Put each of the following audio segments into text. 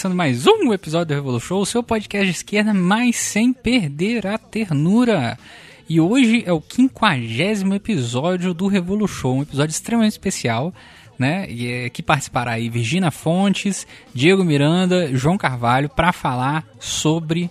começando mais um episódio do Revolu Show, o seu podcast de esquerda, mas sem perder a ternura. E hoje é o quinquagésimo episódio do Revolu Show, um episódio extremamente especial, né? E é, que participará aí Virginia Fontes, Diego Miranda, João Carvalho, para falar sobre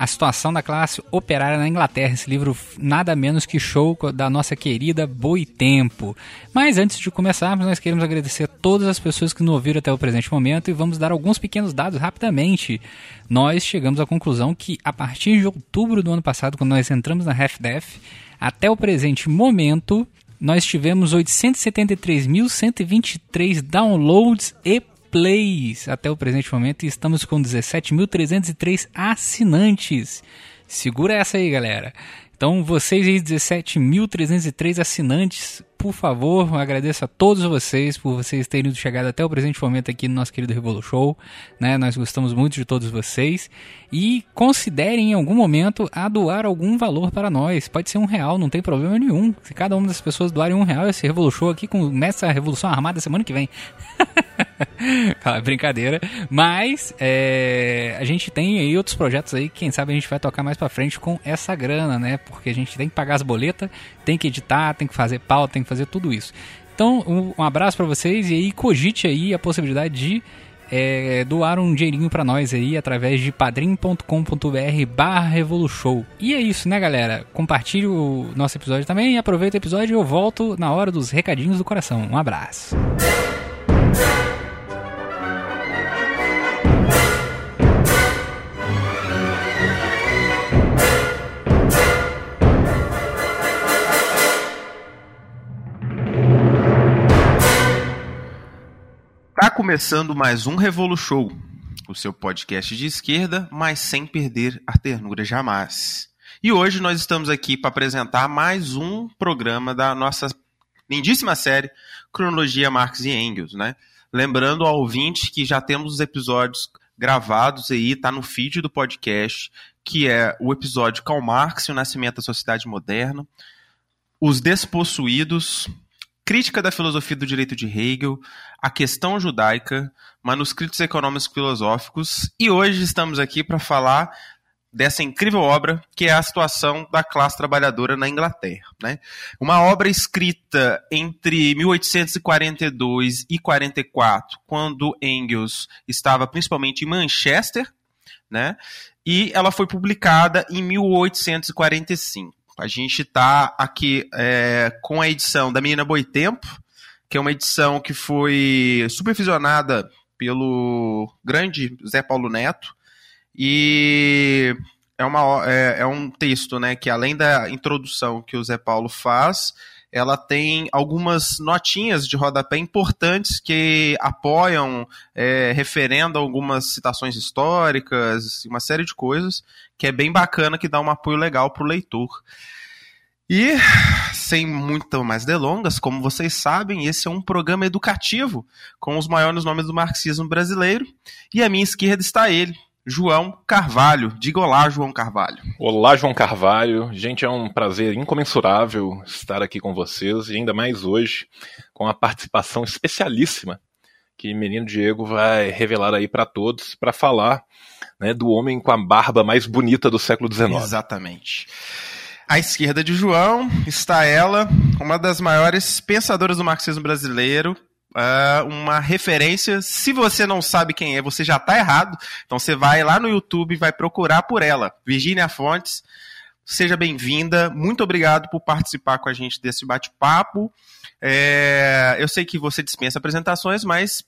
a situação da classe operária na Inglaterra. Esse livro nada menos que show da nossa querida Boitempo. Mas antes de começarmos, nós queremos agradecer a todas as pessoas que nos ouviram até o presente momento e vamos dar alguns pequenos dados rapidamente. Nós chegamos à conclusão que a partir de outubro do ano passado, quando nós entramos na HalfDef, até o presente momento, nós tivemos 873.123 downloads e plays até o presente momento e estamos com 17.303 assinantes. Segura essa aí, galera. Então, vocês aí, 17.303 assinantes, por favor, agradeço a todos vocês por vocês terem chegado até o presente momento aqui no nosso querido Revolu Show. Né? Nós gostamos muito de todos vocês. E considerem em algum momento a doar algum valor para nós. Pode ser um real, não tem problema nenhum. Se cada uma das pessoas doarem um real, esse Revolu Show aqui começa a Revolução Armada semana que vem. brincadeira. Mas é, a gente tem aí outros projetos aí, quem sabe a gente vai tocar mais pra frente com essa grana, né? Porque a gente tem que pagar as boletas, tem que editar, tem que fazer pau, tem que fazer tudo isso. Então, um, um abraço para vocês e aí cogite aí a possibilidade de é, doar um dinheirinho para nós aí através de padrim.com.br barra Revolution. E é isso, né, galera? Compartilhe o nosso episódio também, aproveita o episódio e eu volto na hora dos recadinhos do coração. Um abraço. Começando mais um Revolu Show, o seu podcast de esquerda, mas sem perder a ternura jamais. E hoje nós estamos aqui para apresentar mais um programa da nossa lindíssima série Cronologia Marx e Engels, né? Lembrando ao ouvinte que já temos os episódios gravados aí, tá no feed do podcast, que é o episódio Karl Marx e o Nascimento da Sociedade Moderna, Os Despossuídos, Crítica da Filosofia do Direito de Hegel, A Questão Judaica, Manuscritos Econômicos Filosóficos, e hoje estamos aqui para falar dessa incrível obra que é a situação da classe trabalhadora na Inglaterra. Né? Uma obra escrita entre 1842 e 44, quando Engels estava principalmente em Manchester, né? e ela foi publicada em 1845. A gente está aqui é, com a edição da Menina Boitempo, que é uma edição que foi supervisionada pelo grande Zé Paulo Neto, e é, uma, é, é, um texto né, que, além da introdução que o Zé Paulo faz, ela tem algumas notinhas de rodapé importantes que apoiam, é, algumas citações históricas, uma série de coisas, que é bem bacana, que dá um apoio legal para o leitor. E, sem muito mais delongas, como vocês sabem, esse é um programa educativo com os maiores nomes do marxismo brasileiro. E à minha esquerda está ele, João Carvalho. Diga olá, João Carvalho. Olá, João Carvalho. Gente, é um prazer incomensurável estar aqui com vocês e ainda mais hoje com a participação especialíssima que menino Diego vai revelar aí para todos para falar né, do homem com a barba mais bonita do século XIX. Exatamente. À esquerda de João está ela, uma das maiores pensadoras do marxismo brasileiro, uh, uma referência. Se você não sabe quem é, você já está errado. Então você vai lá no YouTube e vai procurar por ela. Virginia Fontes, seja bem-vinda. Muito obrigado por participar com a gente desse bate-papo. É, eu sei que você dispensa apresentações, mas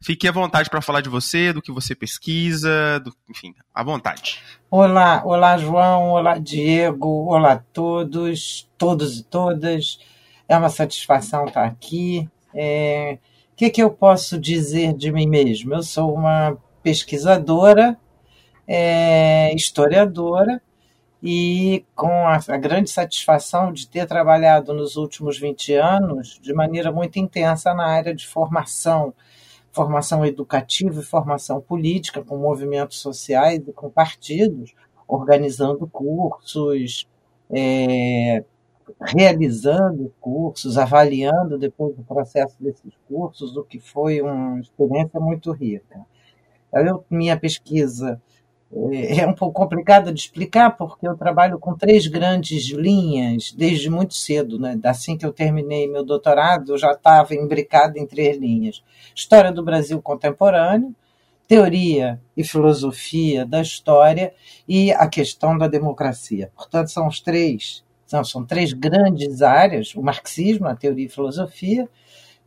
Fique à vontade para falar de você, do que você pesquisa, do, enfim, à vontade. Olá, olá João, olá Diego, olá a todos, todos e todas. É uma satisfação estar aqui. É... O que, que eu posso dizer de mim mesmo? Eu sou uma pesquisadora, é, historiadora, e com a, a, grande satisfação de ter trabalhado nos últimos 20 anos de maneira muito intensa na área de formação formação educativa e formação política, com movimentos sociais e com partidos, organizando cursos, é, realizando cursos, avaliando depois do processo desses cursos, o que foi uma experiência muito rica. Eu, minha pesquisa é, é um pouco complicada de explicar, porque eu trabalho com três grandes linhas desde muito cedo. Né? Assim que eu terminei meu doutorado, eu já estava imbricado em três linhas: História do Brasil Contemporâneo, Teoria e Filosofia da História e a questão da democracia. Portanto, são os três. São, três grandes áreas: o marxismo, a teoria e filosofia,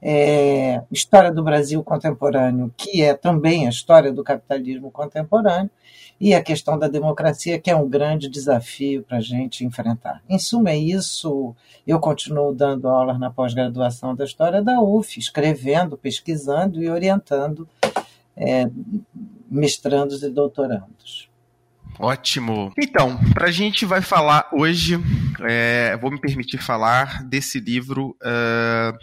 é, História do Brasil Contemporâneo, que é também a história do capitalismo contemporâneo, e a questão da democracia, que é um grande desafio para a gente enfrentar. Em suma, é isso. Eu continuo dando aulas na pós-graduação da história da UF, escrevendo, pesquisando e orientando é, mestrandos e doutorandos. Ótimo. Então, para a gente vai falar hoje, é, vou me permitir falar desse livro. Uh,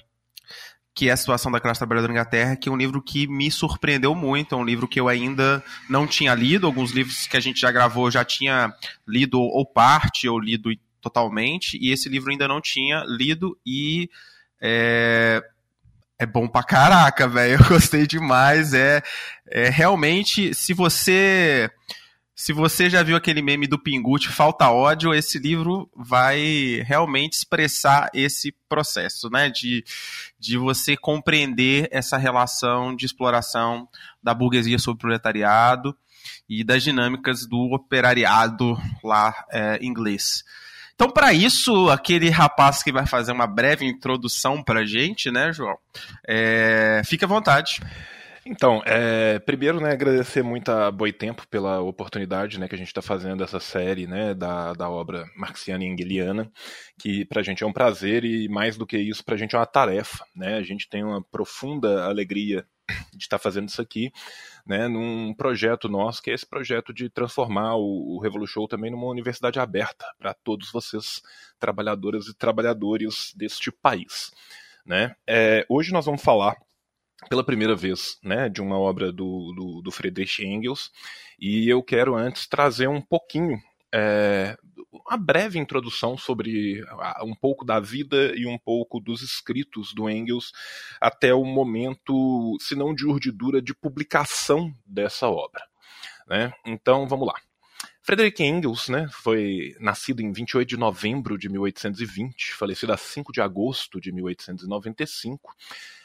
que é a situação da classe trabalhadora na Inglaterra, que é um livro que me surpreendeu muito, é um livro que eu ainda não tinha lido, alguns livros que a gente já gravou eu já tinha lido ou parte ou lido totalmente, e esse livro ainda não tinha lido e é, é bom pra caraca, velho, eu gostei demais, é, é realmente, se você se você já viu aquele meme do Pinguti, Falta Ódio, esse livro vai realmente expressar esse processo, né? De, de você compreender essa relação de exploração da burguesia sobre o proletariado e das dinâmicas do operariado lá é, inglês. Então, para isso, aquele rapaz que vai fazer uma breve introdução para gente, né, João? É, fique à vontade. Então, é, primeiro, né, agradecer muito a Boitempo pela oportunidade, né, que a gente está fazendo essa série, né, da, da obra marxiana e engeliana, que para a gente é um prazer e mais do que isso, para a gente é uma tarefa, né, a gente tem uma profunda alegria de estar tá fazendo isso aqui, né, num projeto nosso, que é esse projeto de transformar o, o Revolution também numa universidade aberta para todos vocês, trabalhadoras e trabalhadores deste país. Né? É, hoje nós vamos falar pela primeira vez, né, de uma obra do, do, do Friedrich Engels, e eu quero antes trazer um pouquinho, é, uma breve introdução sobre um pouco da vida e um pouco dos escritos do Engels até o momento, se não de urdidura, de publicação dessa obra. Né? Então, vamos lá. Frederick Engels né, foi nascido em 28 de novembro de 1820, falecido a 5 de agosto de 1895.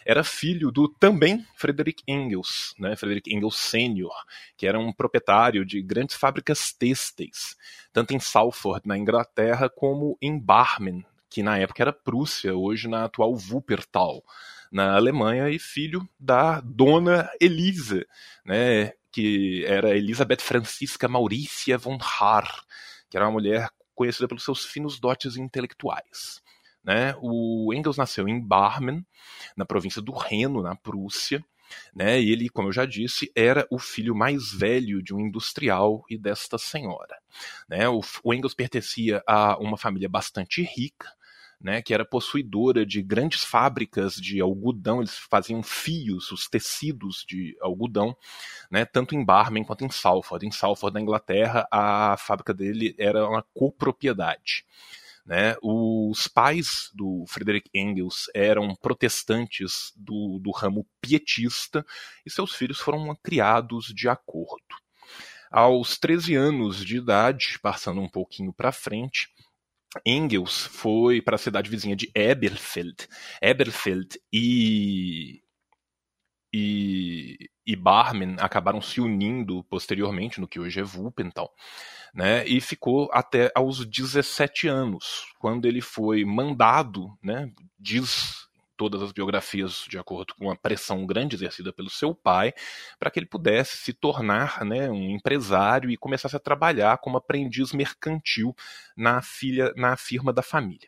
Era filho do também Frederick Engels, né, Frederick Engels Sênior, que era um proprietário de grandes fábricas têxteis, tanto em Salford, na Inglaterra, como em Barmen, que na época era Prússia, hoje na atual Wuppertal na Alemanha e filho da dona Elisa, né, que era Elizabeth Francisca Maurícia von Haar, que era uma mulher conhecida pelos seus finos dotes intelectuais. Né? O Engels nasceu em Barmen, na província do Reno, na Prússia, né? E ele, como eu já disse, era o filho mais velho de um industrial e desta senhora. Né? O, o Engels pertencia a uma família bastante rica, né, que era possuidora de grandes fábricas de algodão, eles faziam fios, os tecidos de algodão, né, tanto em Barmen quanto em Salford. Em Salford, na Inglaterra, a fábrica dele era uma copropriedade. Né? Os pais do Frederick Engels eram protestantes do, do ramo pietista e seus filhos foram criados de acordo. Aos 13 anos de idade, passando um pouquinho para frente, Engels foi para a cidade vizinha de Eberfeld. Eberfeld e, e, e Barmen acabaram se unindo posteriormente no que hoje é Wuppertal. Né, e ficou até aos 17 anos, quando ele foi mandado, né, diz todas as biografias de acordo com a pressão grande exercida pelo seu pai, para que ele pudesse se tornar né, um empresário e começasse a trabalhar como aprendiz mercantil na, filha, na firma da família.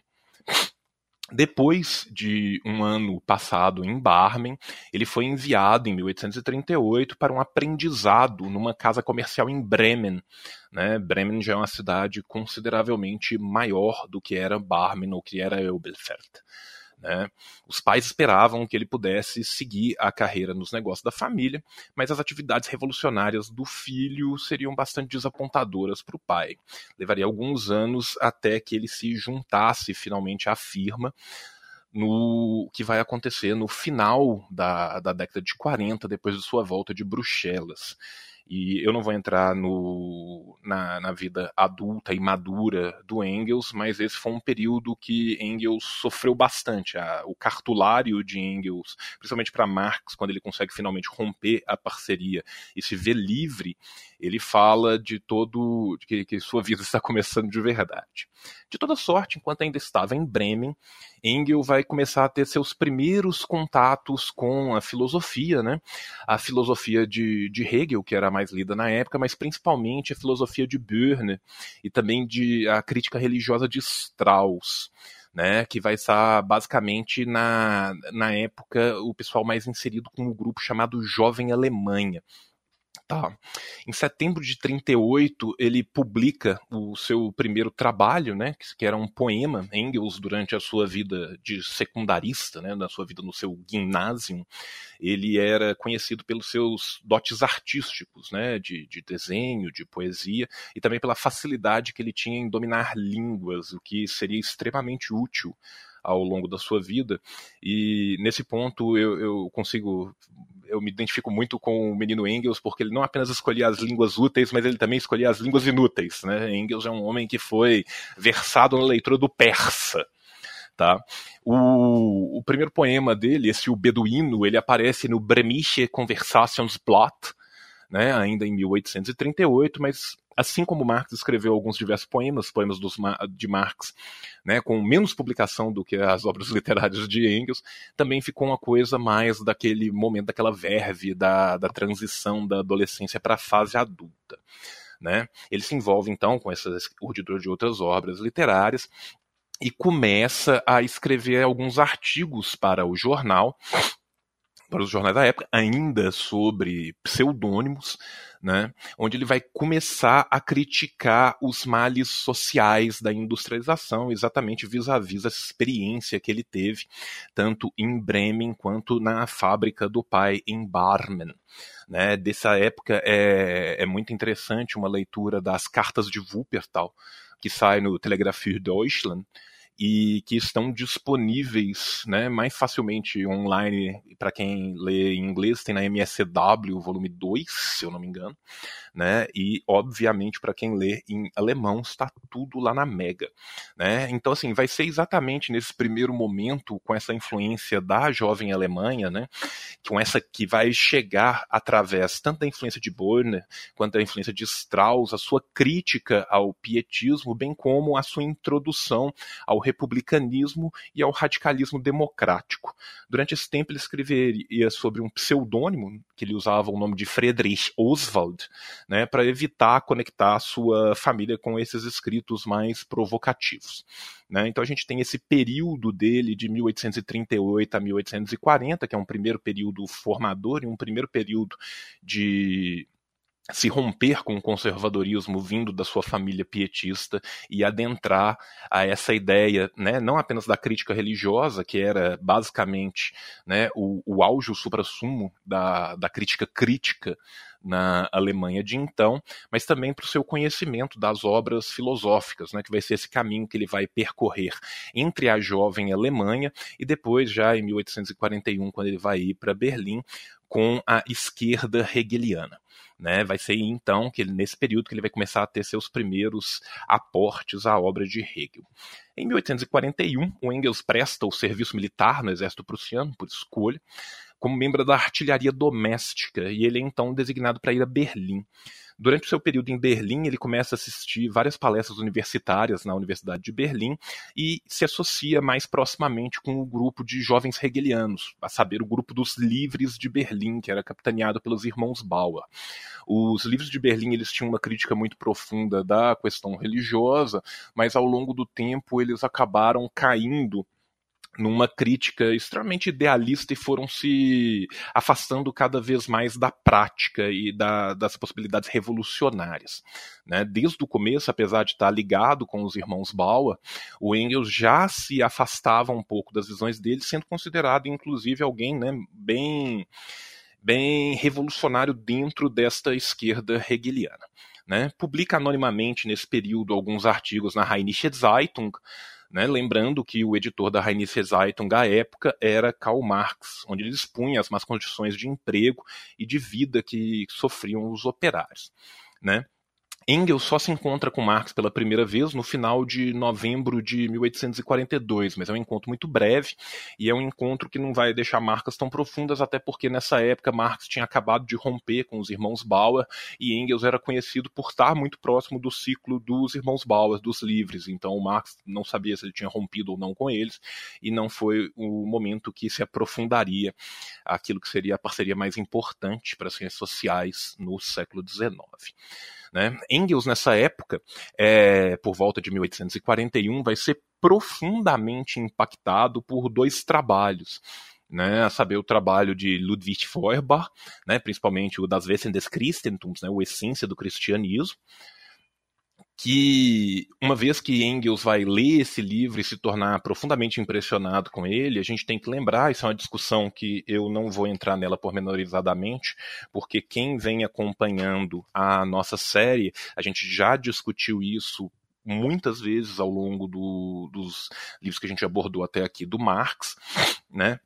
Depois de um ano passado em Barmen, ele foi enviado em 1838 para um aprendizado numa casa comercial em Bremen. Né? Bremen já é uma cidade consideravelmente maior do que era Barmen ou que era Eubelfeld. Né? Os pais esperavam que ele pudesse seguir a carreira nos negócios da família, mas as atividades revolucionárias do filho seriam bastante desapontadoras para o pai. Levaria alguns anos até que ele se juntasse finalmente à firma, no que vai acontecer no final da, da década de 40, depois de sua volta de Bruxelas. E eu não vou entrar no, na, na, vida adulta e madura do Engels, mas esse foi um período que Engels sofreu bastante. A, o cartulário de Engels, principalmente para Marx, quando ele consegue finalmente romper a parceria e se ver livre, ele fala de todo de que, que sua vida está começando de verdade. De toda sorte, enquanto ainda estava em Bremen, Engel vai começar a ter seus primeiros contatos com a filosofia, né? A filosofia de, de Hegel, que era mais lida na época, mas principalmente a filosofia de Bürne e também de a crítica religiosa de Strauss. Né, que vai estar basicamente na, na época o pessoal mais inserido com o um grupo chamado Jovem Alemanha, Tá. Em setembro de 38, ele publica o seu primeiro trabalho, né, que era um poema, Engels, durante a sua vida de secundarista, né, na sua vida no seu ginásio, ele era conhecido pelos seus dotes artísticos, né, de, de desenho, de poesia, e também pela facilidade que ele tinha em dominar línguas, o que seria extremamente útil ao longo da sua vida. E nesse ponto eu, eu consigo eu me identifico muito com o menino Engels, porque ele não apenas escolhia as línguas úteis, mas ele também escolhia as línguas inúteis. Né? Engels é um homem que foi versado na leitura do persa. Tá? O, o primeiro poema dele, esse O Beduíno, ele aparece no Bremische Conversationsblatt, né, ainda em 1838, mas assim como Marx escreveu alguns diversos poemas, poemas dos, de Marx, né, com menos publicação do que as obras literárias de Engels, também ficou uma coisa mais daquele momento, daquela verve da, da transição da adolescência para a fase adulta. Né? Ele se envolve então com essa urdidura de outras obras literárias e começa a escrever alguns artigos para o jornal para os jornais da época, ainda sobre pseudônimos, né, onde ele vai começar a criticar os males sociais da industrialização, exatamente vis-à-vis essa experiência que ele teve, tanto em Bremen quanto na fábrica do pai em Barmen. Né, dessa época é, é muito interessante uma leitura das cartas de Wuppertal, que sai no Telegraph für Deutschland, e que estão disponíveis né, mais facilmente online para quem lê em inglês, tem na MSW, volume 2, se eu não me engano, né? E obviamente para quem lê em alemão está tudo lá na Mega, né? Então assim, vai ser exatamente nesse primeiro momento com essa influência da jovem Alemanha, né? Com essa que vai chegar através tanto da influência de Borner quanto da influência de Strauss, a sua crítica ao pietismo, bem como a sua introdução ao republicanismo e ao radicalismo democrático. Durante esse tempo ele escreveria sobre um pseudônimo que ele usava o nome de Friedrich Oswald, né, para evitar conectar sua família com esses escritos mais provocativos. Né? Então a gente tem esse período dele de 1838 a 1840, que é um primeiro período formador e um primeiro período de se romper com o conservadorismo vindo da sua família pietista e adentrar a essa ideia, né, não apenas da crítica religiosa, que era basicamente né, o, o auge, o supra-sumo da, da crítica crítica na Alemanha de então, mas também para o seu conhecimento das obras filosóficas, né, que vai ser esse caminho que ele vai percorrer entre a jovem Alemanha e depois, já em 1841, quando ele vai ir para Berlim, com a esquerda hegeliana. Né, vai ser então que ele, nesse período que ele vai começar a ter seus primeiros aportes à obra de Hegel. Em 1841, o Engels presta o serviço militar no exército prussiano, por escolha, como membro da artilharia doméstica, e ele é então designado para ir a Berlim. Durante o seu período em Berlim, ele começa a assistir várias palestras universitárias na Universidade de Berlim e se associa mais proximamente com o grupo de jovens hegelianos, a saber, o grupo dos Livres de Berlim, que era capitaneado pelos irmãos Bauer. Os Livres de Berlim eles tinham uma crítica muito profunda da questão religiosa, mas ao longo do tempo eles acabaram caindo numa crítica extremamente idealista e foram se afastando cada vez mais da prática e da, das possibilidades revolucionárias. Né? Desde o começo, apesar de estar ligado com os irmãos Bauer, o Engels já se afastava um pouco das visões dele, sendo considerado, inclusive, alguém né, bem, bem revolucionário dentro desta esquerda hegeliana. Né? Publica anonimamente nesse período alguns artigos na Rheinische Zeitung, né? Lembrando que o editor da Rheinische Zeitung à época era Karl Marx, onde ele expunha as más condições de emprego e de vida que sofriam os operários. Né? Engels só se encontra com Marx pela primeira vez no final de novembro de 1842, mas é um encontro muito breve e é um encontro que não vai deixar marcas tão profundas, até porque nessa época Marx tinha acabado de romper com os irmãos Bauer e Engels era conhecido por estar muito próximo do ciclo dos irmãos Bauer, dos livres. Então Marx não sabia se ele tinha rompido ou não com eles e não foi o momento que se aprofundaria aquilo que seria a parceria mais importante para as ciências sociais no século XIX. Né? Engels, nessa época, é, por volta de 1841, vai ser profundamente impactado por dois trabalhos. Né, a saber o trabalho de Ludwig Feuerbach, né, principalmente o das Wesen des Christentums, né, o Essência do Cristianismo, que uma vez que Engels vai ler esse livro e se tornar profundamente impressionado com ele, a gente tem que lembrar, isso é uma discussão que eu não vou entrar nela pormenorizadamente, porque quem vem acompanhando a nossa série, a gente já discutiu isso muitas vezes ao longo do, dos livros que a gente abordou até aqui do Marx, né?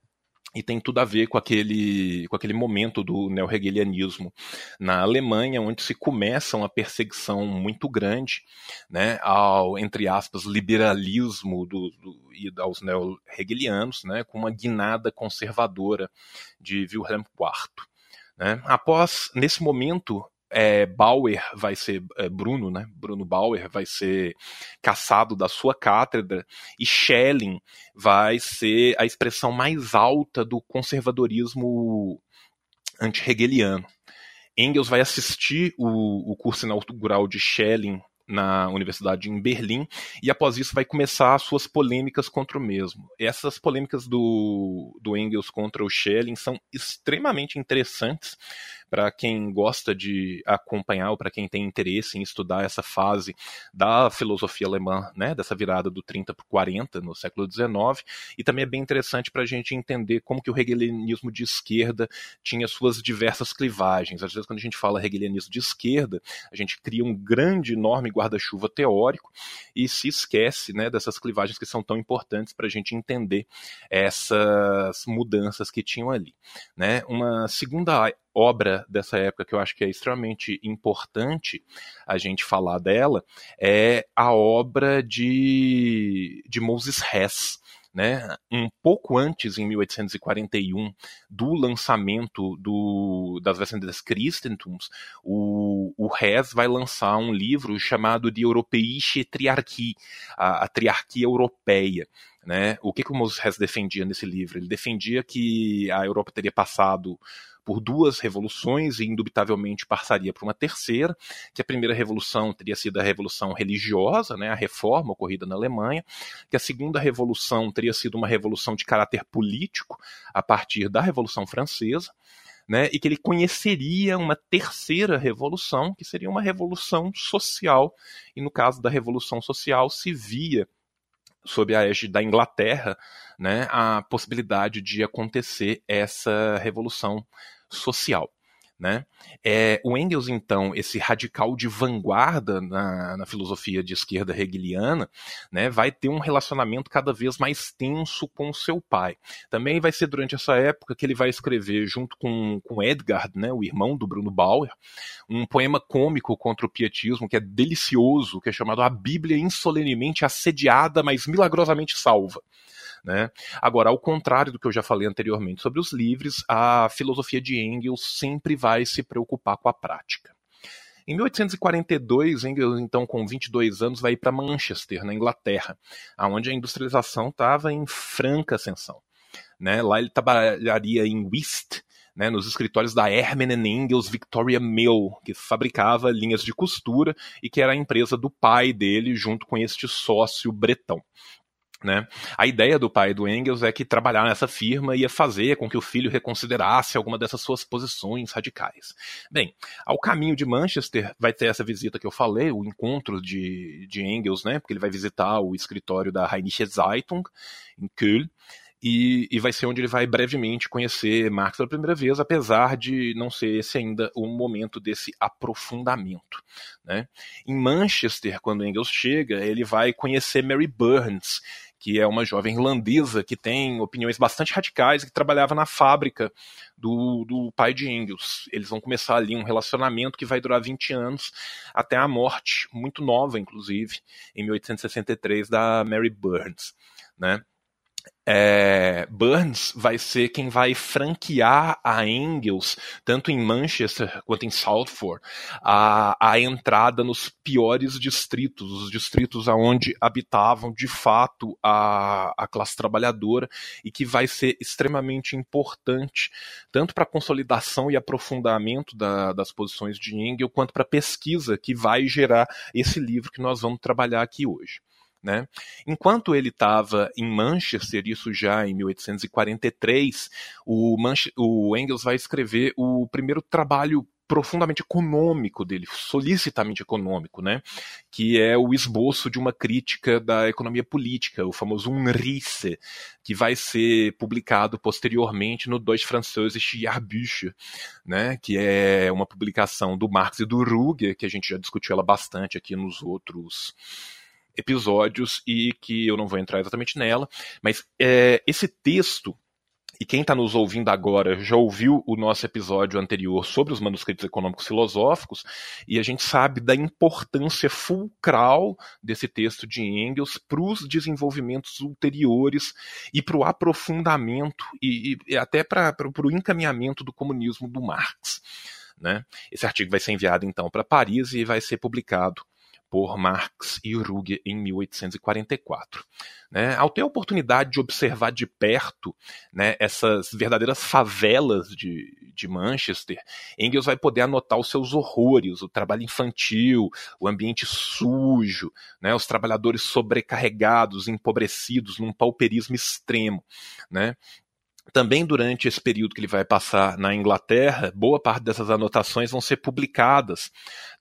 E tem tudo a ver com aquele, com aquele momento do neo-hegelianismo na Alemanha, onde se começa uma perseguição muito grande né, ao, entre aspas, liberalismo do, do, e aos neo-hegelianos, né, com uma guinada conservadora de Wilhelm IV. Né. Após, nesse momento, é, Bauer vai ser é, Bruno, né? Bruno Bauer vai ser caçado da sua cátedra e Schelling vai ser a expressão mais alta do conservadorismo anti-hegeliano. Engels vai assistir o, o curso inaugural de Schelling na universidade em Berlim e após isso vai começar as suas polêmicas contra o mesmo. Essas polêmicas do, do Engels contra o Schelling são extremamente interessantes para quem gosta de acompanhar ou para quem tem interesse em estudar essa fase da filosofia alemã, né, dessa virada do 30 para o 40 no século XIX, e também é bem interessante para a gente entender como que o hegelianismo de esquerda tinha suas diversas clivagens. Às vezes quando a gente fala hegelianismo de esquerda, a gente cria um grande, enorme guarda-chuva teórico e se esquece né, dessas clivagens que são tão importantes para a gente entender essas mudanças que tinham ali. Né? Uma segunda obra dessa época que eu acho que é extremamente importante a gente falar dela é a obra de, de Moses Hess. Né, um pouco antes, em 1841, do lançamento do, das Vessendes Christentums, o, o Hess vai lançar um livro chamado de Europäische Triarchie, a, a triarquia europeia. Né? O que, que o Moses Hess defendia nesse livro? Ele defendia que a Europa teria passado por duas revoluções e indubitavelmente passaria por uma terceira, que a primeira revolução teria sido a revolução religiosa, né, a reforma ocorrida na Alemanha, que a segunda revolução teria sido uma revolução de caráter político a partir da Revolução Francesa, né, e que ele conheceria uma terceira revolução, que seria uma revolução social, e no caso da revolução social se via sob a égide da Inglaterra, né, a possibilidade de acontecer essa revolução social. Né? É, o Engels, então, esse radical de vanguarda na, na, filosofia de esquerda hegeliana, né, vai ter um relacionamento cada vez mais tenso com seu pai. Também vai ser durante essa época que ele vai escrever, junto com, com Edgard, né, o irmão do Bruno Bauer, um poema cômico contra o pietismo que é delicioso, que é chamado A Bíblia Insolenemente Assediada, mas Milagrosamente Salva. Né? Agora, ao contrário do que eu já falei anteriormente sobre os livres, a filosofia de Engels sempre vai se preocupar com a prática. Em 1842, Engels, então com 22 anos, vai para Manchester, na Inglaterra, onde a industrialização estava em franca ascensão. Né? Lá ele trabalharia em Whist, né, nos escritórios da Herman Engels Victoria Mill, que fabricava linhas de costura e que era a empresa do pai dele, junto com este sócio bretão. Né? A ideia do pai do Engels é que trabalhar nessa firma ia fazer com que o filho reconsiderasse alguma dessas suas posições radicais. Bem, ao caminho de Manchester vai ter essa visita que eu falei, o encontro de, de Engels, né? porque ele vai visitar o escritório da Rheinische Zeitung em Köln, e, e, vai ser onde ele vai brevemente conhecer Marx pela primeira vez, apesar de não ser esse ainda o momento desse aprofundamento. Né? Em Manchester, quando Engels chega, ele vai conhecer Mary Burns, que é uma jovem irlandesa que tem opiniões bastante radicais e que trabalhava na fábrica do, do pai de Engels. Eles vão começar ali um relacionamento que vai durar 20 anos, até a morte, muito nova, inclusive, em 1863, da Mary Burns. Né? É, Burns vai ser quem vai franquear a Engels, tanto em Manchester quanto em Salford, a, a entrada nos piores distritos, os distritos aonde habitavam de fato a, a classe trabalhadora e que vai ser extremamente importante tanto para a consolidação e aprofundamento da, das posições de Engels quanto para a pesquisa que vai gerar esse livro que nós vamos trabalhar aqui hoje. Né? Enquanto ele estava em Manchester, isso já em 1843, o, o Engels vai escrever o primeiro trabalho profundamente econômico dele, solicitamente econômico, né? que é o esboço de uma crítica da economia política, o famoso Umrisse, que vai ser publicado posteriormente no Dois Franceses Jahrbücher, né? que é uma publicação do Marx e do Ruger, que a gente já discutiu ela bastante aqui nos outros episódios e que eu não vou entrar exatamente nela, mas é, esse texto e quem está nos ouvindo agora já ouviu o nosso episódio anterior sobre os manuscritos econômicos filosóficos, e a gente sabe da importância fulcral desse texto de Engels para os desenvolvimentos ulteriores e para o aprofundamento e, e até para o encaminhamento do comunismo do Marx. Né? Esse artigo vai ser enviado então para Paris e vai ser publicado por Marx e Ruge em 1844. Né? Ao ter a oportunidade de observar de perto né, essas verdadeiras favelas de, de Manchester, Engels vai poder anotar os seus horrores, o trabalho infantil, o ambiente sujo, né, os trabalhadores sobrecarregados, empobrecidos, num pauperismo extremo. Né? Também durante esse período que ele vai passar na Inglaterra, boa parte dessas anotações vão ser publicadas,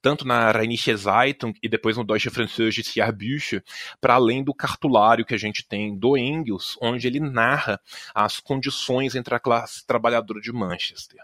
tanto na Rheinische Zeitung e depois no Deutsche Französische Jahrbücher, para além do cartulário que a gente tem do Engels, onde ele narra as condições entre a classe trabalhadora de Manchester.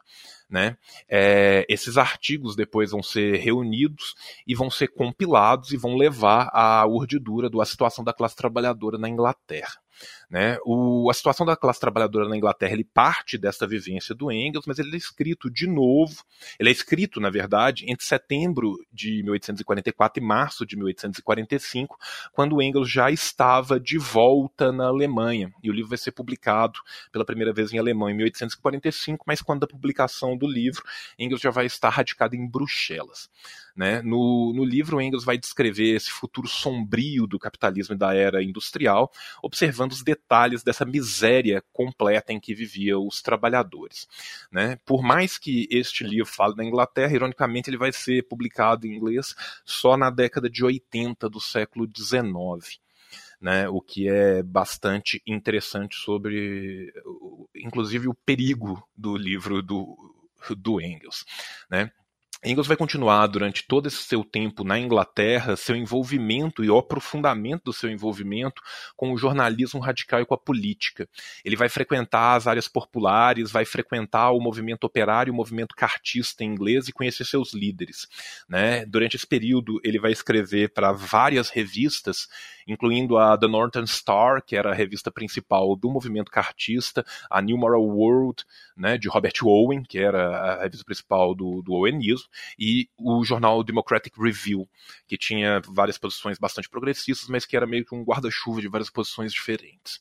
Né? É, esses artigos depois vão ser reunidos e vão ser compilados e vão levar à urdidura da situação da classe trabalhadora na Inglaterra. Né? O, a situação da classe trabalhadora na Inglaterra ele parte dessa vivência do Engels, mas ele é escrito de novo, ele é escrito, na verdade, entre setembro de 1844 e março de 1845, quando Engels já estava de volta na Alemanha. E o livro vai ser publicado pela primeira vez em alemão em 1845, mas quando a publicação do livro, Engels já vai estar radicado em Bruxelas. Né? No, no livro, Engels vai descrever esse futuro sombrio do capitalismo e da era industrial, observando os detalhes dessa miséria completa em que viviam os trabalhadores. Né? Por mais que este livro fale da Inglaterra, ironicamente ele vai ser publicado em inglês só na década de 80 do século XIX. Né, o que é bastante interessante sobre, inclusive, o perigo do livro do, do Engels. Né? Engels vai continuar durante todo esse seu tempo na Inglaterra, seu envolvimento e o aprofundamento do seu envolvimento com o jornalismo radical e com a política. Ele vai frequentar as áreas populares, vai frequentar o movimento operário, o movimento cartista em inglês e conhecer seus líderes. Né? Durante esse período, ele vai escrever para várias revistas, incluindo a The Northern Star, que era a revista principal do movimento cartista, a New Moral World, né, de Robert Owen, que era a revista principal do, do Owenismo, e o jornal Democratic Review, que tinha várias posições bastante progressistas, mas que era meio que um guarda-chuva de várias posições diferentes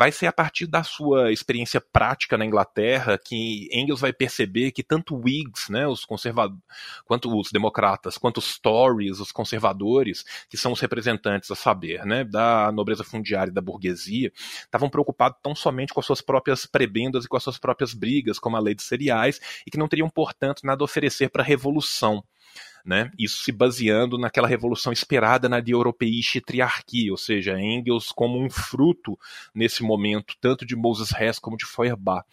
vai ser a partir da sua experiência prática na Inglaterra que Engels vai perceber que tanto Whigs, né, os conservadores, quanto os democratas, quanto os Tories, os conservadores, que são os representantes, a saber, né, da nobreza fundiária e da burguesia, estavam preocupados tão somente com as suas próprias prebendas e com as suas próprias brigas, como a lei de cereais, e que não teriam, portanto, nada a oferecer para a revolução. Né? Isso se baseando naquela revolução esperada na de europeísche triarquia, ou seja, Engels como um fruto nesse momento, tanto de Moses Hess como de Feuerbach.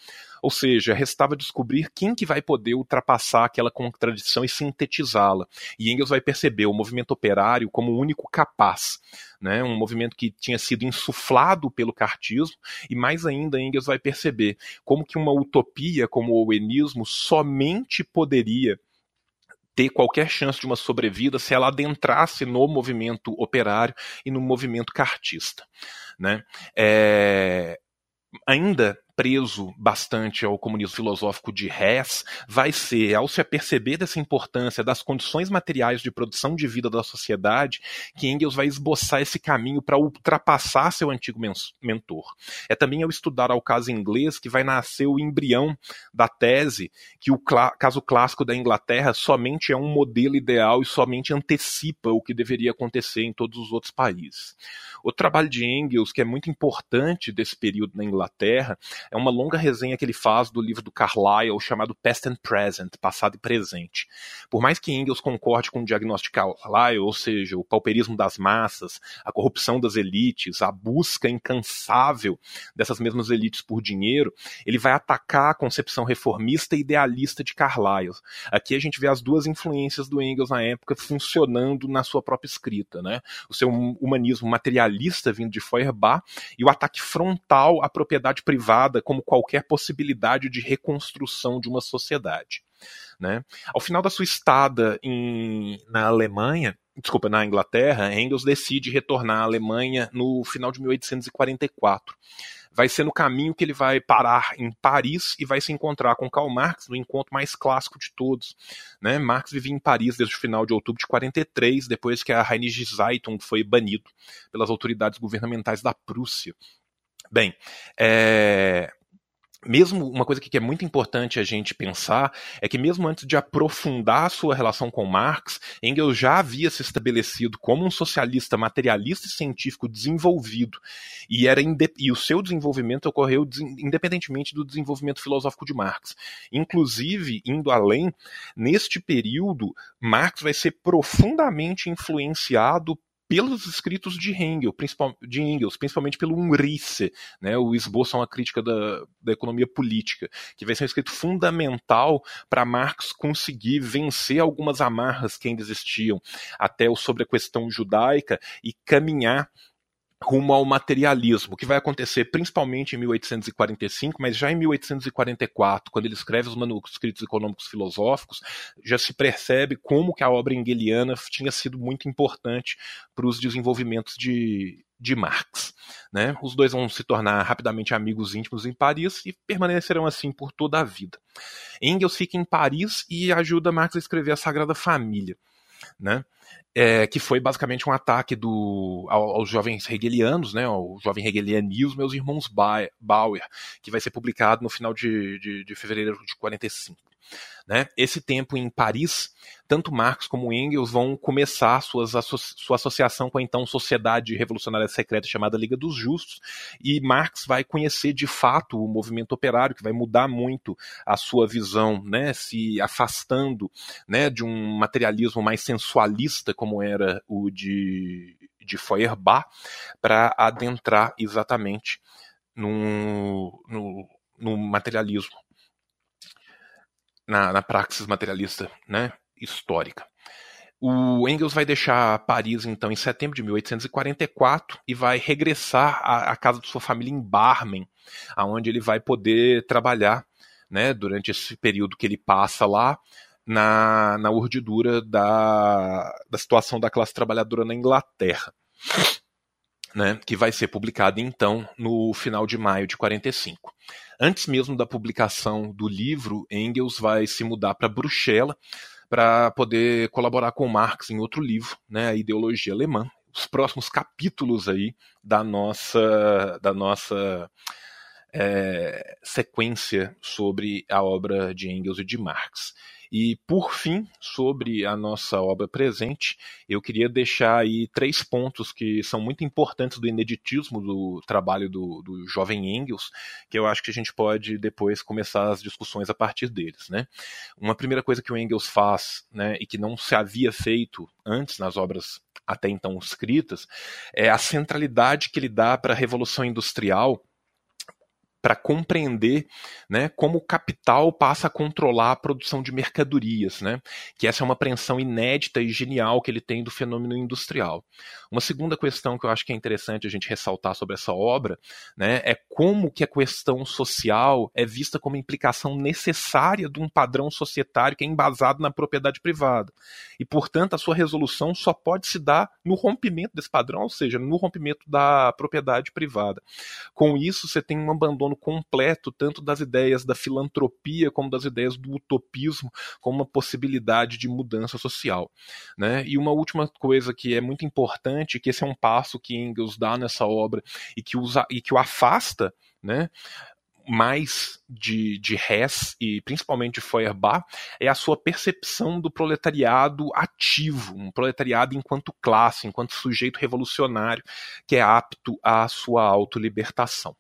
Ou seja, restava descobrir quem que vai poder ultrapassar aquela contradição e sintetizá-la. E Engels vai perceber o movimento operário como o único capaz. Né, um movimento que tinha sido insuflado pelo cartismo, e mais ainda Engels vai perceber como que uma utopia como o owenismo somente poderia ter qualquer chance de uma sobrevida se ela adentrasse no movimento operário e no movimento cartista. Né? É, ainda preso bastante ao comunismo filosófico de Hess vai ser, ao se aperceber dessa importância das condições materiais de produção de vida da sociedade, que Engels vai esboçar esse caminho para ultrapassar seu antigo mentor. É também ao estudar ao caso inglês que vai nascer o embrião da tese que o caso clássico da Inglaterra somente é um modelo ideal e somente antecipa o que deveria acontecer em todos os outros países. O trabalho de Engels, que é muito importante desse período na Inglaterra, é uma longa resenha que ele faz do livro do Carlyle chamado Past and Present, Passado e Presente. Por mais que Engels concorde com o diagnóstico Carlyle, ou seja, o pauperismo das massas, a corrupção das elites, a busca incansável dessas mesmas elites por dinheiro, ele vai atacar a concepção reformista e idealista de Carlyle. Aqui a gente vê as duas influências do Engels na época funcionando na sua própria escrita, né? O seu humanismo materialista vindo de Feuerbach e o ataque frontal à propriedade privada como qualquer possibilidade de reconstrução de uma sociedade. Né? Ao final da sua estada em, na Alemanha, desculpa, na Inglaterra, Engels decide retornar à Alemanha no final de 1844. Vai ser no caminho que ele vai parar em Paris e vai se encontrar com Karl Marx no encontro mais clássico de todos. Né? Marx vivia em Paris desde o final de outubro de 43, depois que a Rheinische Zeitung foi banido pelas autoridades governamentais da Prússia. Bem, é, mesmo uma coisa que é muito importante a gente pensar é que mesmo antes de aprofundar a sua relação com Marx, Engels já havia se estabelecido como um socialista materialista e científico desenvolvido e era e o seu desenvolvimento ocorreu independentemente do desenvolvimento filosófico de Marx. Inclusive, indo além, neste período, Marx vai ser profundamente influenciado pelos escritos de Engels, de Engels principalmente pelo Umrisse, né, o esboço a uma crítica da, da economia política, que vai ser um escrito fundamental para Marx conseguir vencer algumas amarras que ainda existiam, até sobre a questão judaica, e caminhar rumo ao materialismo, que vai acontecer principalmente em 1845, mas já em 1844, quando ele escreve os manuscritos econômicos filosóficos, já se percebe como que a obra engeliana tinha sido muito importante para os desenvolvimentos de, de Marx. Né? Os dois vão se tornar rapidamente amigos íntimos em Paris e permanecerão assim por toda a vida. Engels fica em Paris e ajuda Marx a escrever a Sagrada Família. Né? é, que foi basicamente um ataque do, aos jovens hegelianos, né, ao jovem hegelianismo e aos irmãos Bauer, que vai ser publicado no final de, de, de fevereiro de 45. Né? Esse tempo em Paris, tanto Marx como Engels vão começar suas, sua associação com a então Sociedade Revolucionária Secreta chamada Liga dos Justos, e Marx vai conhecer de fato o movimento operário, que vai mudar muito a sua visão, né? se afastando né, de um materialismo mais sensualista, como era o de, de Feuerbach, para adentrar exatamente no, no, no materialismo na, na praxis materialista né, histórica. O Engels vai deixar Paris, então, em setembro de 1844 e vai regressar à, à casa de sua família em Barmen, aonde ele vai poder trabalhar né, durante esse período que ele passa lá na, na urdidura da, da situação da classe trabalhadora na Inglaterra. Né, que vai ser publicado então no final de maio de 45. Antes mesmo da publicação do livro, Engels vai se mudar para Bruxelas para poder colaborar com Marx em outro livro, né, a ideologia alemã. Os próximos capítulos aí da nossa da nossa é, sequência sobre a obra de Engels e de Marx. E, por fim, sobre a nossa obra presente, eu queria deixar aí três pontos que são muito importantes do ineditismo do trabalho do, do jovem Engels, que eu acho que a gente pode depois começar as discussões a partir deles. Né? Uma primeira coisa que o Engels faz, né, e que não se havia feito antes nas obras até então escritas, é a centralidade que ele dá para a Revolução Industrial para compreender né, como o capital passa a controlar a produção de mercadorias, né, que essa é uma apreensão inédita e genial que ele tem do fenômeno industrial. Uma segunda questão que eu acho que é interessante a gente ressaltar sobre essa obra né, é como que a questão social é vista como implicação necessária de um padrão societário que é embasado na propriedade privada. E, portanto, a sua resolução só pode se dar no rompimento desse padrão, ou seja, no rompimento da propriedade privada. Com isso, você tem um abandono completo tanto das ideias da filantropia como das ideias do utopismo como uma possibilidade de mudança social. Né? E uma última coisa que é muito importante, que esse é um passo que Engels dá nessa obra e que, usa, e que o afasta né, mais de, de Hess e principalmente de Feuerbach é a sua percepção do proletariado ativo, um proletariado enquanto classe, enquanto sujeito revolucionário que é apto à sua autolibertação.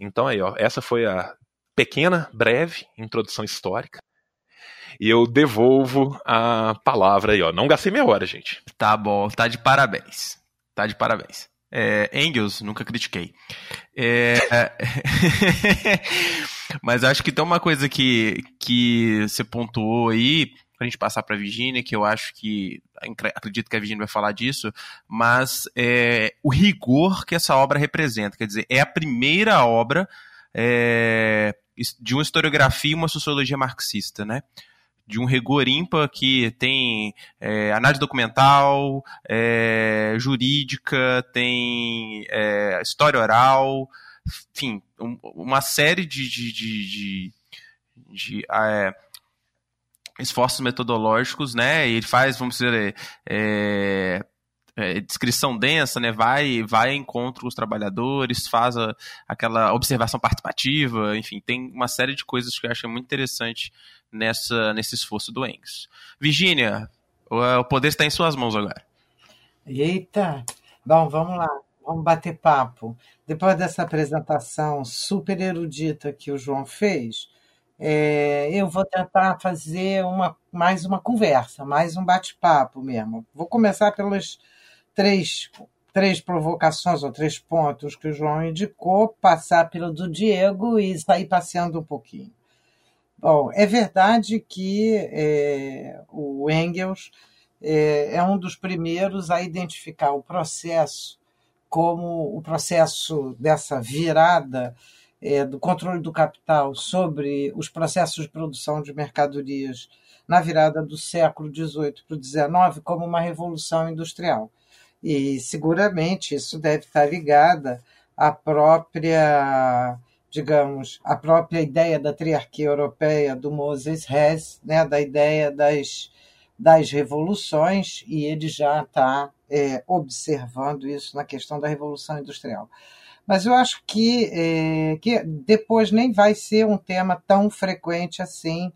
Então aí, ó, essa foi a pequena, breve introdução histórica. E eu devolvo a palavra aí, ó. Não gastei meia hora, gente. Tá bom, tá de parabéns. Tá de parabéns. É, Engels, nunca critiquei. É, mas acho que tem uma coisa que, que você pontuou aí, pra gente passar pra Virginia, que eu acho que. Acredito que a Virginia vai falar disso, mas é, o rigor que essa obra representa. Quer dizer, é a primeira obra é, de uma historiografia e uma sociologia marxista, né? de um rigor ímpar que tem é, análise documental, é, jurídica, tem é, história oral, enfim, um, uma série de, de, de, de, de é, esforços metodológicos, né? E ele faz, vamos dizer, é, é, descrição densa, né? Vai, vai encontro os trabalhadores, faz a, aquela observação participativa, enfim, tem uma série de coisas que eu acho muito interessante nessa, nesse esforço do Engels. Virginia, o, o poder está em suas mãos agora. Eita! Bom, vamos lá, vamos bater papo. Depois dessa apresentação super erudita que o João fez, é, eu vou tentar fazer uma, mais uma conversa, mais um bate-papo mesmo. Vou começar pelas três, três provocações ou três pontos que o João indicou, passar pelo do Diego e sair passeando um pouquinho. Bom, é verdade que é, o Engels é, é, um dos primeiros a identificar o processo como o processo dessa virada do controle do capital sobre os processos de produção de mercadorias na virada do século XVIII para o XIX como uma revolução industrial. E seguramente isso deve estar ligada à própria digamos, a própria ideia da triarquia europeia do Moses Hess, né, da ideia das, das revoluções, e ele já está é, observando isso na questão da Revolução Industrial. Mas eu acho que, é, que depois nem vai ser um tema tão frequente assim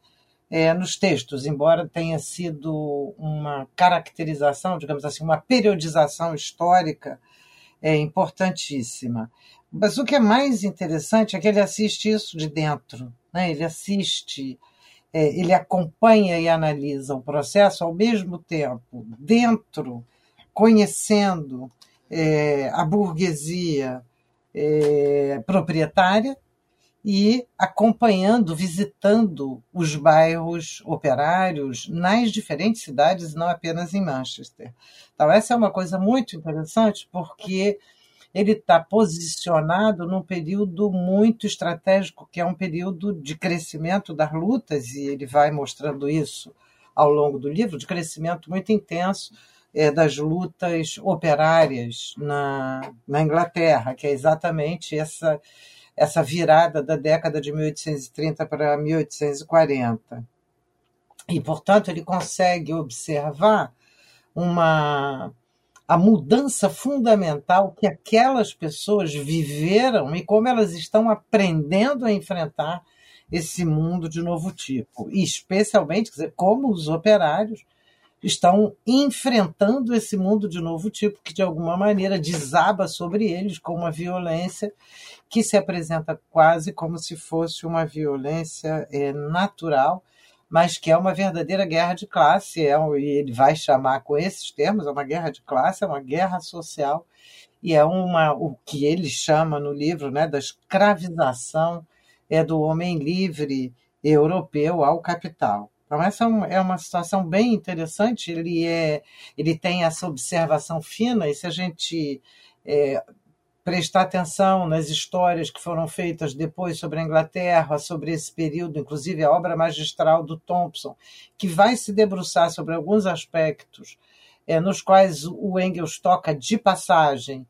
é, nos textos, embora tenha sido uma caracterização, digamos assim, uma periodização histórica é, importantíssima. Mas o que é mais interessante é que ele assiste isso de dentro, né? ele assiste, é, ele acompanha e analisa o processo ao mesmo tempo, dentro, conhecendo é, a burguesia é, proprietária e acompanhando, visitando os bairros operários nas diferentes cidades, não apenas em Manchester. Então, essa é uma coisa muito interessante, porque ele está posicionado num período muito estratégico, que é um período de crescimento das lutas, e ele vai mostrando isso ao longo do livro, de crescimento muito intenso é, das lutas operárias na, na Inglaterra, que é exatamente essa, essa virada da década de 1830 para 1840. E, portanto, ele consegue observar uma a mudança fundamental que aquelas pessoas viveram e como elas estão aprendendo a enfrentar esse mundo de novo tipo, e especialmente, dizer, como os operários estão enfrentando esse mundo de novo tipo, que de alguma maneira desaba sobre eles com uma violência que se apresenta quase como se fosse uma violência é, natural, mas que é uma verdadeira guerra de classe, é, e ele vai chamar com esses termos, é uma guerra de classe, é uma guerra social, e é uma, o que ele chama no livro né, da escravização é do homem livre europeu ao capital. Então, essa é uma situação bem interessante. Ele, é, ele tem essa observação fina, e se a gente é, prestar atenção nas histórias que foram feitas depois sobre a Inglaterra, sobre esse período, inclusive a obra magistral do Thompson, que vai se debruçar sobre alguns aspectos é, nos quais o Engels toca de passagem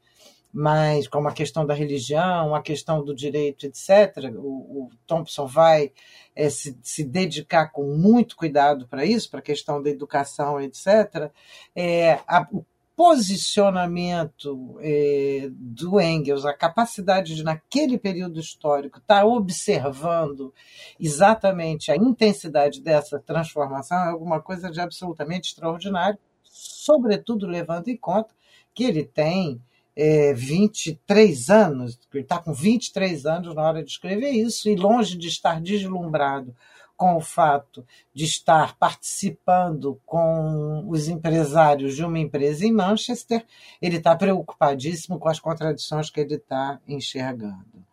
mas como a questão da religião, a questão do direito, etc., o, o Thompson vai é, se, se, dedicar com muito cuidado para isso, para a questão da educação, etc., é, a, o posicionamento é, do Engels, a capacidade de, naquele período histórico, estar tá observando exatamente a intensidade dessa transformação é alguma coisa de absolutamente extraordinário, sobretudo levando em conta que ele tem é, 23 anos, ele está com 23 anos na hora de escrever isso, e longe de estar deslumbrado com o fato de estar participando com os empresários de uma empresa em Manchester, ele está preocupadíssimo com as contradições que ele está enxergando.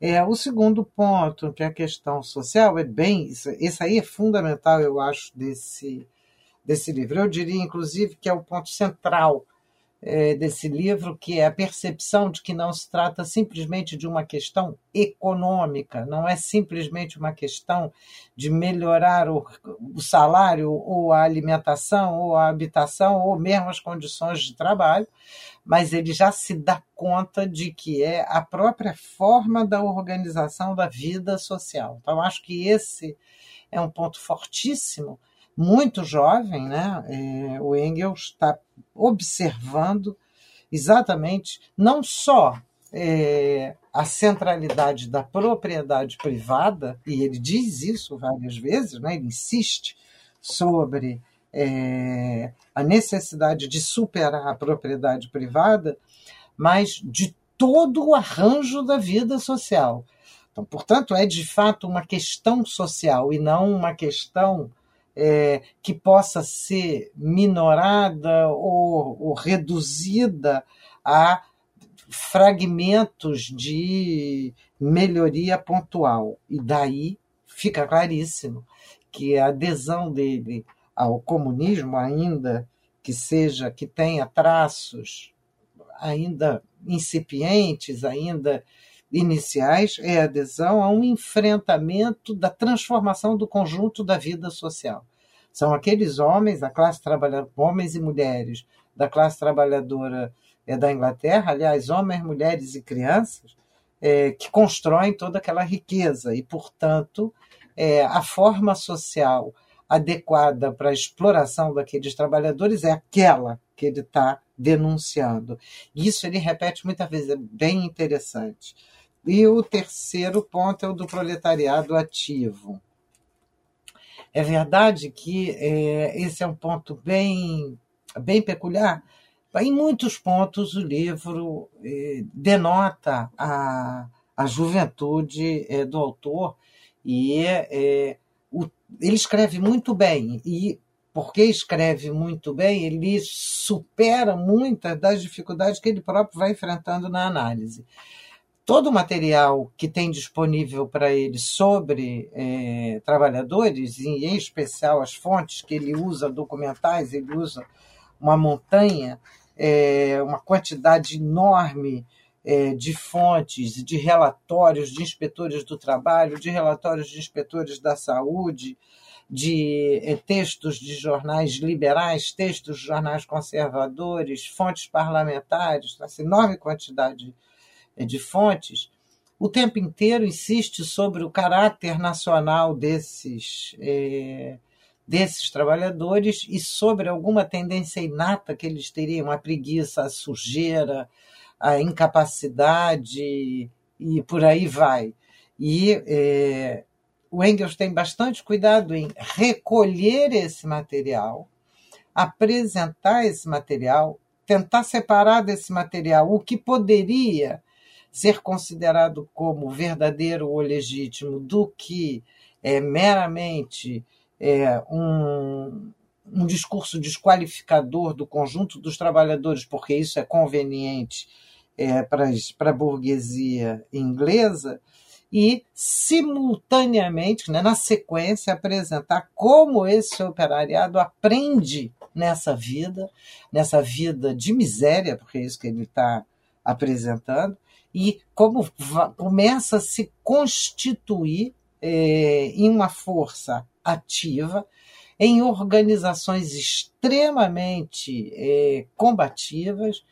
É, o segundo ponto, que é a questão social, é bem. Isso, esse aí é fundamental, eu acho, desse, desse livro. Eu diria, inclusive, que é o ponto central é, desse livro, que é a percepção de que não se trata simplesmente de uma questão econômica, não é simplesmente uma questão de melhorar o, o salário, ou a alimentação, ou a habitação, ou mesmo as condições de trabalho, mas ele já se dá conta de que é a própria forma da organização da vida social. Então, acho que esse é um ponto fortíssimo muito jovem, né? É, o Engels está observando exatamente não só é, a centralidade da propriedade privada, e ele diz isso várias vezes, né? ele insiste sobre é, a necessidade de superar a propriedade privada, mas de todo o arranjo da vida social. Então, portanto, é de fato uma questão social e não uma questão é, que possa ser minorada ou, ou reduzida a fragmentos de melhoria pontual. E daí fica claríssimo que a adesão dele ao comunismo, ainda que seja que tenha traços ainda incipientes, ainda iniciais é a adesão a um enfrentamento da transformação do conjunto da vida social. São aqueles homens, a classe trabalhadora, homens e mulheres da classe trabalhadora é, da Inglaterra, aliás, homens, mulheres e crianças, é, que constroem toda aquela riqueza e, portanto, é, a forma social adequada para a exploração daqueles trabalhadores é aquela que ele está denunciando. Isso ele repete muitas vezes, é bem interessante. E o terceiro ponto é o do proletariado ativo. É verdade que é, esse é um ponto bem, bem peculiar. Em muitos pontos, o livro é, denota a, a juventude é, do autor e é, o, ele escreve muito bem. E porque escreve muito bem, ele supera muitas das dificuldades que ele próprio vai enfrentando na análise todo o material que tem disponível para ele sobre é, trabalhadores, e em especial as fontes que ele usa, documentais, ele usa uma montanha, é, uma quantidade enorme é, de fontes, de relatórios de inspetores do trabalho, de relatórios de inspetores da saúde, de é, textos de jornais liberais, textos de jornais conservadores, fontes parlamentares, essa enorme quantidade de fontes, o tempo inteiro insiste sobre o caráter nacional desses, é, desses trabalhadores e sobre alguma tendência inata que eles teriam, a preguiça, a sujeira, a incapacidade e por aí vai. E é, o Engels tem bastante cuidado em recolher esse material, apresentar esse material, tentar separar desse material o que poderia ser considerado como verdadeiro ou legítimo do que é meramente é, um, um discurso desqualificador do conjunto dos trabalhadores, porque isso é conveniente é, para a burguesia inglesa, e, simultaneamente, né, na sequência, apresentar como esse operariado aprende nessa vida, nessa vida de miséria, porque é isso que ele está apresentando, e como começa a se constituir é, em uma força ativa, em organizações extremamente é, combativas,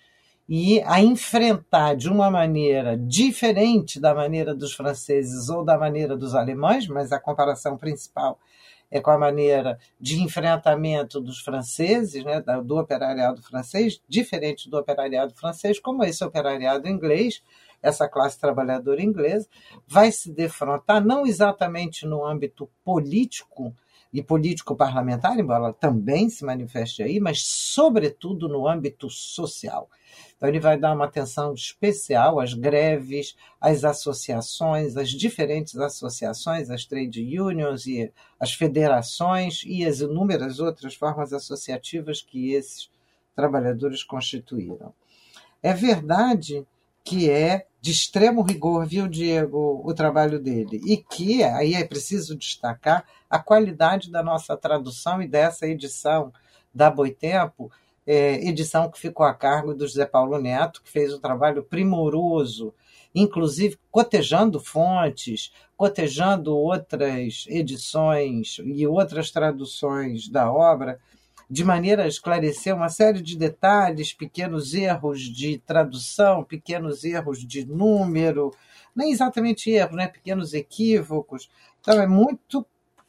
e a enfrentar de uma maneira diferente da maneira dos franceses ou da maneira dos alemães, mas a comparação principal é com a maneira de enfrentamento dos franceses, né, do operariado francês, diferente do operariado francês, como esse operariado inglês, essa classe trabalhadora inglesa, vai se defrontar não exatamente no âmbito político, e político-parlamentar, embora também se manifeste aí, mas, sobretudo, no âmbito social. Então, ele vai dar uma atenção especial às greves, às associações, às diferentes associações, às trade unions e às federações e as inúmeras outras formas associativas que esses trabalhadores constituíram. É verdade que é de extremo rigor, viu, Diego, o trabalho dele. E que, aí é preciso destacar, a qualidade da nossa tradução e dessa edição da Boitempo, é, edição que ficou a cargo do José Paulo Neto, que fez um trabalho primoroso, inclusive cotejando fontes, cotejando outras edições e outras traduções da obra, de maneira a esclarecer uma série de detalhes, pequenos erros de tradução, pequenos erros de número, nem exatamente erros, né? pequenos equívocos. Então, é muito.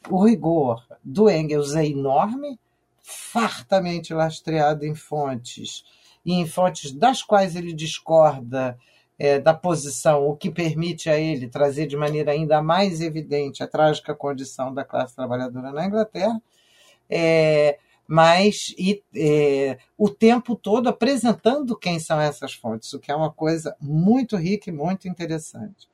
O rigor do Engels é enorme, fartamente lastreado em fontes, e em fontes das quais ele discorda é, da posição, o que permite a ele trazer de maneira ainda mais evidente a trágica condição da classe trabalhadora na Inglaterra. É, mas e, é, o tempo todo apresentando quem são essas fontes, o que é uma coisa muito rica e muito interessante.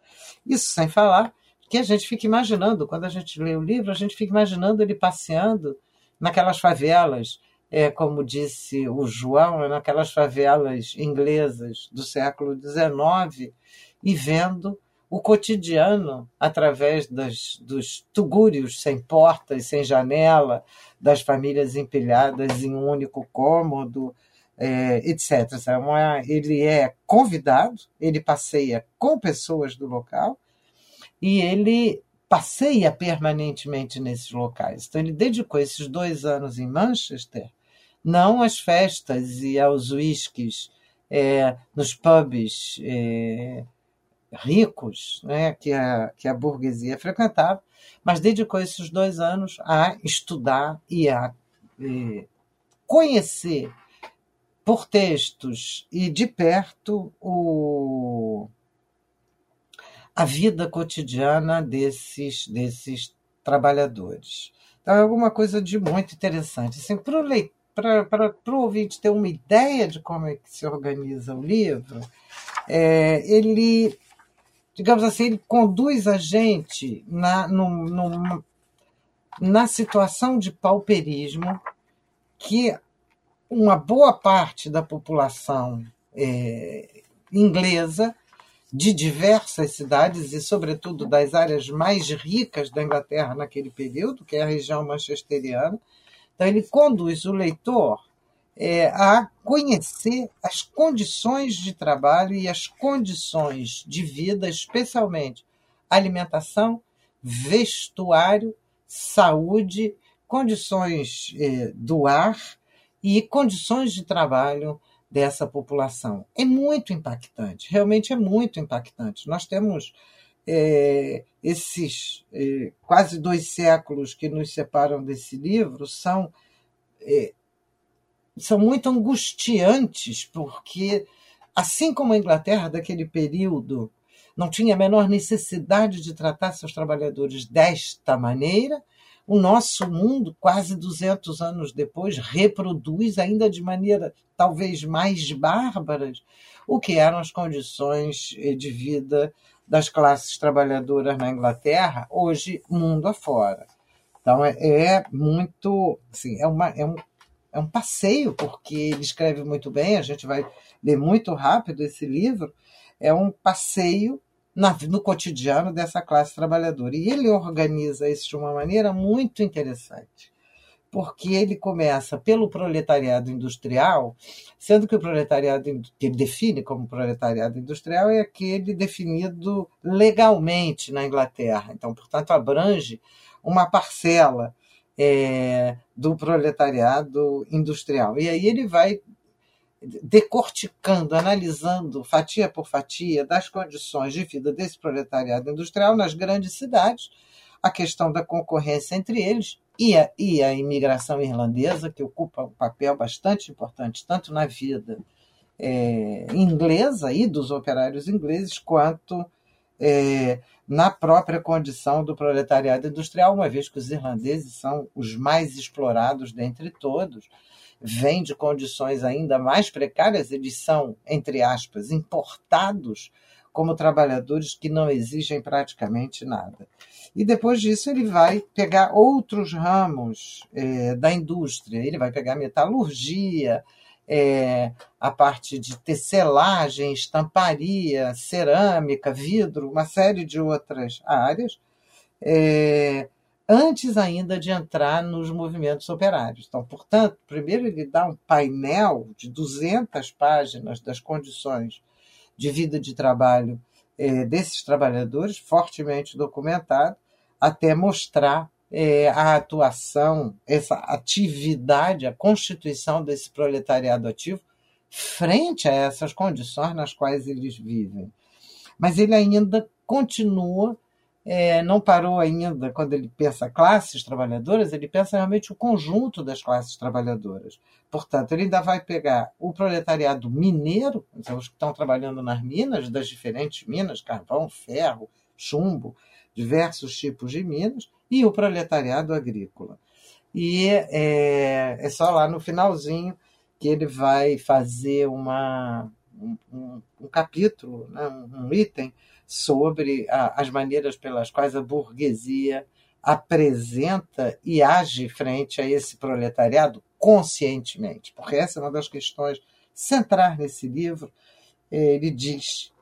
Isso sem falar que a gente fica imaginando, quando a gente lê o livro, a gente fica imaginando ele passeando naquelas favelas, é, como disse o João, naquelas favelas inglesas do século XIX, e vendo o cotidiano através das, dos tugúrios sem portas, sem janela, das famílias empilhadas em um único cômodo, é, etc. ele é convidado, ele passeia com pessoas do local e ele passeia permanentemente nesses locais. Então, ele dedicou esses dois anos em Manchester, não às festas e aos whiskies, é, nos pubs é, ricos né, que, a, que a burguesia frequentava, mas dedicou esses dois anos a estudar e a e conhecer por textos e de perto o, a vida cotidiana desses, desses trabalhadores. Então, é alguma coisa de muito interessante. Assim, para o ouvinte ter uma ideia de como é que se organiza o livro, é, ele digamos assim, ele conduz a gente na, na situação de pauperismo que uma boa parte da população é, inglesa de diversas cidades e, sobretudo, das áreas mais ricas da Inglaterra naquele período, que é a região manchesteriana. Então, ele conduz o leitor é, a conhecer as condições de trabalho e as condições de vida, especialmente alimentação, vestuário, saúde, condições é, do ar e condições de trabalho dessa população. É muito impactante, realmente é muito impactante. Nós temos é, esses é, quase dois séculos que nos separam desse livro, são são muito angustiantes, porque, assim como a Inglaterra daquele período, não tinha a menor necessidade de tratar seus trabalhadores desta maneira. O nosso mundo, quase 200 anos depois, reproduz ainda de maneira talvez mais bárbaras o que eram as condições eh, de vida das classes trabalhadoras na Inglaterra, hoje mundo afora. Então é, é muito, assim, é, uma, é, um, é um passeio, porque ele escreve muito bem, a gente vai ler muito rápido esse livro, é um passeio na, no cotidiano dessa classe trabalhadora. E ele organiza isso de uma maneira muito interessante porque ele começa pelo proletariado industrial, sendo que o proletariado que ele define como proletariado industrial é aquele definido legalmente na Inglaterra. Então, portanto, abrange uma parcela é, do proletariado industrial. E aí ele vai decorticando, analisando fatia por fatia das condições de vida desse proletariado industrial nas grandes cidades, a questão da concorrência entre eles e a, e a imigração irlandesa, que ocupa um papel bastante importante, tanto na vida é, inglesa e dos operários ingleses, quanto é, na própria condição do proletariado industrial, uma vez que os irlandeses são os mais explorados dentre todos, vêm de condições ainda mais precárias, eles são, entre aspas, importados como trabalhadores que não exigem praticamente nada. E depois disso ele vai pegar outros ramos é, da indústria, ele vai pegar metalurgia, é, a parte de tecelagem, estamparia, cerâmica, vidro, uma série de outras áreas, é, antes ainda de entrar nos movimentos operários. Então, portanto, primeiro ele dá um painel de 200 páginas das condições de vida de trabalho é, desses trabalhadores, fortemente documentado, até mostrar é, a atuação, essa atividade, a constituição desse proletariado ativo frente a essas condições nas quais eles vivem. Mas ele ainda continua, é, não parou ainda, quando ele pensa classes trabalhadoras, ele pensa realmente o conjunto das classes trabalhadoras. Portanto, ele ainda vai pegar o proletariado mineiro, os que estão trabalhando nas minas, das diferentes minas, carvão, ferro, chumbo, diversos tipos de minas, e o proletariado agrícola. E é, é só lá no finalzinho que ele vai fazer uma, um, um, capítulo, né, um item sobre a, as maneiras pelas quais a burguesia apresenta e age frente a esse proletariado conscientemente, porque essa é uma das questões centrais nesse livro. Ele diz: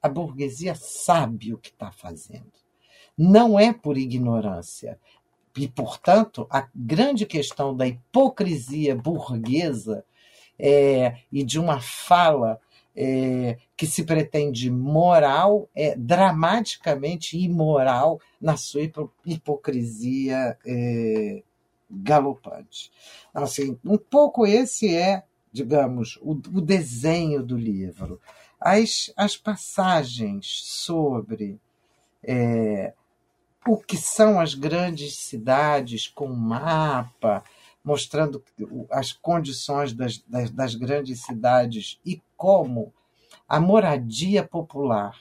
a burguesia sabe o que está fazendo não é por ignorância. E, portanto, a grande questão da hipocrisia burguesa é, e de uma fala é, que se pretende moral é dramaticamente imoral na sua hipocrisia é, galopante. Assim, um pouco esse é, digamos, o, o desenho do livro. As, as passagens sobre é, o que são as grandes cidades com mapa, mostrando as condições das, das, das grandes cidades e como a moradia popular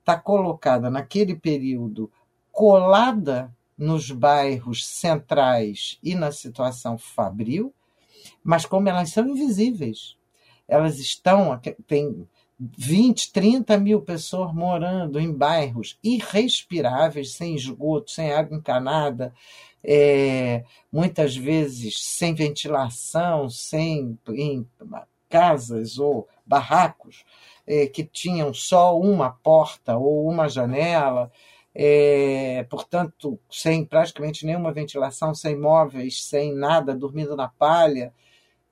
está colocada naquele período colada nos bairros centrais e na situação fabril, mas como elas são invisíveis. Elas estão, tem 20, 30 mil pessoas morando em bairros irrespiráveis, sem esgoto, sem água encanada, é, muitas vezes sem ventilação, sem em casas ou barracos é, que tinham só uma porta ou uma janela, é, portanto, sem praticamente nenhuma ventilação, sem móveis, sem nada, dormindo na palha,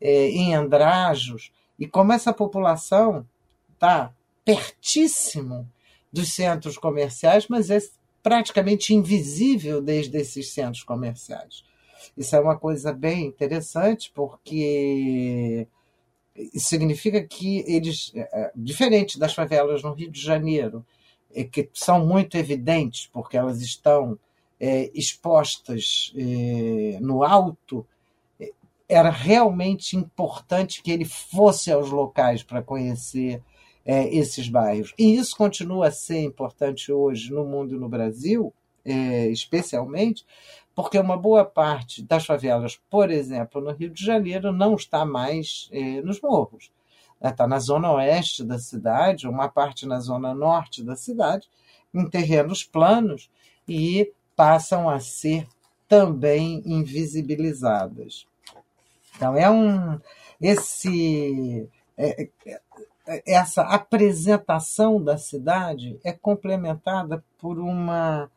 é, em andrajos. E como essa população está pertíssimo dos centros comerciais, mas é praticamente invisível desde esses centros comerciais. Isso é uma coisa bem interessante, porque significa que eles, é, é, diferente das favelas no Rio de Janeiro, é, que são muito evidentes, porque elas estão é, expostas é, no alto, era realmente importante que ele fosse aos locais para conhecer é, esses bairros. E isso continua a ser importante hoje no mundo e no Brasil, é, especialmente, porque uma boa parte das favelas, por exemplo, no Rio de Janeiro, não está mais é, nos morros. Está na zona oeste da cidade, uma parte na zona norte da cidade, em terrenos planos, e passam a ser também invisibilizadas. Então, é um. Esse, é, é, essa apresentação da cidade é complementada por uma,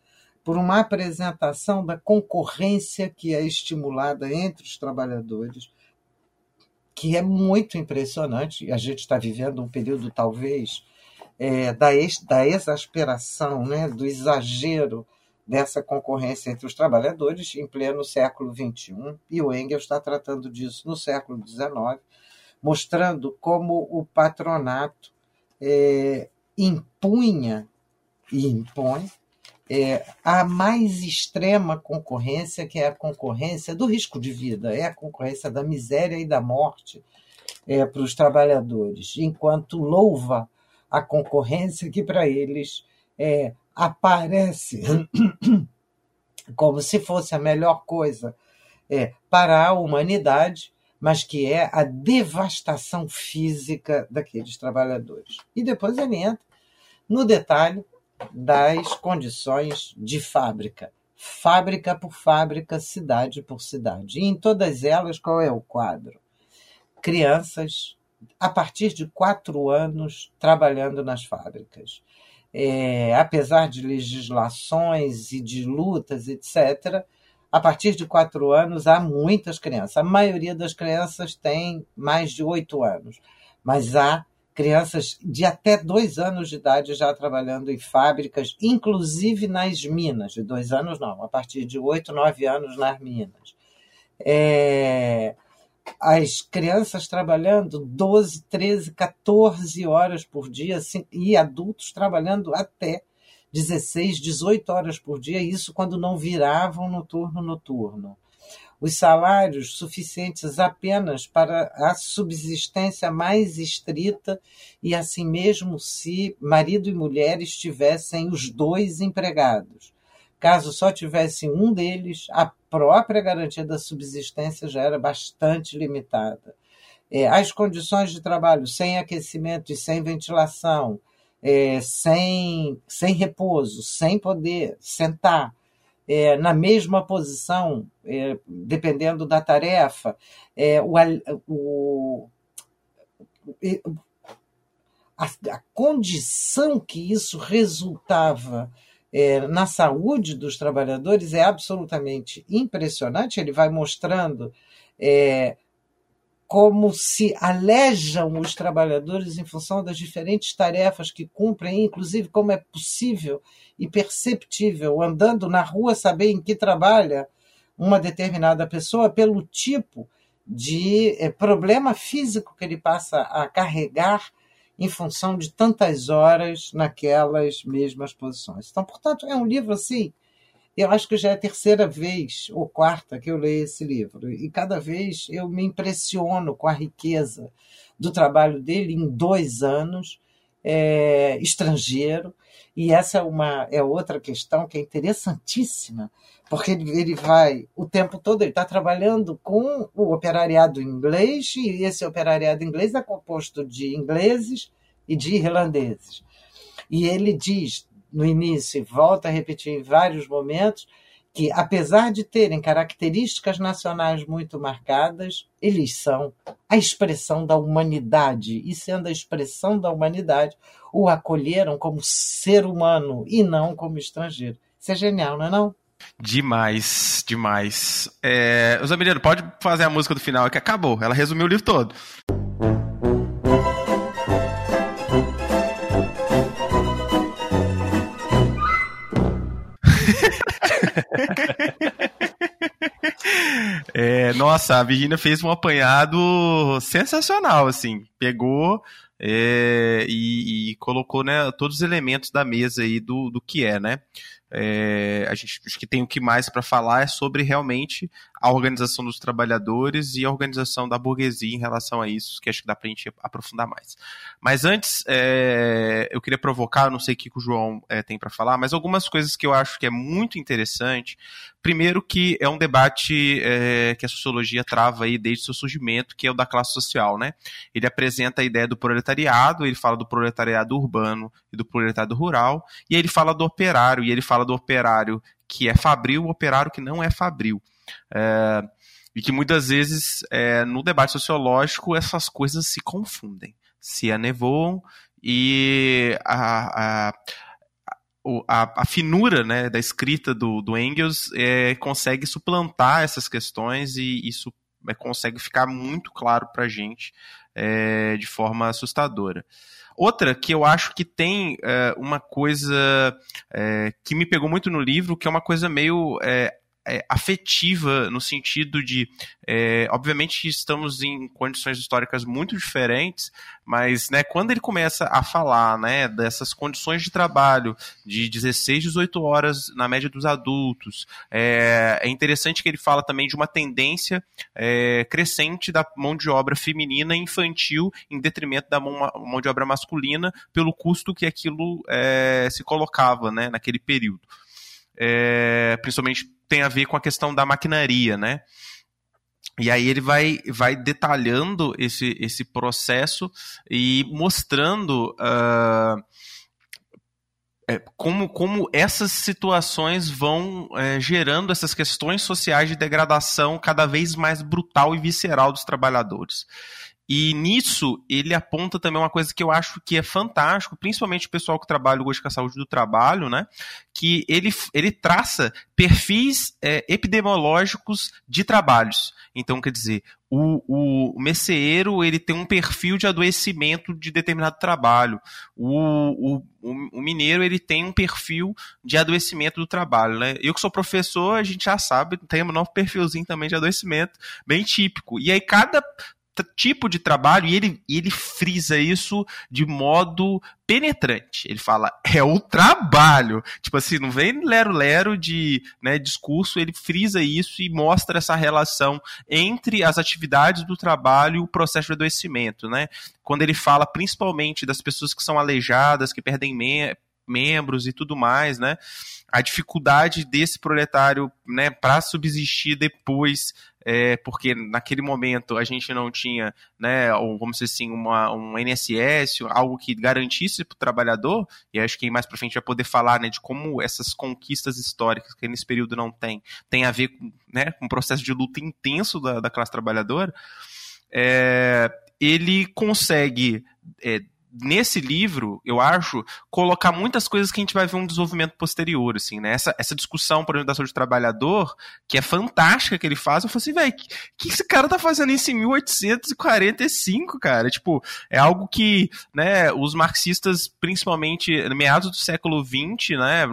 por uma apresentação da concorrência que é estimulada entre os trabalhadores, que é muito impressionante. A gente está vivendo um período, talvez, é, da, ex, da exasperação, né, do exagero dessa concorrência entre os trabalhadores em pleno século XXI, e o Engels está tratando disso no século XIX, mostrando como o patronato é, impunha e impõe é, a mais extrema concorrência, que é a concorrência do risco de vida, é a concorrência da miséria e da morte é, para os trabalhadores, enquanto louva a concorrência que para eles é, aparece como se fosse a melhor coisa é, para a humanidade, mas que é a devastação física daqueles trabalhadores. E depois ele entra no detalhe das condições de fábrica, fábrica por fábrica, cidade por cidade. E em todas elas, qual é o quadro? Crianças a partir de quatro anos trabalhando nas fábricas é, apesar de legislações e de lutas, etc., a partir de quatro anos há muitas crianças. A maioria das crianças tem mais de oito anos, mas há crianças de até dois anos de idade já trabalhando em fábricas, inclusive nas minas. De dois anos não, a partir de oito, nove anos nas minas. É, as crianças trabalhando 12, 13, 14 horas por dia assim, e adultos trabalhando até 16, 18 horas por dia, isso quando não viravam no turno noturno. Os salários suficientes apenas para a subsistência mais estrita e assim mesmo se marido e mulher estivessem os dois empregados. Caso só tivesse um deles, a própria garantia da subsistência já era bastante limitada. É, as condições de trabalho sem aquecimento e sem ventilação, é, sem, sem repouso, sem poder sentar é, na mesma posição, é, dependendo da tarefa, é, o, o, a, a condição que isso resultava é, na saúde dos trabalhadores é absolutamente impressionante. Ele vai mostrando é, como se alejam os trabalhadores em função das diferentes tarefas que cumprem, inclusive como é possível e perceptível, andando na rua, saber em que trabalha uma determinada pessoa pelo tipo de é, problema físico que ele passa a carregar em função de tantas horas naquelas mesmas posições. Então, portanto, é um livro assim. Eu acho que já é a terceira vez ou quarta que eu leio esse livro. E cada vez eu me impressiono com a riqueza do trabalho dele em dois anos, é, estrangeiro. E essa é uma é outra questão que é interessantíssima, porque ele, ele vai o tempo todo ele está trabalhando com o operariado inglês e esse operariado inglês é composto de ingleses e de irlandeses. E ele diz no início e volta a repetir em vários momentos que, apesar de terem características nacionais muito marcadas, eles são a expressão da humanidade, e sendo a expressão da humanidade, o acolheram como ser humano e não como estrangeiro. Isso é genial, não é não? Demais, demais. É, Zamiriano, pode fazer a música do final que acabou. Ela resumiu o livro todo. É, nossa, a Virginia fez um apanhado sensacional, assim. Pegou é, e, e, colocou né, todos os elementos da mesa aí do, do que é, né? é, a gente acho que tem o que mais para falar é sobre realmente a organização dos trabalhadores e a organização da burguesia em relação a isso, que acho que dá para a gente aprofundar mais. Mas antes, é, eu queria provocar, não sei o que o João é, tem para falar, mas algumas coisas que eu acho que é muito interessante. Primeiro que é um debate é, que a sociologia trava aí desde seu surgimento, que é o da classe social, né? Ele apresenta a ideia do proletariado, ele fala do proletariado urbano e do proletariado rural, e ele fala do operário, e ele fala do operário que é fabril, o operário que não é fabril. É, e que muitas vezes é, no debate sociológico essas coisas se confundem, se anevoam e a, a, a, a finura né, da escrita do, do Engels é, consegue suplantar essas questões e isso é, consegue ficar muito claro para a gente é, de forma assustadora. Outra que eu acho que tem é, uma coisa é, que me pegou muito no livro, que é uma coisa meio é, afetiva no sentido de, é, obviamente, estamos em condições históricas muito diferentes, mas né, quando ele começa a falar né, dessas condições de trabalho de 16, 18 horas na média dos adultos, é, é interessante que ele fala também de uma tendência é, crescente da mão de obra feminina e infantil em detrimento da mão, mão de obra masculina pelo custo que aquilo é, se colocava né, naquele período. É, principalmente tem a ver com a questão da maquinaria, né? E aí ele vai, vai detalhando esse, esse processo e mostrando uh, como, como essas situações vão é, gerando essas questões sociais de degradação cada vez mais brutal e visceral dos trabalhadores. E nisso, ele aponta também uma coisa que eu acho que é fantástico, principalmente o pessoal que trabalha hoje com a saúde do trabalho, né? Que ele, ele traça perfis é, epidemiológicos de trabalhos. Então, quer dizer, o, o meceeiro ele tem um perfil de adoecimento de determinado trabalho. O, o, o, mineiro ele tem um perfil de adoecimento do trabalho. Né? Eu que sou professor, a gente já sabe, tem um novo perfilzinho também de adoecimento, bem típico. E aí cada tipo de trabalho e ele, ele frisa isso de modo penetrante. Ele fala, é o trabalho. Tipo assim, não vem lero-lero de né, discurso, ele frisa isso e mostra essa relação entre as atividades do trabalho e o processo de adoecimento, né? Quando ele fala principalmente das pessoas que são aleijadas, que perdem me membros e tudo mais, né? A dificuldade desse proletário, né, para subsistir depois é, porque naquele momento a gente não tinha, né, ou vamos dizer assim, uma, um NSS, algo que garantisse para o trabalhador, e acho que mais para frente vai poder falar né, de como essas conquistas históricas que nesse período não tem, tem a ver com, né, com um processo de luta intenso da, da classe trabalhadora, é, ele consegue é, nesse livro, eu acho, colocar muitas coisas que a gente vai ver um desenvolvimento posterior, assim, né? Essa, essa discussão, por exemplo, da saúde do trabalhador, que é fantástica que ele faz, eu falo assim, velho, o que, que esse cara tá fazendo isso em 1845, cara? Tipo, é algo que, né, os marxistas, principalmente meados do século XX, né,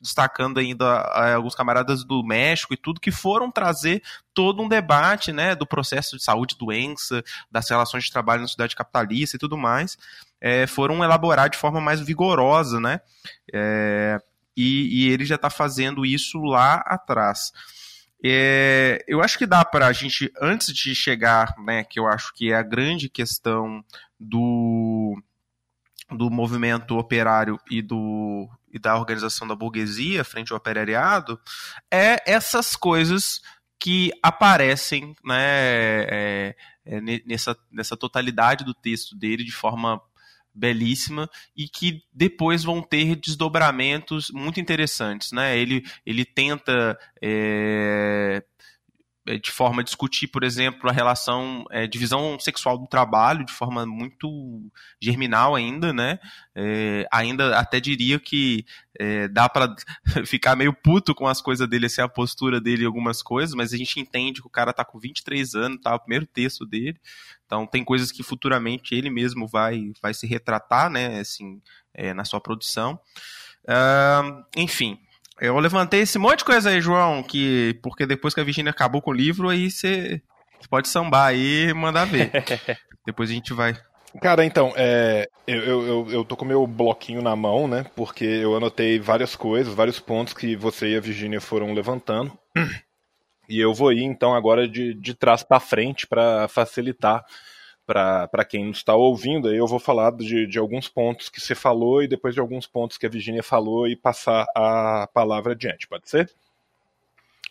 destacando ainda eh, alguns camaradas do México e tudo, que foram trazer todo um debate né, do processo de saúde doença, das relações de trabalho na sociedade capitalista e tudo mais, é, foram elaborar de forma mais vigorosa, né? É, e, e, ele já está fazendo isso lá atrás. É, eu acho que dá para a gente, antes de chegar, né, que eu acho que é a grande questão do, do movimento operário e do, e da organização da burguesia frente ao operariado é essas coisas que aparecem né, é, é, nessa, nessa totalidade do texto dele de forma belíssima e que depois vão ter desdobramentos muito interessantes. Né? Ele, ele tenta é, de forma a discutir, por exemplo, a relação, é, divisão sexual do trabalho de forma muito germinal ainda, né? É, ainda até diria que é, dá para ficar meio puto com as coisas dele, assim, a postura dele e algumas coisas, mas a gente entende que o cara tá com 23 anos, tá? O primeiro texto dele. Então tem coisas que futuramente ele mesmo vai, vai se retratar, né? Assim, é, na sua produção. Uh, enfim, eu levantei esse monte de coisa aí, João, que porque depois que a Virginia acabou com o livro, aí você pode sambar aí e mandar ver. depois a gente vai. Cara, então, é, eu, eu, eu tô com meu bloquinho na mão, né? Porque eu anotei várias coisas, vários pontos que você e a Virginia foram levantando. E eu vou ir, então, agora de, de trás para frente para facilitar para quem está ouvindo. Aí eu vou falar de, de alguns pontos que você falou e depois de alguns pontos que a Virginia falou e passar a palavra adiante. Pode ser?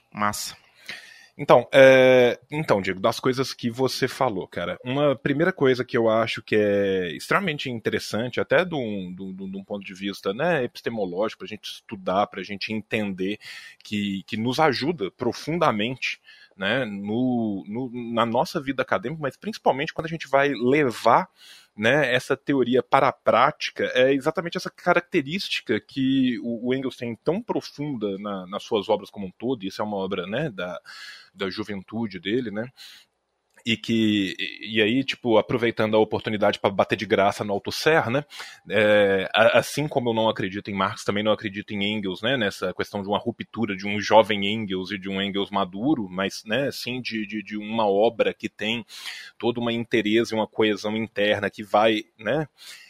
Massa. Então, é... então, Diego, das coisas que você falou, cara, uma primeira coisa que eu acho que é extremamente interessante, até de um, de um, de um ponto de vista né, epistemológico, para a gente estudar, para a gente entender, que, que nos ajuda profundamente né, no, no, na nossa vida acadêmica, mas principalmente quando a gente vai levar né, essa teoria para a prática é exatamente essa característica que o, o Engels tem tão profunda na, nas suas obras como um todo, e isso é uma obra né, da, da juventude dele, né, e que e aí tipo aproveitando a oportunidade para bater de graça no Althusser, né? É, assim como eu não acredito em Marx, também não acredito em Engels, né? Nessa questão de uma ruptura de um jovem Engels e de um Engels maduro, mas né, sim de, de, de uma obra que tem toda uma interesse uma coesão interna que vai, né?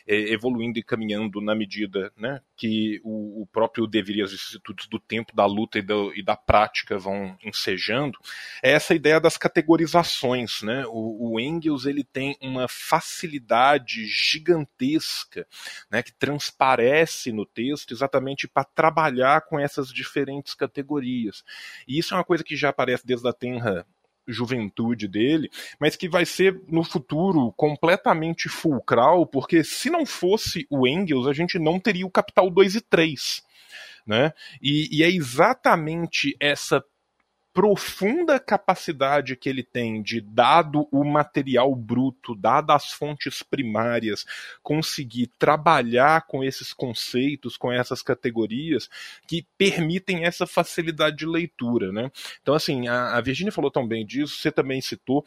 É, evoluindo e caminhando na medida né, que o, o, próprio dever e as institutos do tempo, da luta e, do, e, da prática vão ensejando, é essa ideia das categorizações. Né? O, o Engels ele tem uma facilidade gigantesca né, que transparece no texto exatamente para trabalhar com essas diferentes categorias. E isso é uma coisa que já aparece desde a Tenra juventude dele, mas que vai ser no futuro completamente fulcral, porque se não fosse o Engels, a gente não teria o Capital 2 e 3. Né? E, e é exatamente essa profunda capacidade que ele tem de, dado o material bruto, dadas as fontes primárias, conseguir trabalhar com esses conceitos, com essas categorias, que permitem essa facilidade de leitura. Né? Então, assim, a, a Virginia falou tão bem disso, você também citou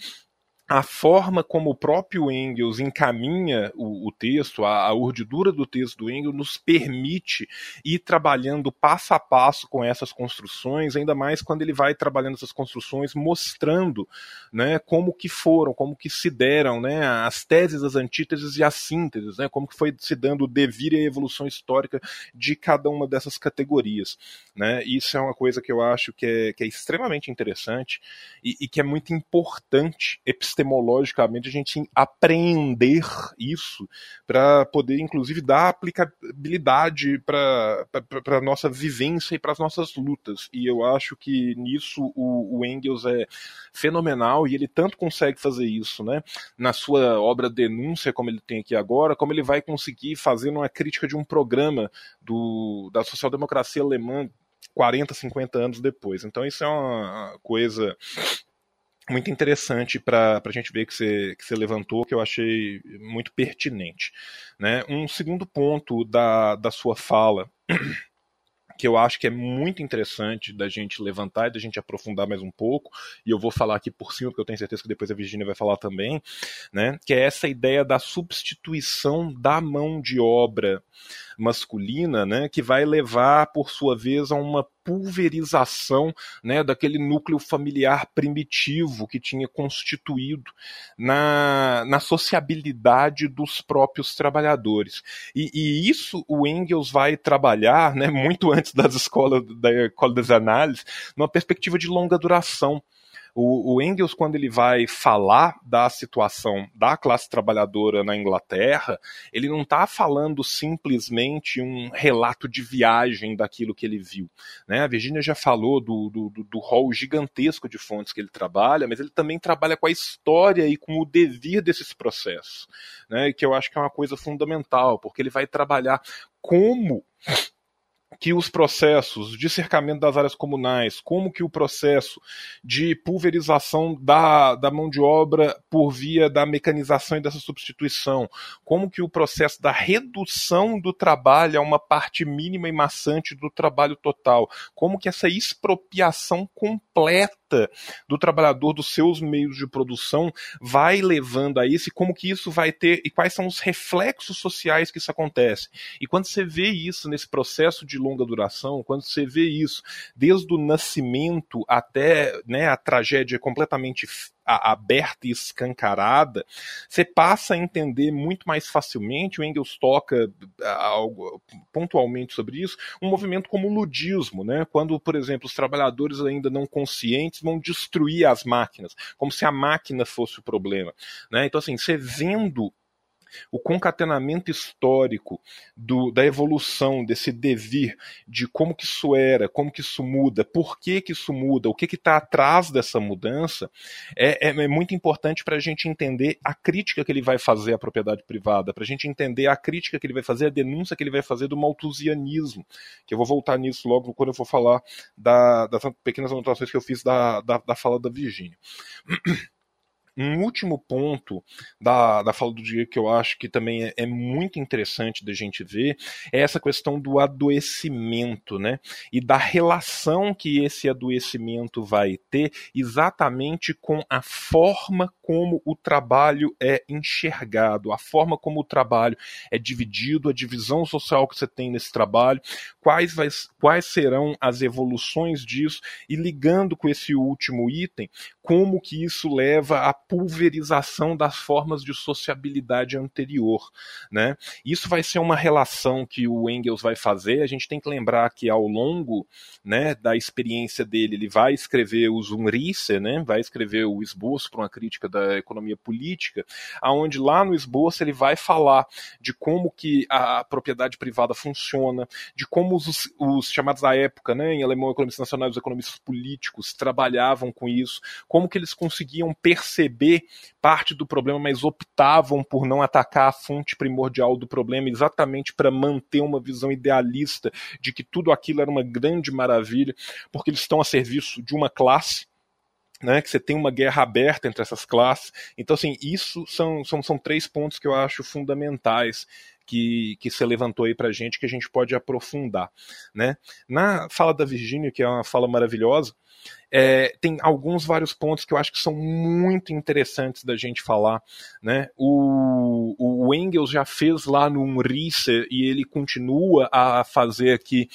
a forma como o próprio Engels encaminha o, o texto, a, a, urdidura do texto do Engels, nos permite ir trabalhando passo a passo com essas construções, ainda mais quando ele vai trabalhando essas construções, mostrando né, como que foram, como que se deram né, as teses, as antíteses e as sínteses, né, como que foi se dando o devir e a evolução histórica de cada uma dessas categorias. Né? Isso é uma coisa que eu acho que é, que é extremamente interessante e, e que é muito importante epistemologicamente epistemologicamente a gente apreender isso para poder, inclusive, dar aplicabilidade para a nossa vivência e para as nossas lutas. E eu acho que nisso o, o, Engels é fenomenal e ele tanto consegue fazer isso, né? Na sua obra Denúncia, como ele tem aqui agora, como ele vai conseguir fazer uma crítica de um programa do, da social-democracia alemã 40, 50 anos depois. Então isso é uma coisa muito interessante para a gente ver que você, que você levantou, que eu achei muito pertinente. Né? Um segundo ponto da, da sua fala, que eu acho que é muito interessante da gente levantar e da gente aprofundar mais um pouco, e eu vou falar aqui por cima, porque eu tenho certeza que depois a Virginia vai falar também, né? que é essa ideia da substituição da mão de obra masculina, né, que vai levar, por sua vez, a uma pulverização né, daquele núcleo familiar primitivo que tinha constituído na, na sociabilidade dos próprios trabalhores. E, e isso o Engels vai trabalhar né, muito antes das escolas da escola das análises, numa perspectiva de longa duração. O, o, Engels, quando ele vai falar da situação da classe trabalhadora na Inglaterra, ele não está falando simplesmente um relato de viagem daquilo que ele viu. Né? A Virginia já falou do, do, do rol gigantesco de fontes que ele trabalha, mas ele também trabalha com a história e com o devir desses processos, né? que eu acho que é uma coisa fundamental, porque ele vai trabalhar como que os processos de cercamento das áreas comunais, como que o processo de pulverização da, da mão de obra por via da mecanização e dessa substituição, como que o processo da redução do trabalho a uma parte mínima e maçante do trabalho total, como que essa expropriação completa do trabalhador dos seus meios de produção vai levando a isso e como que isso vai ter e quais são os reflexos sociais que isso acontece. E quando você vê isso nesse processo de longa duração, quando você vê isso desde o nascimento até né, a tragédia completamente aberta e escancarada, você passa a entender muito mais facilmente, o Engels toca algo, pontualmente sobre isso, um movimento como o ludismo, né? quando, por exemplo, os trabalhadores ainda não conscientes vão destruir as máquinas, como se a máquina fosse o problema. Né? Então, assim, você vendo o concatenamento histórico do, da evolução desse devir, de como que isso era, como que isso muda, por que que isso muda, o que que está atrás dessa mudança, é, é, é muito importante para a gente entender a crítica que ele vai fazer à propriedade privada, para a gente entender a crítica que ele vai fazer, a denúncia que ele vai fazer do malthusianismo, que eu vou voltar nisso logo quando eu for falar da, das pequenas anotações que eu fiz da, da, da fala da Virgínia. Um último ponto da, da fala do Diego que eu acho que também é, é, muito interessante da gente ver é essa questão do adoecimento, né? E da relação que esse adoecimento vai ter exatamente com a forma como o trabalho é enxergado, a forma como o trabalho é dividido, a divisão social que você tem nesse trabalho, quais, vai, quais serão as evoluções disso, e ligando com esse último item, como que isso leva à pulverização das formas de sociabilidade anterior. Né? Isso vai ser uma relação que o Engels vai fazer. A gente tem que lembrar que ao longo né, da experiência dele, ele vai escrever o Zunrisse, né, vai escrever o esboço para uma crítica da economia política, aonde lá no esboço ele vai falar de como que a propriedade privada funciona, de como os, os chamados da época, né, em alemão economistas nacionais, os economistas políticos trabalhavam com isso, como que eles conseguiam perceber parte do problema, mas optavam por não atacar a fonte primordial do problema, exatamente para manter uma visão idealista de que tudo aquilo era uma grande maravilha, porque eles estão a serviço de uma classe, né, que você tem uma guerra aberta entre essas classes. Então, assim, isso são, são, são três pontos que eu acho fundamentais que, que você levantou aí pra gente, que a gente pode aprofundar. Né? Na fala da Virgínia, que é uma fala maravilhosa, é, tem alguns vários pontos que eu acho que são muito interessantes da gente falar. Né? O, o Engels já fez lá no Umrisse e ele continua a fazer aqui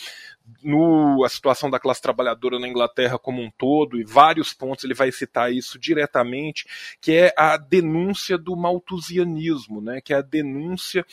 no a situação da classe trabalhadora na Inglaterra como um todo, e vários pontos ele vai citar isso diretamente, que é a denúncia do malthusianismo, né? que é a denúncia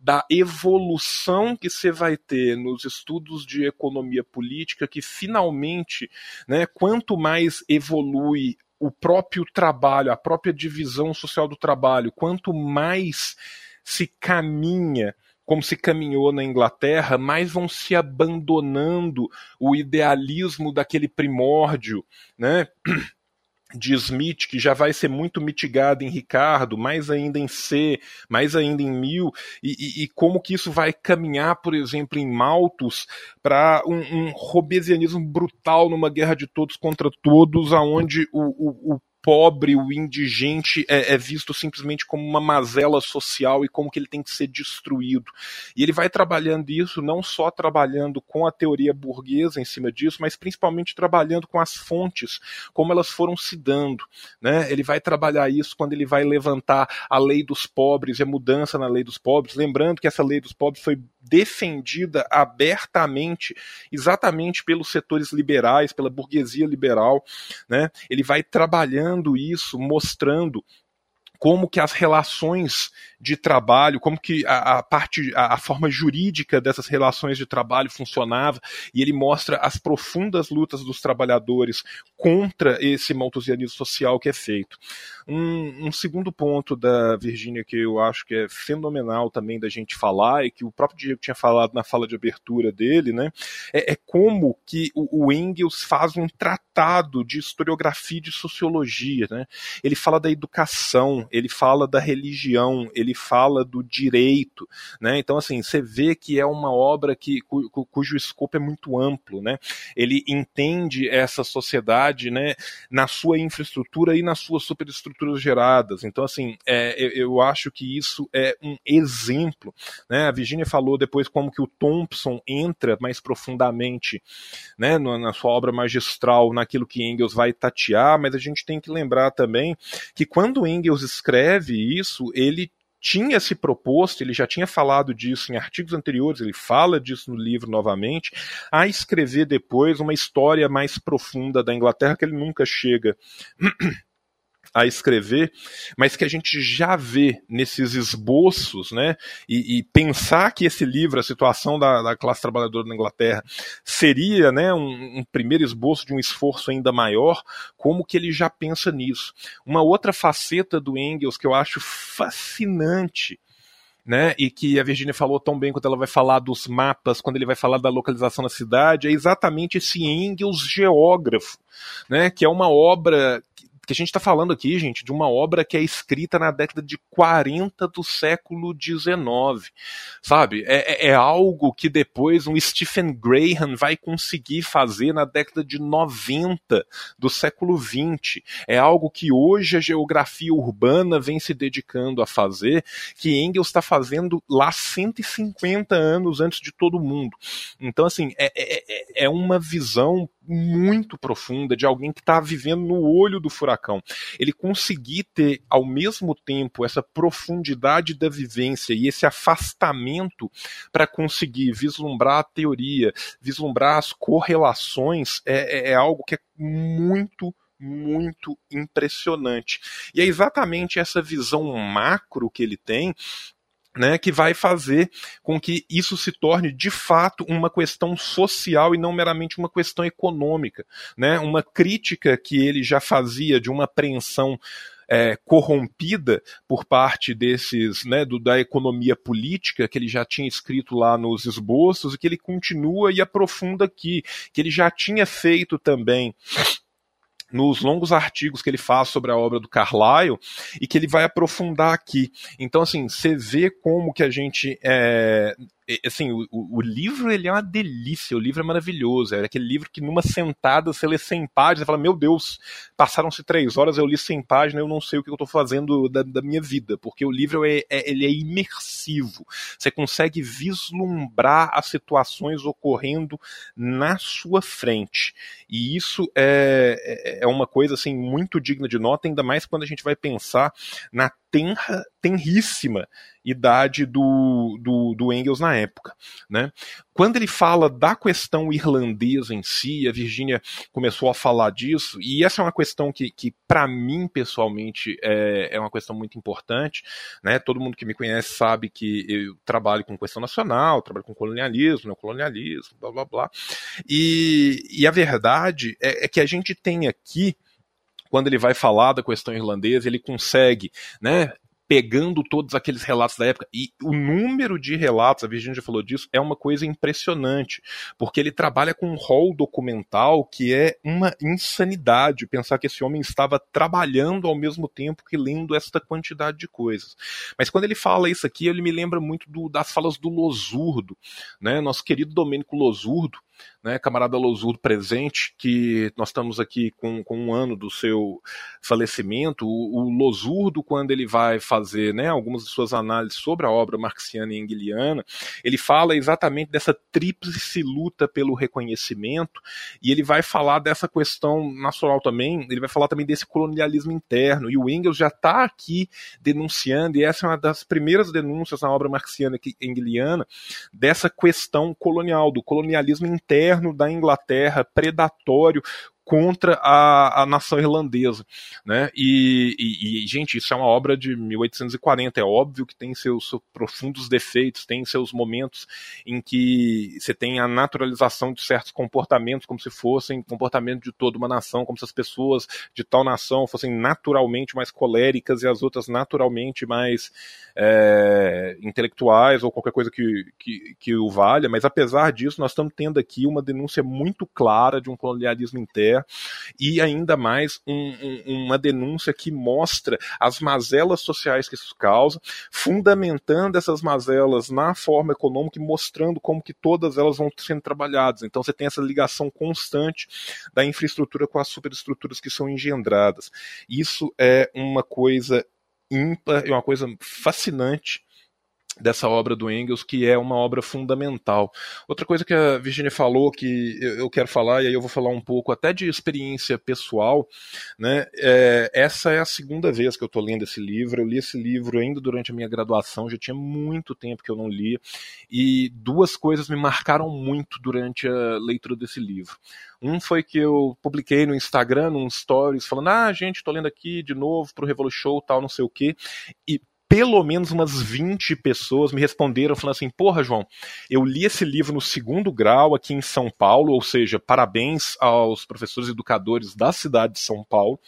da evolução que você vai ter nos estudos de economia política, que finalmente, né, quanto mais evolui o próprio trabalho, a própria divisão social do trabalho, quanto mais se caminha como se caminhou na Inglaterra, mais vão se abandonando o idealismo daquele primórdio, né? de Smith, que já vai ser muito mitigado em Ricardo, mais ainda em C, mais ainda em Mil, e, e, e como que isso vai caminhar, por exemplo, em Malthus, para um, um robesianismo brutal numa guerra de todos contra todos, aonde o, o, o pobre, o indigente é, é, visto simplesmente como uma mazela social e como que ele tem que ser destruído. E ele vai trabalhando isso, não só trabalhando com a teoria burguesa em cima disso, mas principalmente trabalhando com as fontes, como elas foram se dando. Né? Ele vai trabalhar isso quando ele vai levantar a lei dos pobres e a mudança na lei dos pobres, lembrando que essa lei dos pobres foi defendida abertamente, exatamente pelos setores liberais, pela burguesia liberal. Né? Ele vai trabalhando isso, mostrando como que as relações de trabalho, como que a, a parte, a, a, forma jurídica dessas relações de trabalho funcionava, e ele mostra as profundas lutas dos trabalhadores contra esse malthusianismo social que é feito. Um, um segundo ponto da Virgínia que eu acho que é fenomenal também da gente falar, e que o próprio Diego tinha falado na fala de abertura dele, né, é, é como que o, o Engels faz um tratado de historiografia e de sociologia, né, ele fala da educação, ele fala da religião, ele ele fala do direito, né? Então assim, você vê que é uma obra que cu, cujo escopo é muito amplo, né? Ele entende essa sociedade, né, na sua infraestrutura e nas suas superestruturas geradas. Então assim, é, eu, eu acho que isso é um exemplo, né? A Virginia falou depois como que o Thompson entra mais profundamente, né, na sua obra magistral, naquilo que Engels vai tatear, mas a gente tem que lembrar também que quando Engels escreve isso, ele tinha se proposto, ele já tinha falado disso em artigos anteriores, ele fala disso no livro novamente, a escrever depois uma história mais profunda da Inglaterra que ele nunca chega a escrever, mas que a gente já vê nesses esboços, né? E, e pensar que esse livro, a situação da, da, classe trabalhadora na Inglaterra, seria, né, um, um, primeiro esboço de um esforço ainda maior, como que ele já pensa nisso. Uma outra faceta do Engels que eu acho fascinante né? E que a Virginia falou tão bem quando ela vai falar dos mapas, quando ele vai falar da localização da cidade, é exatamente esse Engels geógrafo, né? Que é uma obra que a gente está falando aqui, gente, de uma obra que é escrita na década de 40 do século XIX, sabe? É, é, é, algo que depois um Stephen Graham vai conseguir fazer na década de 90 do século XX. É algo que hoje a geografia urbana vem se dedicando a fazer, que Engels está fazendo lá 150 anos antes de todo mundo. Então, assim, é, é, é, é uma visão muito profunda de alguém que está vivendo no olho do furacão. Ele conseguir ter ao mesmo tempo essa profundidade da vivência e esse afastamento para conseguir vislumbrar a teoria, vislumbrar as correlações é, é, é algo que é muito muito impressionante. E é exatamente essa visão macro que ele tem né, que vai fazer com que isso se torne de fato uma questão social e não meramente uma questão econômica. Né? Uma crítica que ele já fazia de uma apreensão é, corrompida por parte desses, né, do, da economia política que ele já tinha escrito lá nos esboços e que ele continua e aprofunda aqui, que ele já tinha feito também nos longos artigos que ele faz sobre a obra do Carlyle e que ele vai aprofundar aqui. Então, assim, você vê como que a gente é, assim, o, o, livro ele é uma delícia, o livro é maravilhoso, é aquele livro que numa sentada você lê 100 páginas e fala, meu Deus, passaram-se três horas, eu li 100 páginas, eu não sei o que eu estou fazendo da, da, minha vida, porque o livro é, é, ele é imersivo, você consegue vislumbrar as situações ocorrendo na sua frente, e isso é, é, é uma coisa, assim, muito digna de nota, ainda mais quando a gente vai pensar na tenra, tenríssima idade do, do, do, Engels na época. Né? Quando ele fala da questão irlandesa em si, a Virginia começou a falar disso, e essa é uma questão que, que para mim, pessoalmente, é, é uma questão muito importante. Né? Todo mundo que me conhece sabe que eu trabalho com questão nacional, trabalho com colonialismo, neocolonialismo, blá blá blá. E, e a verdade é, é que a gente tem aqui quando ele vai falar da questão irlandesa, ele consegue, né, pegando todos aqueles relatos da época. E o número de relatos, a Virginia já falou disso, é uma coisa impressionante, porque ele trabalha com um rol documental que é uma insanidade pensar que esse homem estava trabalhando ao mesmo tempo que lendo esta quantidade de coisas. Mas quando ele fala isso aqui, ele me lembra muito do, das falas do Losurdo, né? Nosso querido Domênico Losurdo, né, camarada Losurdo presente, que nós estamos aqui com, com um ano do seu falecimento. O, o Losurdo, quando ele vai fazer né, algumas de suas análises sobre a obra marxiana e engeliana, ele fala exatamente dessa tríplice luta pelo reconhecimento, e ele vai falar dessa questão nacional também, ele vai falar também desse colonialismo interno, e o Engels já está aqui denunciando, e essa é uma das primeiras denúncias na obra marxiana e engeliana, dessa questão colonial, do colonialismo interno interno da Inglaterra predatório contra a, a nação irlandesa, né? E, e, e, gente, isso é uma obra de 1840. É óbvio que tem seus, seus, profundos defeitos, tem seus momentos em que você tem a naturalização de certos comportamentos, como se fossem comportamento de toda uma nação, como se as pessoas de tal nação fossem naturalmente mais coléricas e as outras naturalmente mais é, intelectuais ou qualquer coisa que, que, que o valha. Mas apesar disso, nós estamos tendo aqui uma denúncia muito clara de um colonialismo interno e ainda mais um, um, uma denúncia que mostra as mazelas sociais que isso causa, fundamentando essas mazelas na forma econômica e mostrando como que todas elas vão sendo trabalhadas. Então você tem essa ligação constante da infraestrutura com as superestruturas que são engendradas. Isso é uma coisa ímpar, é uma coisa fascinante dessa obra do Engels, que é uma obra fundamental. Outra coisa que a Virginia falou, que eu quero falar, e aí eu vou falar um pouco até de experiência pessoal, né? É, essa é a segunda vez que eu estou lendo esse livro. Eu li esse livro ainda durante a minha graduação, já tinha muito tempo que eu não lia, e duas coisas me marcaram muito durante a leitura desse livro. Um foi que eu publiquei no Instagram, num stories, falando: ah, gente, tô lendo aqui de novo pro Revolution, tal, não sei o quê. E pelo menos umas 20 pessoas me responderam falando assim: Porra, João, eu li esse livro no segundo grau aqui em São Paulo, ou seja, parabéns aos professores educadores da cidade de São Paulo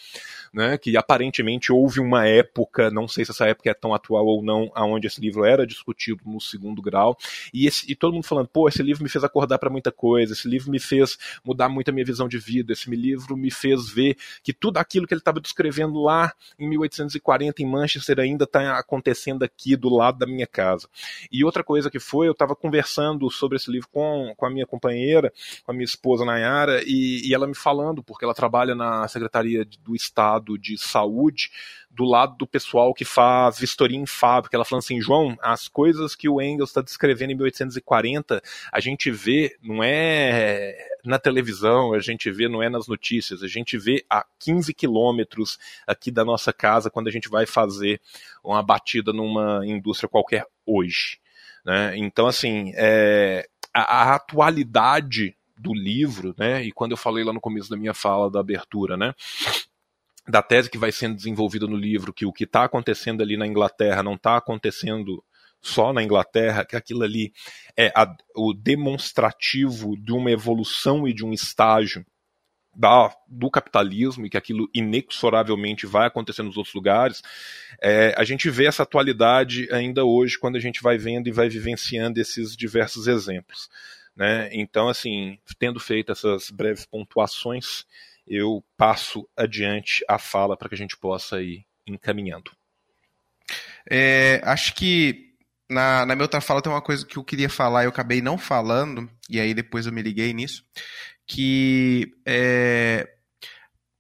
né, que aparentemente houve uma época, não sei se essa época é tão atual ou não, aonde esse livro era discutido no segundo grau, e, esse, e todo mundo falando, pô, esse livro me fez acordar para muita coisa, esse livro me fez mudar muito a minha visão de vida, esse livro me fez ver que tudo aquilo que ele estava descrevendo lá em 1840 em Manchester ainda está acontecendo aqui do lado da minha casa. E outra coisa que foi, eu estava conversando sobre esse livro com, com a minha companheira, com a minha esposa Nayara, e, e ela me falando, porque ela trabalha na Secretaria do Estado de saúde, do lado do pessoal que faz vistoria em fábrica. Ela falando assim, João, as coisas que o Engels está descrevendo em 1840, a gente vê, não é na televisão, a gente vê, não é nas notícias, a gente vê a 15 quilômetros aqui da nossa casa quando a gente vai fazer uma batida numa indústria qualquer hoje. Né? Então, assim, é, a, a atualidade do livro, né? E quando eu falei lá no começo da minha fala da abertura, né? Da tese que vai sendo desenvolvida no livro, que o que está acontecendo ali na Inglaterra não está acontecendo só na Inglaterra, que aquilo ali é a, o demonstrativo de uma evolução e de um estágio da, do capitalismo e que aquilo inexoravelmente vai acontecer nos outros lugares, é, a gente vê essa atualidade ainda hoje quando a gente vai vendo e vai vivenciando esses diversos exemplos. Né? Então, assim, tendo feito essas breves pontuações, eu passo adiante a fala para que a gente possa ir encaminhando. É, acho que na, na minha outra fala tem uma coisa que eu queria falar e eu acabei não falando, e aí depois eu me liguei nisso, que é,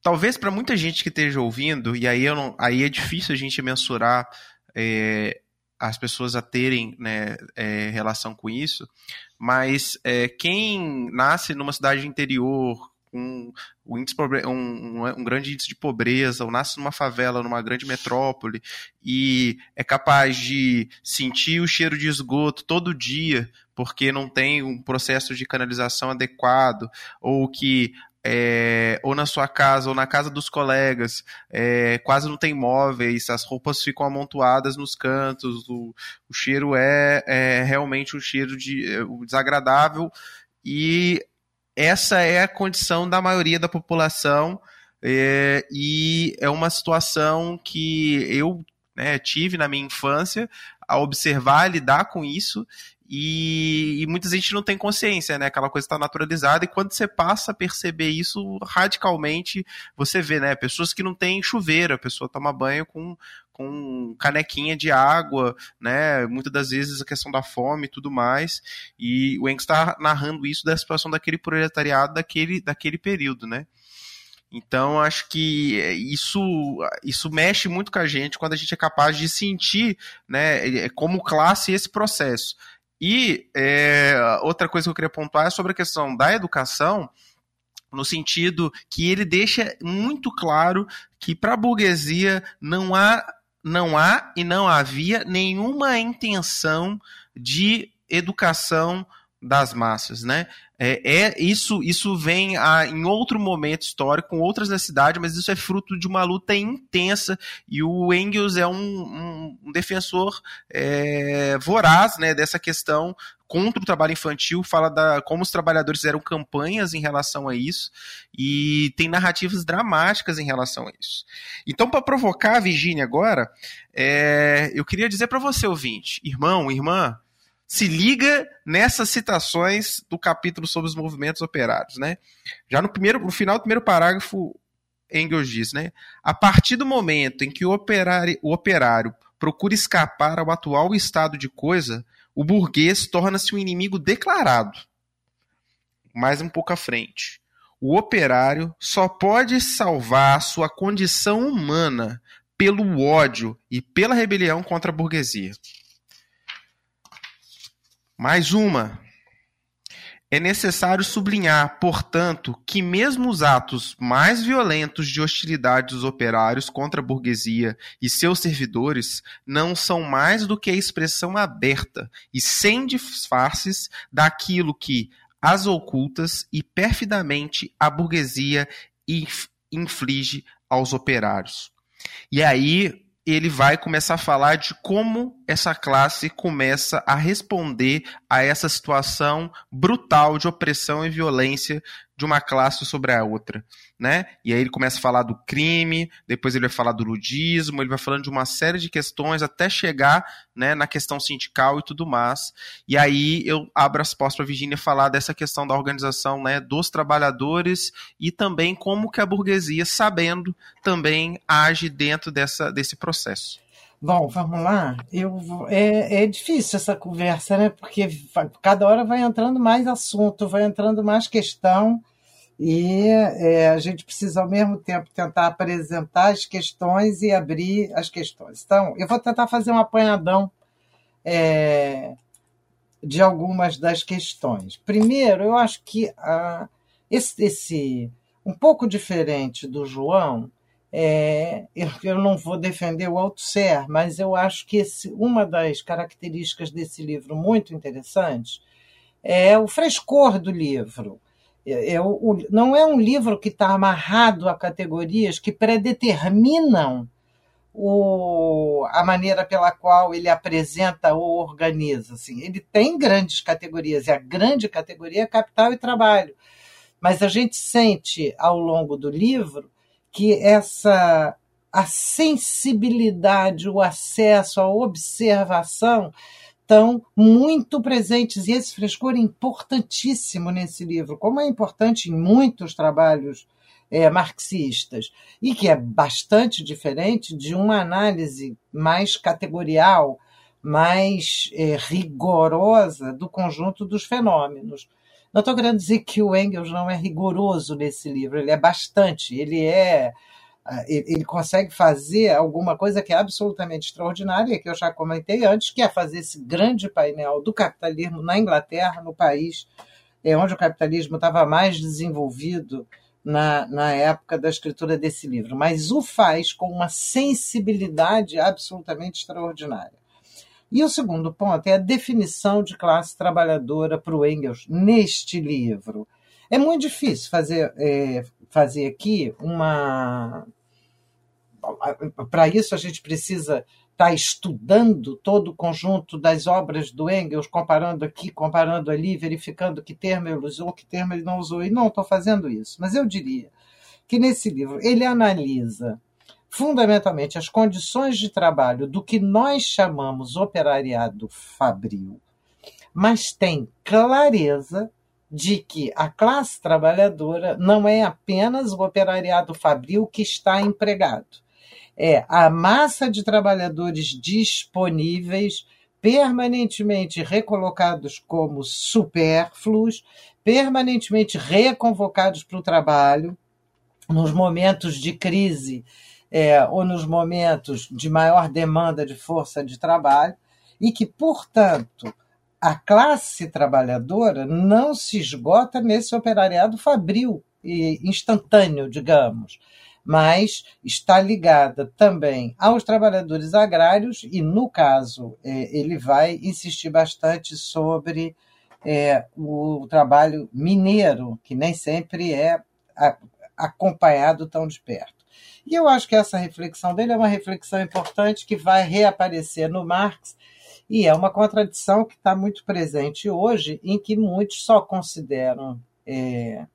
talvez para muita gente que esteja ouvindo, e aí, eu não, aí é difícil a gente mensurar é, as pessoas a terem né, é, relação com isso, mas é, quem nasce numa cidade interior, um, um, um, grande índice de pobreza, ou nasce numa favela, numa grande metrópole, e é capaz de sentir o cheiro de esgoto todo dia, porque não tem um processo de canalização adequado, ou que é, ou na sua casa ou na casa dos colegas, é, quase não tem móveis, as roupas ficam amontoadas nos cantos, o, o cheiro é, é, realmente um cheiro de, é, desagradável e essa é a condição da maioria da população é, e é uma situação que eu né, tive na minha infância a observar, lidar com isso e, e muita gente não tem consciência, né? Aquela coisa está naturalizada, e quando você passa a perceber isso radicalmente, você vê, né? Pessoas que não têm chuveiro, a pessoa toma banho com, com canequinha de água, né? Muitas das vezes a questão da fome e tudo mais. E o Engels está narrando isso da situação daquele proletariado daquele, daquele período, né? Então, acho que isso, isso mexe muito com a gente quando a gente é capaz de sentir, né, como classe esse processo. E é, outra coisa que eu queria pontuar é sobre a questão da educação, no sentido que ele deixa muito claro que para a burguesia não há, não há e não havia nenhuma intenção de educação das massas, né? É, é, isso isso vem a, em outro momento histórico, com outras necessidades, mas isso é fruto de uma luta intensa e o Engels é um, um, um defensor é, voraz né, dessa questão contra o trabalho infantil, fala da como os trabalhadores fizeram campanhas em relação a isso e tem narrativas dramáticas em relação a isso. Então, para provocar a Virginia agora, é, eu queria dizer para você, ouvinte, irmão, irmã, se liga nessas citações do capítulo sobre os movimentos operários, né? Já no primeiro, no final do primeiro parágrafo, Engels diz, né? A partir do momento em que o operário, o operário procura escapar ao atual estado de coisa, o burguês torna-se um inimigo declarado. Mais um pouco à frente. O operário só pode salvar sua condição humana pelo ódio e pela rebelião contra a burguesia. Mais uma. É necessário sublinhar, portanto, que mesmo os atos mais violentos de hostilidade dos operários contra a burguesia e seus servidores não são mais do que a expressão aberta e sem disfarces daquilo que, as ocultas e perfidamente, a burguesia inflige aos operários. E aí ele vai começar a falar de como essa classe começa a responder a essa situação brutal de opressão e violência de uma classe sobre a outra, né? E aí ele começa a falar do crime, depois ele vai falar do ludismo, ele vai falando de uma série de questões até chegar, né, na questão sindical e tudo mais. E aí eu abro as portas para a Virginia falar dessa questão da organização, né, dos trabalhadores e também como que a burguesia, sabendo, também age dentro dessa, desse processo. Bom, vamos lá. Eu, é, é difícil essa conversa, né? Porque cada hora vai entrando mais assunto, vai entrando mais questão, e é, a gente precisa, ao mesmo tempo, tentar apresentar as questões e abrir as questões. Então, eu vou tentar fazer um apanhadão é, de algumas das questões. Primeiro, eu acho que a, esse, esse um pouco diferente do João, é, eu, eu, não vou defender o Althusser, mas eu acho que esse, uma das características desse livro muito interessante é o frescor do livro. É, é o, não é um livro que está amarrado a categorias que predeterminam o, a maneira pela qual ele apresenta ou organiza. Assim. Ele tem grandes categorias, e a grande categoria é capital e trabalho. Mas a gente sente ao longo do livro que essa a sensibilidade, o acesso, a observação estão muito presentes e esse frescor é importantíssimo nesse livro, como é importante em muitos trabalhos é, marxistas e que é bastante diferente de uma análise mais categorial, mais é, rigorosa do conjunto dos fenômenos. Não estou querendo dizer que o Engels não é rigoroso nesse livro, ele é bastante, ele é ele consegue fazer alguma coisa que é absolutamente extraordinária, que eu já comentei antes, que é fazer esse grande painel do capitalismo na Inglaterra, no país é onde o capitalismo estava mais desenvolvido na, na época da escritura desse livro, mas o faz com uma sensibilidade absolutamente extraordinária. E o segundo ponto é a definição de classe trabalhadora para o Engels neste livro. É muito difícil fazer, é, fazer aqui uma. Para isso, a gente precisa estar tá estudando todo o conjunto das obras do Engels, comparando aqui, comparando ali, verificando que termo ele usou, que termo ele não usou. E não estou fazendo isso. Mas eu diria que nesse livro ele analisa fundamentalmente as condições de trabalho do que nós chamamos operariado fabril, mas tem clareza de que a classe trabalhadora não é apenas o operariado fabril que está empregado. É a massa de trabalhadores disponíveis, permanentemente recolocados como supérfluos, permanentemente reconvocados para o trabalho, nos momentos de crise é, ou nos momentos de maior demanda de força de trabalho, e que, portanto, a classe trabalhadora não se esgota nesse operariado fabril e instantâneo, digamos, mas está ligada também aos trabalhadores agrários, e, no caso, é, ele vai insistir bastante sobre é, o trabalho mineiro, que nem sempre é acompanhado tão de perto. E eu acho que essa reflexão dele é uma reflexão importante que vai reaparecer no Marx e é uma contradição que está muito presente hoje, em que muitos só consideram é,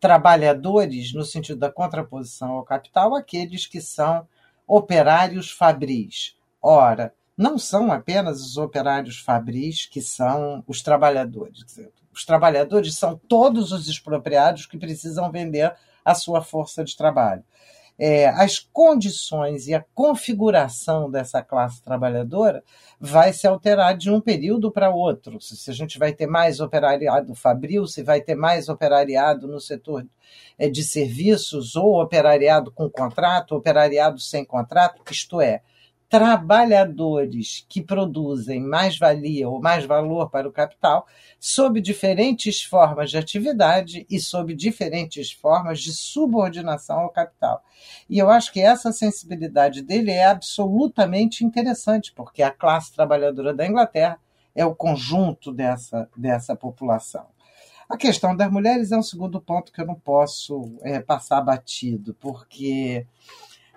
trabalhadores, no sentido da contraposição ao capital, aqueles que são operários fabris. Ora, não são apenas os operários fabris que são os trabalhadores. Os trabalhadores são todos os expropriados que precisam vender a sua força de trabalho é, as condições e a configuração dessa classe trabalhadora vai se alterar de um período para outro. Se a gente vai ter mais operariado fabril, se vai ter mais operariado no setor é, de serviços, ou operariado com contrato, operariado sem contrato, isto é, trabalhadores que produzem mais valia ou mais valor para o capital, sob diferentes formas de atividade e sob diferentes formas de subordinação ao capital. E eu acho que essa sensibilidade dele é absolutamente interessante, porque a classe trabalhadora da Inglaterra é o conjunto dessa, dessa população. A questão das mulheres é um segundo ponto que eu não posso é, passar batido, porque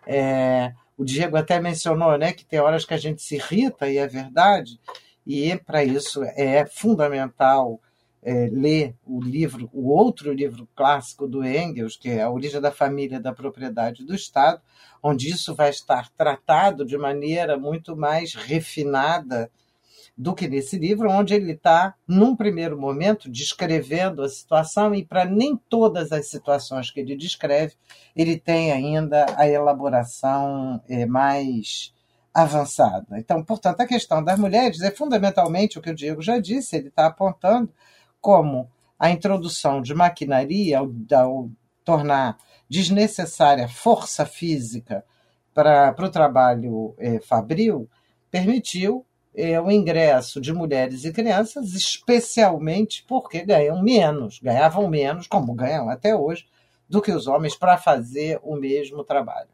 é, o Diego até mencionou né, que tem horas que a gente se irrita, e é verdade, e para isso é fundamental é, ler o livro, o outro livro clássico do Engels, que é A Origem da Família da Propriedade do Estado, onde isso vai estar tratado de maneira muito mais refinada do que nesse livro, onde ele está, num primeiro momento, descrevendo a situação, e para nem todas as situações que ele descreve, ele tem ainda a elaboração é, mais avançada. Então, portanto, a questão das mulheres é fundamentalmente o que o Diego já disse, ele está apontando como a introdução de maquinaria, ao, ao tornar desnecessária força física para, o trabalho é, fabril, permitiu é, o ingresso de mulheres e crianças, especialmente porque ganham menos, ganhavam menos, como ganham até hoje, do que os homens para fazer o mesmo trabalho.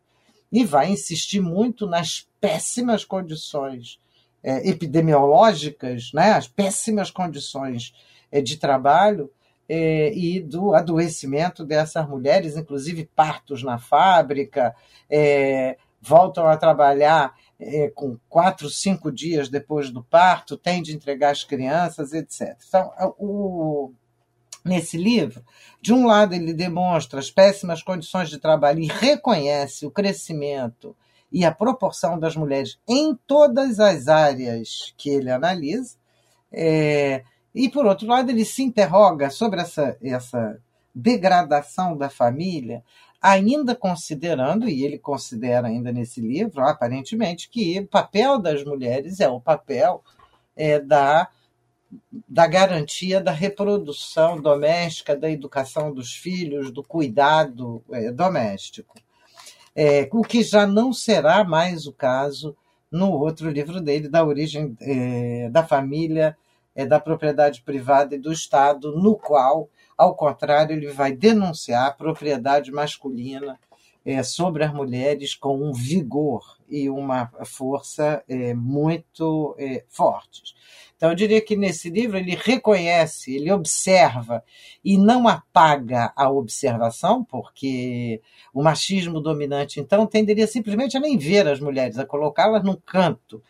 E vai insistir muito nas péssimas condições é, epidemiológicas, né, as péssimas condições é, de trabalho é, e do adoecimento dessas mulheres, inclusive partos na fábrica, é, voltam a trabalhar é, com quatro, cinco dias depois do parto, tem de entregar as crianças, etc. Então, o, nesse livro, de um lado, ele demonstra as péssimas condições de trabalho e reconhece o crescimento e a proporção das mulheres em todas as áreas que ele analisa. É, e, por outro lado, ele se interroga sobre essa, essa degradação da família ainda considerando, e ele considera ainda nesse livro, aparentemente, que o papel das mulheres é o papel é, da, da garantia da reprodução doméstica, da educação dos filhos, do cuidado é, doméstico. É, o que já não será mais o caso no outro livro dele, da origem é, da família, é, da propriedade privada e do Estado, no qual ao contrário, ele vai denunciar a propriedade masculina é, sobre as mulheres com um vigor e uma força é, muito é, fortes. Então, eu diria que nesse livro ele reconhece, ele observa e não apaga a observação, porque o machismo dominante, então, tenderia simplesmente a nem ver as mulheres, a colocá-las num canto.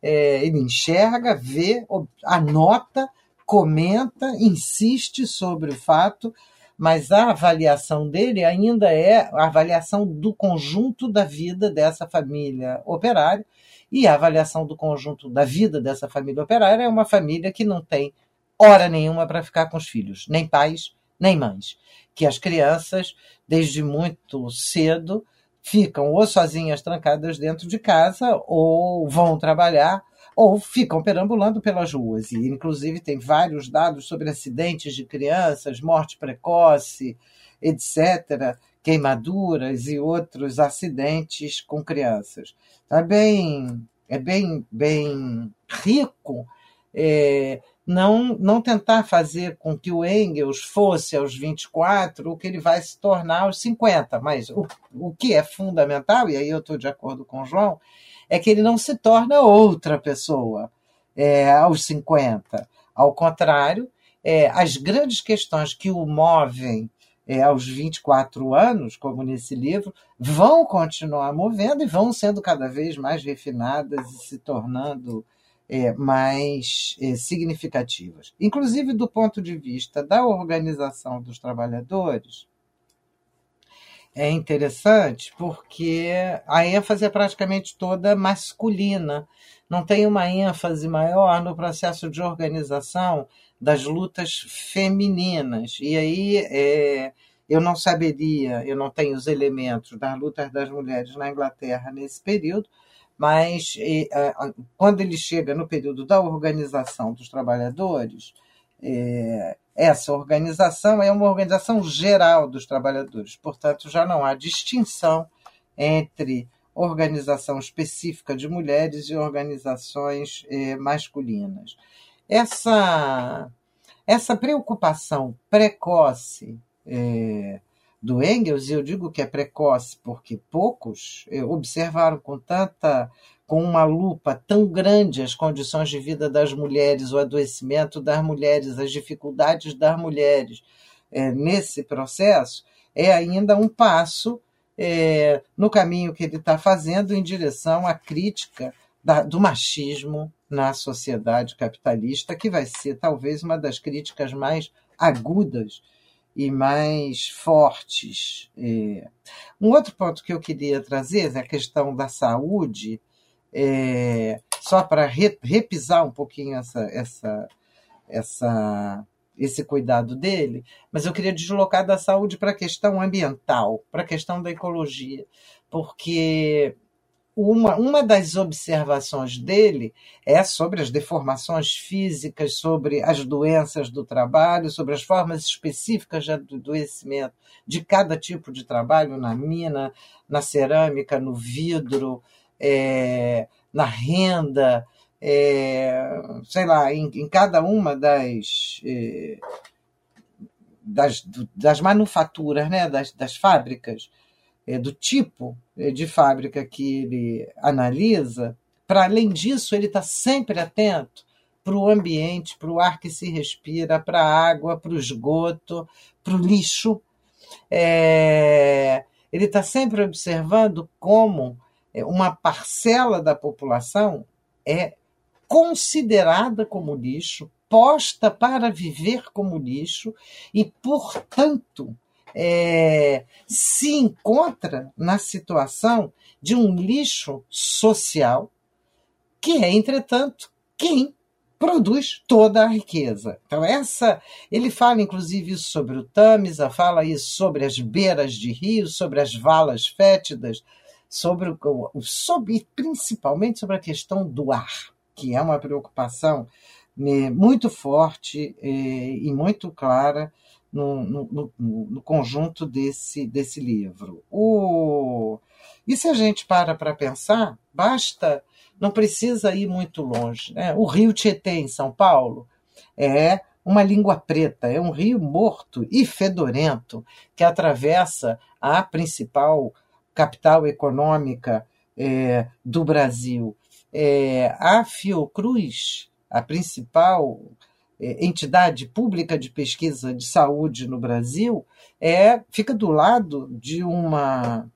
É, ele enxerga, vê, anota comenta, insiste sobre o fato, mas a avaliação dele ainda é a avaliação do conjunto da vida dessa família operária, e a avaliação do conjunto da vida dessa família operária é uma família que não tem hora nenhuma para ficar com os filhos, nem pais, nem mães. Que as crianças, desde muito cedo, ficam ou sozinhas trancadas dentro de casa ou vão trabalhar ou ficam perambulando pelas ruas. E, inclusive, tem vários dados sobre acidentes de crianças, morte precoce, etc., queimaduras e outros acidentes com crianças. É bem, é bem, bem rico é, não, não tentar fazer com que o Engels fosse aos 24 o que ele vai se tornar aos 50. Mas o, o que é fundamental, e aí eu estou de acordo com o João, é que ele não se torna outra pessoa é, aos 50. Ao contrário, é, as grandes questões que o movem é, aos 24 anos, como nesse livro, vão continuar movendo e vão sendo cada vez mais refinadas e se tornando é, mais é, significativas. Inclusive, do ponto de vista da organização dos trabalhadores, é interessante porque a ênfase é praticamente toda masculina. Não tem uma ênfase maior no processo de organização das lutas femininas. E aí é, eu não saberia, eu não tenho os elementos das lutas das mulheres na Inglaterra nesse período, mas é, quando ele chega no período da organização dos trabalhadores, é, essa organização é uma organização geral dos trabalhadores, portanto, já não há distinção entre organização específica de mulheres e organizações eh, masculinas. Essa, essa preocupação precoce eh, do Engels, e eu digo que é precoce porque poucos eh, observaram com tanta com uma lupa tão grande as condições de vida das mulheres, o adoecimento das mulheres, as dificuldades das mulheres é, nesse processo, é ainda um passo é, no caminho que ele está fazendo em direção à crítica da, do machismo na sociedade capitalista, que vai ser talvez uma das críticas mais agudas e mais fortes. É. Um outro ponto que eu queria trazer é a questão da saúde é, só para re, repisar um pouquinho essa, essa, essa, esse cuidado dele, mas eu queria deslocar da saúde para a questão ambiental, para a questão da ecologia, porque uma, uma das observações dele é sobre as deformações físicas, sobre as doenças do trabalho, sobre as formas específicas de adoecimento de cada tipo de trabalho, na mina, na cerâmica, no vidro, é, na renda, é, sei lá, em, em, cada uma das, é, das, das manufaturas, né, das, das fábricas, é, do tipo é, de fábrica que ele analisa, para além disso, ele está sempre atento para o ambiente, para o ar que se respira, para a água, para o esgoto, para o lixo. É, ele está sempre observando como uma parcela da população é considerada como lixo, posta para viver como lixo e, portanto, é, se encontra na situação de um lixo social, que é, entretanto, quem produz toda a riqueza. Então, essa. Ele fala, inclusive, isso sobre o Tamisa, fala isso sobre as beiras de rios, sobre as valas fétidas sobre, o, sobre principalmente sobre a questão do ar, que é uma preocupação né, muito forte eh, e muito clara no, no, no, conjunto desse, desse livro. O, e se a gente para para pensar, basta, não precisa ir muito longe. Né? O rio Tietê, em São Paulo, é uma língua preta, é um rio morto e fedorento que atravessa a principal capital econômica é, do Brasil. É, a Fiocruz, a principal é, entidade pública de pesquisa de saúde no Brasil, é, fica do lado de uma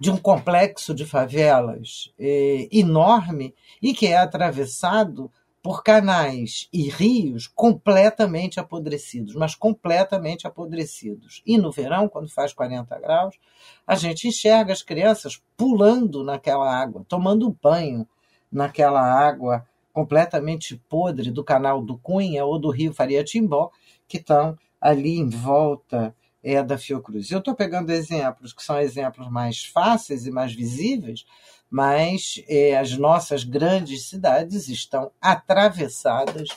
de um complexo de favelas é, enorme e que é atravessado por canais e rios completamente apodrecidos, mas completamente apodrecidos. E no verão, quando faz 40 graus, a gente enxerga as crianças pulando naquela água, tomando banho naquela água completamente podre do canal do Cunha ou do rio Faria Timbó, que estão ali em volta é, da Fiocruz. Eu estou pegando exemplos que são exemplos mais fáceis e mais visíveis, mas é, as nossas grandes cidades estão atravessadas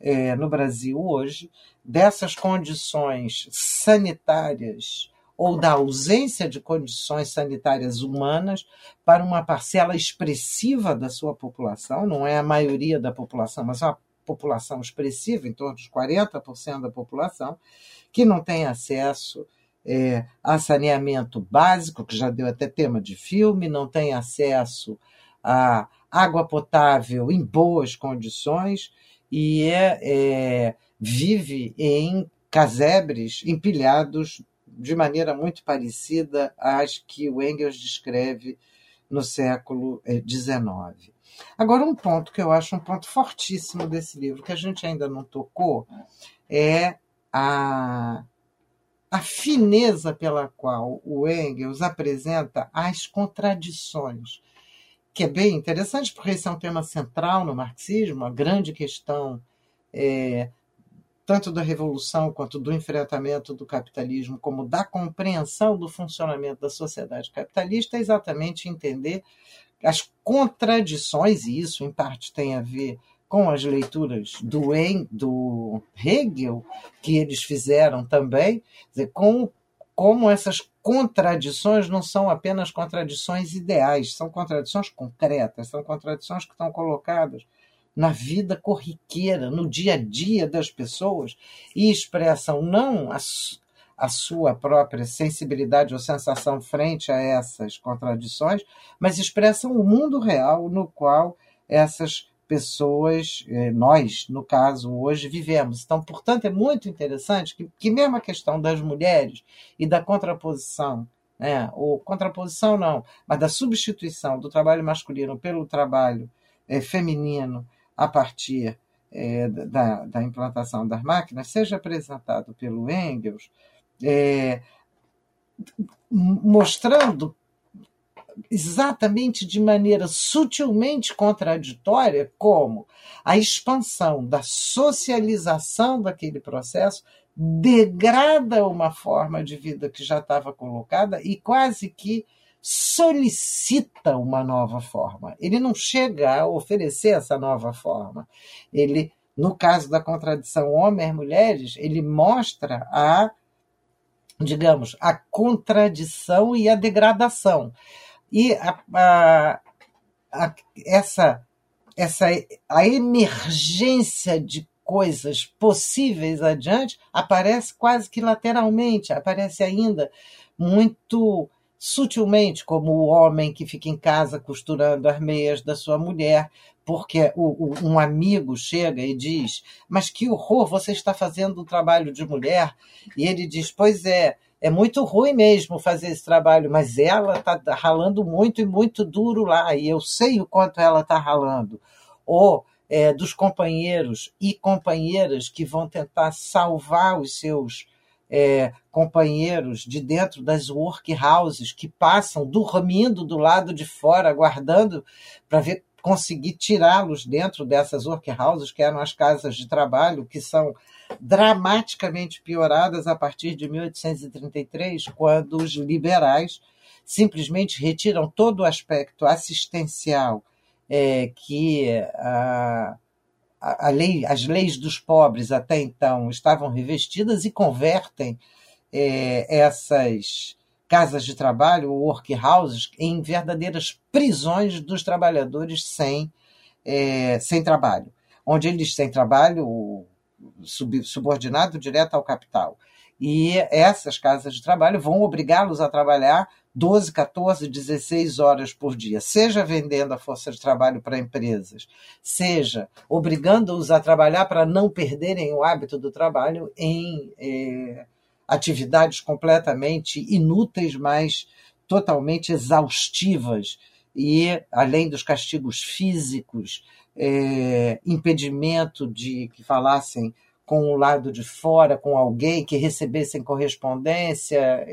é, no Brasil hoje dessas condições sanitárias ou da ausência de condições sanitárias humanas para uma parcela expressiva da sua população, não é a maioria da população, mas uma população expressiva, em torno de 40% da população, que não tem acesso é, a saneamento básico, que já deu até tema de filme, não tem acesso a água potável em boas condições e é, é, vive em casebres empilhados de maneira muito parecida às que o Engels descreve no século XIX. É, Agora, um ponto que eu acho um ponto fortíssimo desse livro, que a gente ainda não tocou, é a a fineza pela qual o Engels apresenta as contradições, que é bem interessante, porque esse é um tema central no marxismo, a grande questão é, tanto da revolução quanto do enfrentamento do capitalismo, como da compreensão do funcionamento da sociedade capitalista, é exatamente entender as contradições, e isso em parte tem a ver com as leituras do, do Hegel, que eles fizeram também, dizer, com como essas contradições não são apenas contradições ideais, são contradições concretas, são contradições que estão colocadas na vida corriqueira, no dia a dia das pessoas e expressam não a, a sua própria sensibilidade ou sensação frente a essas contradições, mas expressam o mundo real no qual essas pessoas, eh, nós, no caso, hoje vivemos. Então, portanto, é muito interessante que, que mesmo a questão das mulheres e da contraposição, né, ou contraposição não, mas da substituição do trabalho masculino pelo trabalho é, feminino a partir é, da, da, implantação das máquinas, seja apresentado pelo Engels, é, mostrando exatamente de maneira sutilmente contraditória como a expansão da socialização daquele processo degrada uma forma de vida que já estava colocada e quase que solicita uma nova forma. Ele não chega a oferecer essa nova forma. Ele, no caso da contradição homens-mulheres, ele mostra a digamos, a contradição e a degradação. E a, a, a, essa, essa, a emergência de coisas possíveis adiante aparece quase que lateralmente, aparece ainda muito sutilmente, como o homem que fica em casa costurando as meias da sua mulher, porque o, o, um amigo chega e diz: Mas que horror, você está fazendo um trabalho de mulher? E ele diz: Pois é, é muito ruim mesmo fazer esse trabalho, mas ela está ralando muito e muito duro lá, e eu sei o quanto ela está ralando. Ou é, dos companheiros e companheiras que vão tentar salvar os seus é, companheiros de dentro das workhouses que passam dormindo do lado de fora, aguardando para ver conseguir tirá-los dentro dessas workhouses, que eram as casas de trabalho, que são dramaticamente pioradas a partir de 1833, quando os liberais simplesmente retiram todo o aspecto assistencial é, que a, a lei, as leis dos pobres até então estavam revestidas e convertem é, essas casas de trabalho, workhouses, em verdadeiras prisões dos trabalhadores sem, é, sem trabalho, onde eles têm trabalho sub, subordinado direto ao capital. E essas casas de trabalho vão obrigá-los a trabalhar 12, 14, 16 horas por dia, seja vendendo a força de trabalho para empresas, seja obrigando-os a trabalhar para não perderem o hábito do trabalho em é, atividades completamente inúteis, mas totalmente exaustivas, e além dos castigos físicos, é, impedimento de que falassem com o lado de fora, com alguém, que recebessem correspondência,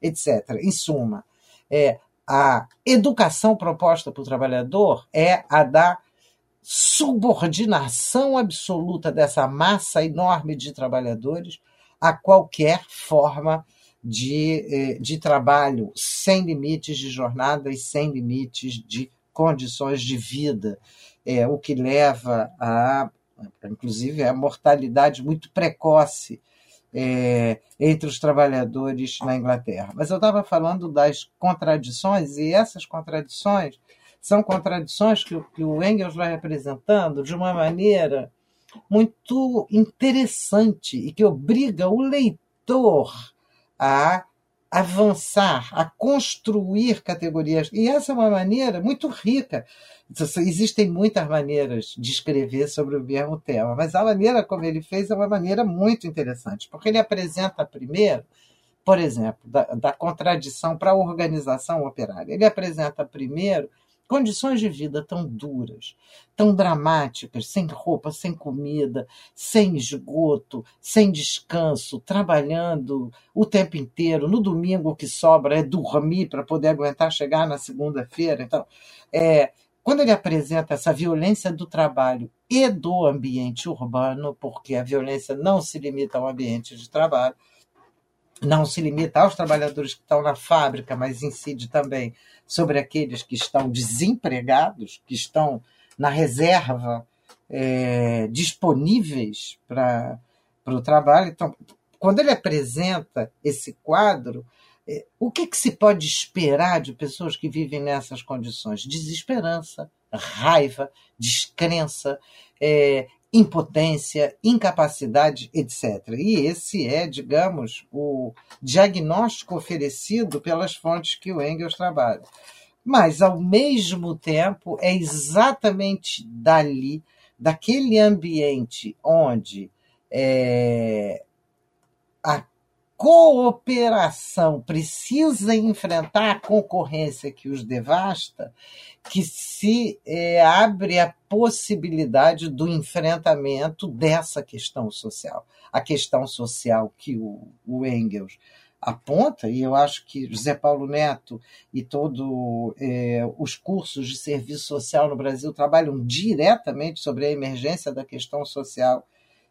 etc. Em suma, é, a educação proposta para o trabalhador é a da subordinação absoluta dessa massa enorme de trabalhadores a qualquer forma de, eh, de trabalho, sem limites de jornada e sem limites de condições de vida, é, o que leva a, inclusive, a mortalidade muito precoce é, entre os trabalhadores na Inglaterra. Mas eu estava falando das contradições, e essas contradições são contradições que, que o Engels vai apresentando de uma maneira muito interessante e que obriga o leitor a avançar, a construir categorias. E essa é uma maneira muito rica. Existem muitas maneiras de escrever sobre o mesmo tema, mas a maneira como ele fez é uma maneira muito interessante, porque ele apresenta primeiro, por exemplo, da, da contradição para a organização operária. Ele apresenta primeiro condições de vida tão duras, tão dramáticas, sem roupa, sem comida, sem esgoto, sem descanso, trabalhando o tempo inteiro. No domingo o que sobra é dormir para poder aguentar chegar na segunda-feira. Então, é, quando ele apresenta essa violência do trabalho e do ambiente urbano, porque a violência não se limita ao ambiente de trabalho, não se limita aos trabalhadores que estão na fábrica, mas incide também sobre aqueles que estão desempregados, que estão na reserva, é, disponíveis para o trabalho. Então, quando ele apresenta esse quadro, é, o que, que se pode esperar de pessoas que vivem nessas condições? Desesperança, raiva, descrença, é, impotência, incapacidade, etc. E esse é, digamos, o diagnóstico oferecido pelas fontes que o Engels trabalha. Mas, ao mesmo tempo, é exatamente dali, daquele ambiente onde é, a cooperação precisa enfrentar a concorrência que os devasta, que se é, abre a possibilidade do enfrentamento dessa questão social. A questão social que o, o Engels aponta, e eu acho que José Paulo Neto e todos é, os cursos de serviço social no Brasil trabalham diretamente sobre a emergência da questão social,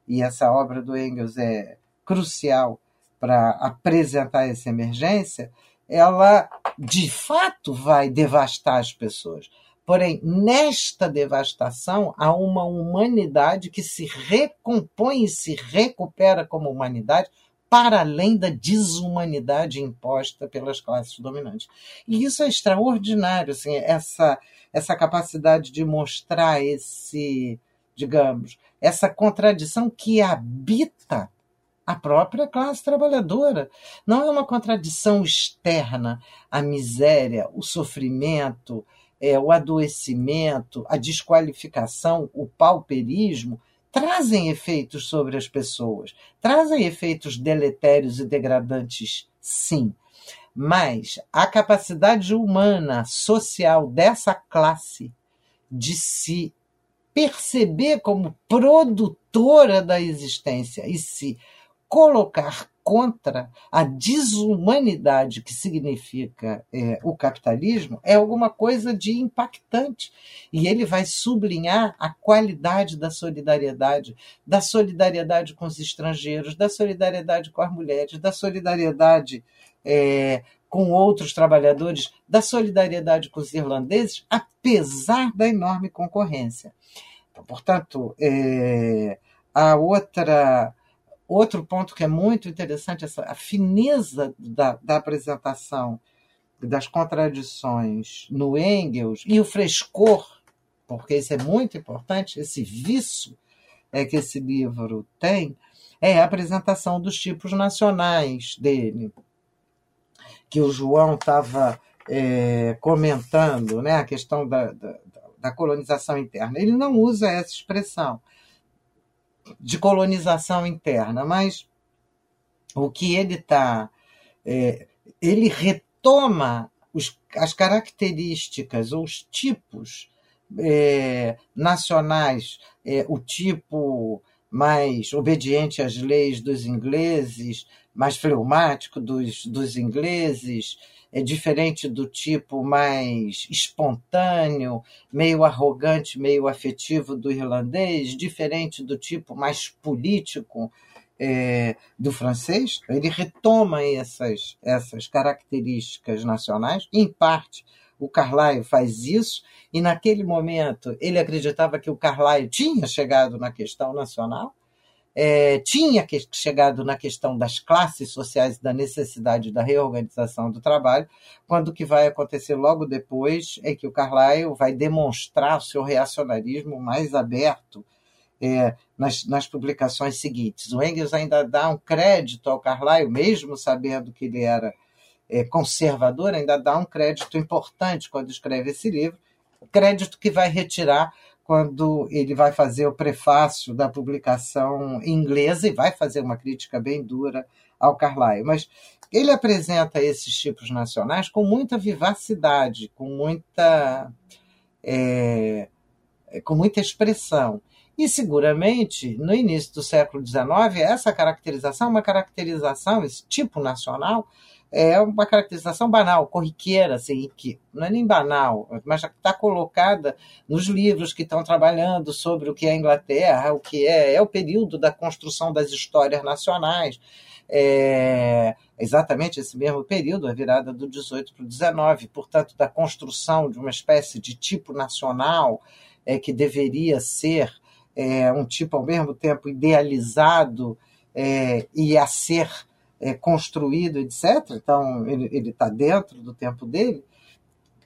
e essa obra do Engels é crucial para apresentar essa emergência, ela de fato vai devastar as pessoas. Porém, nesta devastação, há uma humanidade que se recompõe e se recupera como humanidade para além da desumanidade imposta pelas classes dominantes. E isso é extraordinário, assim, essa, essa capacidade de mostrar esse, digamos, essa contradição que habita a própria classe trabalhadora. Não é uma contradição externa, a miséria, o sofrimento, é, o adoecimento, a desqualificação, o pauperismo, trazem efeitos sobre as pessoas, trazem efeitos deletérios e degradantes, sim. Mas a capacidade humana, social dessa classe de se perceber como produtora da existência e se colocar contra a desumanidade que significa é, o capitalismo é alguma coisa de impactante. E ele vai sublinhar a qualidade da solidariedade, da solidariedade com os estrangeiros, da solidariedade com as mulheres, da solidariedade é, com outros trabalhadores, da solidariedade com os irlandeses, apesar da enorme concorrência. Então, portanto, é, a outra Outro ponto que é muito interessante, essa, a fineza da, da apresentação das contradições no Engels e o frescor, porque isso é muito importante, esse vício é que esse livro tem, é a apresentação dos tipos nacionais dele, que o João estava é, comentando, né, a questão da, da, da colonização interna. Ele não usa essa expressão, de colonização interna, mas o que ele está. É, ele retoma os, as características ou os tipos é, nacionais, é, o tipo mais obediente às leis dos ingleses, mais fleumático dos, dos ingleses, é diferente do tipo mais espontâneo, meio arrogante, meio afetivo do irlandês, diferente do tipo mais político é, do francês. Ele retoma essas, essas características nacionais, em parte. O Carlyle faz isso, e naquele momento ele acreditava que o Carlyle tinha chegado na questão nacional, é, tinha que, chegado na questão das classes sociais da necessidade da reorganização do trabalho, quando o que vai acontecer logo depois é que o Carlyle vai demonstrar o seu reacionarismo mais aberto é, nas, nas, publicações seguintes. O Engels ainda dá um crédito ao Carlyle, mesmo sabendo que ele era é, conservador, ainda dá um crédito importante quando escreve esse livro, crédito que vai retirar quando ele vai fazer o prefácio da publicação inglesa e vai fazer uma crítica bem dura ao Carlyle. Mas ele apresenta esses tipos nacionais com muita vivacidade, com muita, é, com muita expressão. E seguramente, no início do século XIX, essa caracterização, uma caracterização, esse tipo nacional, é uma caracterização banal, corriqueira, assim, que não é nem banal, mas está colocada nos livros que estão trabalhando sobre o que é a Inglaterra, o que é, é o período da construção das histórias nacionais. É exatamente esse mesmo período, a virada do 18 para o 19, portanto, da construção de uma espécie de tipo nacional é, que deveria ser é, um tipo ao mesmo tempo idealizado é, e a ser é, construído, etc. Então, ele está dentro do tempo dele.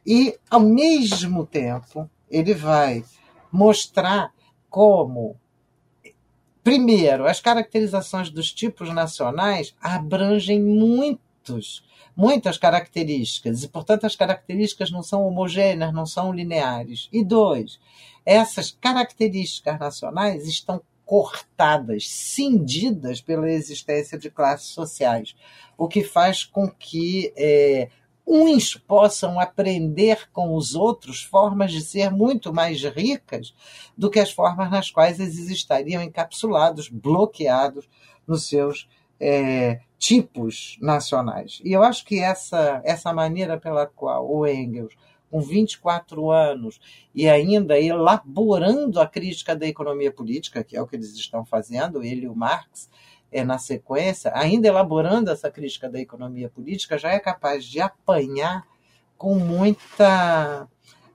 E, ao mesmo tempo, ele vai mostrar como, primeiro, as caracterizações dos tipos nacionais abrangem muitos, muitas características, e, portanto, as características não são homogêneas, não são lineares. E, dois, essas características nacionais estão cortadas, cindidas pela existência de classes sociais, o que faz com que é, uns possam aprender com os outros formas de ser muito mais ricas do que as formas nas quais eles estariam encapsulados, bloqueados nos seus é, tipos nacionais. E eu acho que essa, essa maneira pela qual o Engels com 24 anos e ainda elaborando a crítica da economia política, que é o que eles estão fazendo, ele e o Marx, é, na sequência, ainda elaborando essa crítica da economia política, já é capaz de apanhar com muita,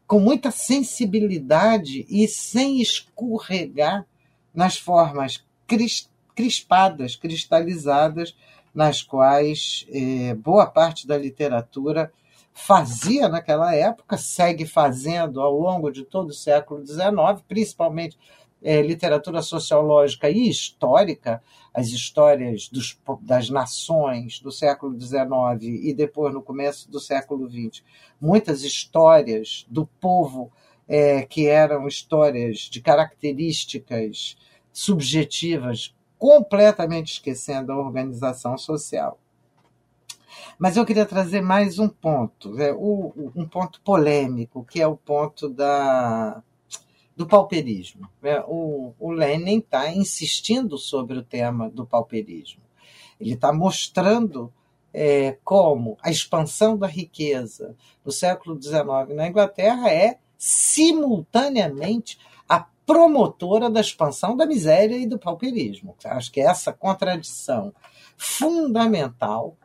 com muita sensibilidade e sem escorregar nas formas crispadas, cristalizadas, nas quais é, boa parte da literatura fazia naquela época, segue fazendo ao longo de todo o século XIX, principalmente é, literatura sociológica e histórica, as histórias dos, das nações do século XIX e depois no começo do século XX, muitas histórias do povo é, que eram histórias de características subjetivas, completamente esquecendo a organização social. Mas eu queria trazer mais um ponto, né? um ponto polêmico, que é o ponto da, do pauperismo. Né? O, o Lenin está insistindo sobre o tema do pauperismo. Ele está mostrando é, como a expansão da riqueza no século XIX na Inglaterra é simultaneamente a promotora da expansão da miséria e do pauperismo. Acho que essa contradição fundamental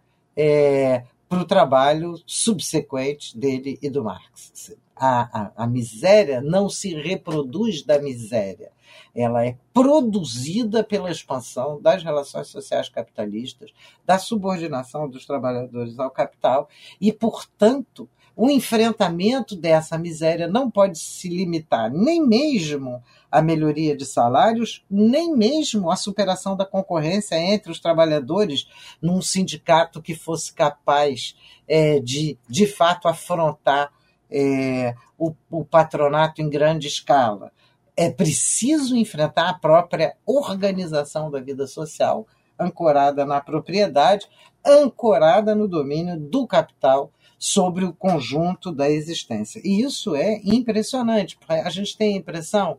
é, para o trabalho subsequente dele e do Marx. A, a, a miséria não se reproduz da miséria, ela é produzida pela expansão das relações sociais capitalistas, da subordinação dos trabalhadores ao capital e, portanto, o enfrentamento dessa miséria não pode se limitar nem mesmo à melhoria de salários, nem mesmo à superação da concorrência entre os trabalhadores num sindicato que fosse capaz é, de, de fato, afrontar é, o, o patronato em grande escala. É preciso enfrentar a própria organização da vida social, ancorada na propriedade, ancorada no domínio do capital sobre o conjunto da existência. E isso é impressionante, porque a gente tem a impressão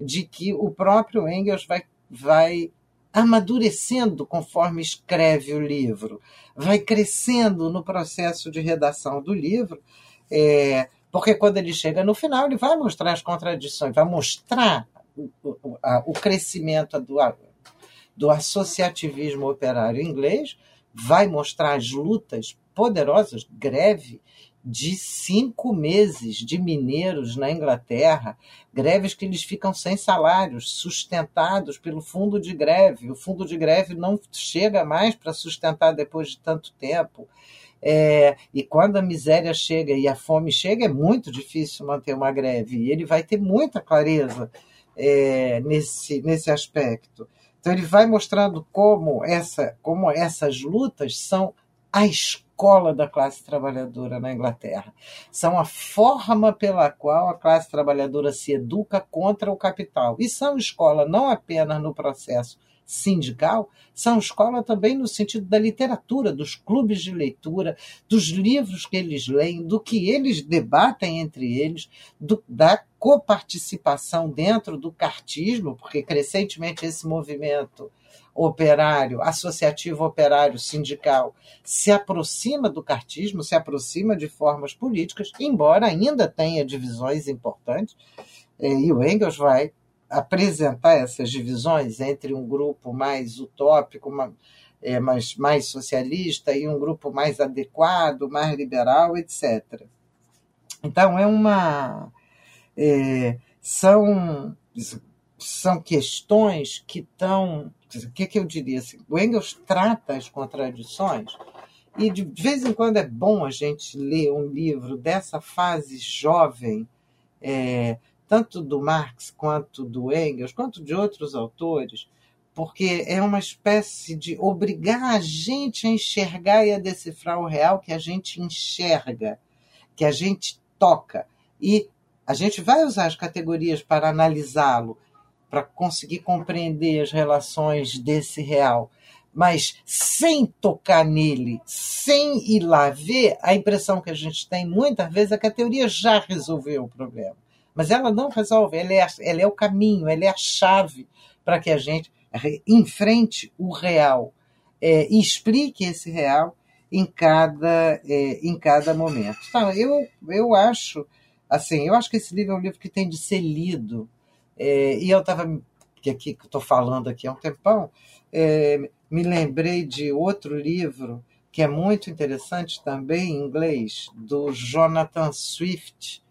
de que o próprio Engels vai, vai amadurecendo conforme escreve o livro, vai crescendo no processo de redação do livro, é, porque quando ele chega no final, ele vai mostrar as contradições, vai mostrar o, o, a, o crescimento do, do associativismo operário inglês, vai mostrar as lutas poderosas greve de cinco meses de mineiros na Inglaterra, greves que eles ficam sem salários, sustentados pelo fundo de greve. O fundo de greve não chega mais para sustentar depois de tanto tempo. É, e quando a miséria chega e a fome chega, é muito difícil manter uma greve. E ele vai ter muita clareza é, nesse, nesse aspecto. Então ele vai mostrando como, essa, como essas lutas são a escola da classe trabalhadora na Inglaterra. São a forma pela qual a classe trabalhadora se educa contra o capital. E são escola não apenas no processo sindical, são escola também no sentido da literatura, dos clubes de leitura, dos livros que eles leem, do que eles debatem entre eles, do, da coparticipação dentro do cartismo, porque crescentemente esse movimento operário, associativo operário sindical, se aproxima do cartismo, se aproxima de formas políticas, embora ainda tenha divisões importantes, eh, e o Engels vai apresentar essas divisões entre um grupo mais utópico, é, mais, mais socialista, e um grupo mais adequado, mais liberal, etc. Então, é uma. É, são, são questões que estão o que, que eu diria assim? O Engels trata as contradições e de vez em quando é bom a gente ler um livro dessa fase jovem, é, tanto do Marx quanto do Engels, quanto de outros autores, porque é uma espécie de obrigar a gente a enxergar e a decifrar o real que a gente enxerga, que a gente toca. E a gente vai usar as categorias para analisá-lo, para conseguir compreender as relações desse real. Mas sem tocar nele, sem ir lá ver, a impressão que a gente tem muitas vezes é que a teoria já resolveu o problema. Mas ela não resolve, ela é, ela é o caminho, ela é a chave para que a gente enfrente o real é, e explique esse real em cada, é, em cada momento. Então, eu, eu acho, assim, eu acho que esse livro é um livro que tem de ser lido. É, e eu estava, que aqui que estou falando aqui há um tempão, é, me lembrei de outro livro que é muito interessante também em inglês, do Jonathan Swift,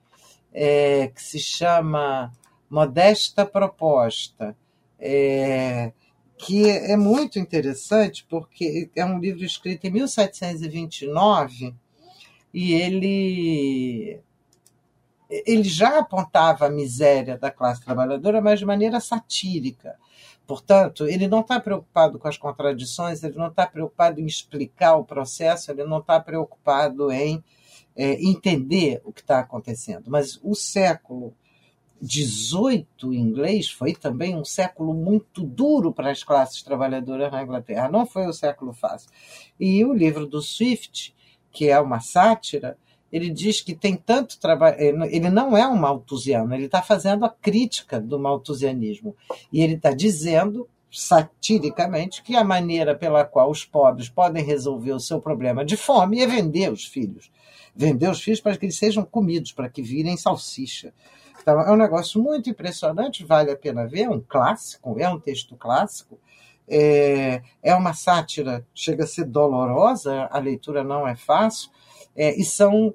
é, que se chama Modesta Proposta. É, que é muito interessante, porque é um livro escrito em 1729 e ele, ele já apontava a miséria da classe trabalhadora, mas de maneira satírica. Portanto, ele não está preocupado com as contradições, ele não está preocupado em explicar o processo, ele não está preocupado em é, entender o que está acontecendo. Mas o século 18 inglês foi também um século muito duro para as classes trabalhadoras na Inglaterra, não foi um século fácil. E o livro do Swift, que é uma sátira, ele diz que tem tanto trabalho. Ele não é um malthusiano, ele está fazendo a crítica do malthusianismo. E ele está dizendo, satiricamente, que a maneira pela qual os pobres podem resolver o seu problema de fome é vender os filhos. Vender os filhos para que eles sejam comidos, para que virem salsicha. Então, é um negócio muito impressionante, vale a pena ver, é um clássico, é um texto clássico, é, é uma sátira, chega a ser dolorosa, a leitura não é fácil, é, e são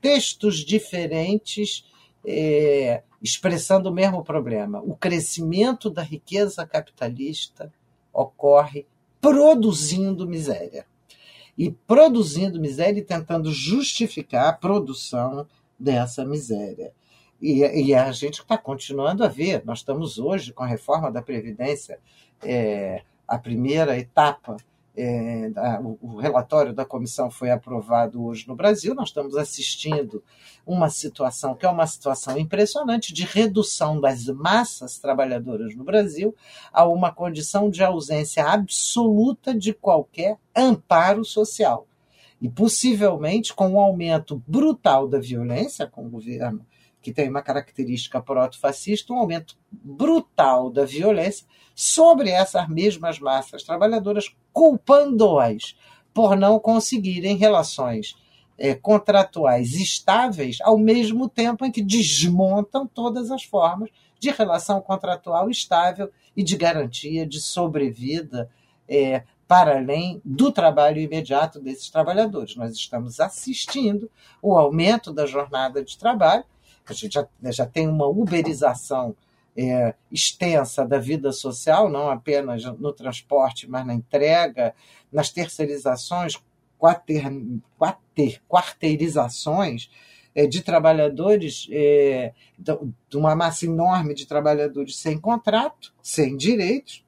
textos diferentes é, expressando o mesmo problema. O crescimento da riqueza capitalista ocorre produzindo miséria. E produzindo miséria e tentando justificar a produção dessa miséria. E, e a gente está continuando a ver. Nós estamos hoje com a reforma da Previdência, é, a primeira etapa. É, da, o relatório da comissão foi aprovado hoje no Brasil. Nós estamos assistindo uma situação que é uma situação impressionante de redução das massas trabalhadoras no Brasil a uma condição de ausência absoluta de qualquer amparo social. E possivelmente com um aumento brutal da violência com o governo que tem uma característica proto-fascista, um aumento brutal da violência sobre essas mesmas massas trabalhadoras, culpando-as por não conseguirem relações é, contratuais estáveis, ao mesmo tempo em que desmontam todas as formas de relação contratual estável e de garantia de sobrevida é, para além do trabalho imediato desses trabalhadores. Nós estamos assistindo o aumento da jornada de trabalho a gente já, já tem uma uberização é, extensa da vida social, não apenas no transporte, mas na entrega, nas terceirizações, quater, quater, quarteirizações é, de trabalhadores, é, de uma massa enorme de trabalhadores sem contrato, sem direitos,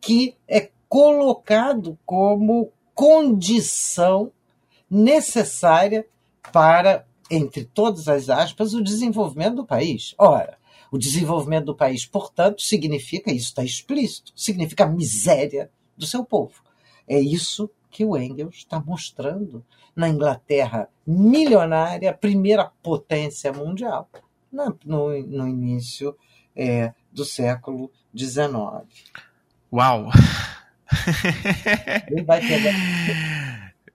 que é colocado como condição necessária para entre todas as aspas, o desenvolvimento do país. Ora, o desenvolvimento do país, portanto, significa, isso está explícito, significa a miséria do seu povo. É isso que o Engels está mostrando na Inglaterra milionária, primeira potência mundial, no, no início é, do século XIX. Uau! Ele vai pegar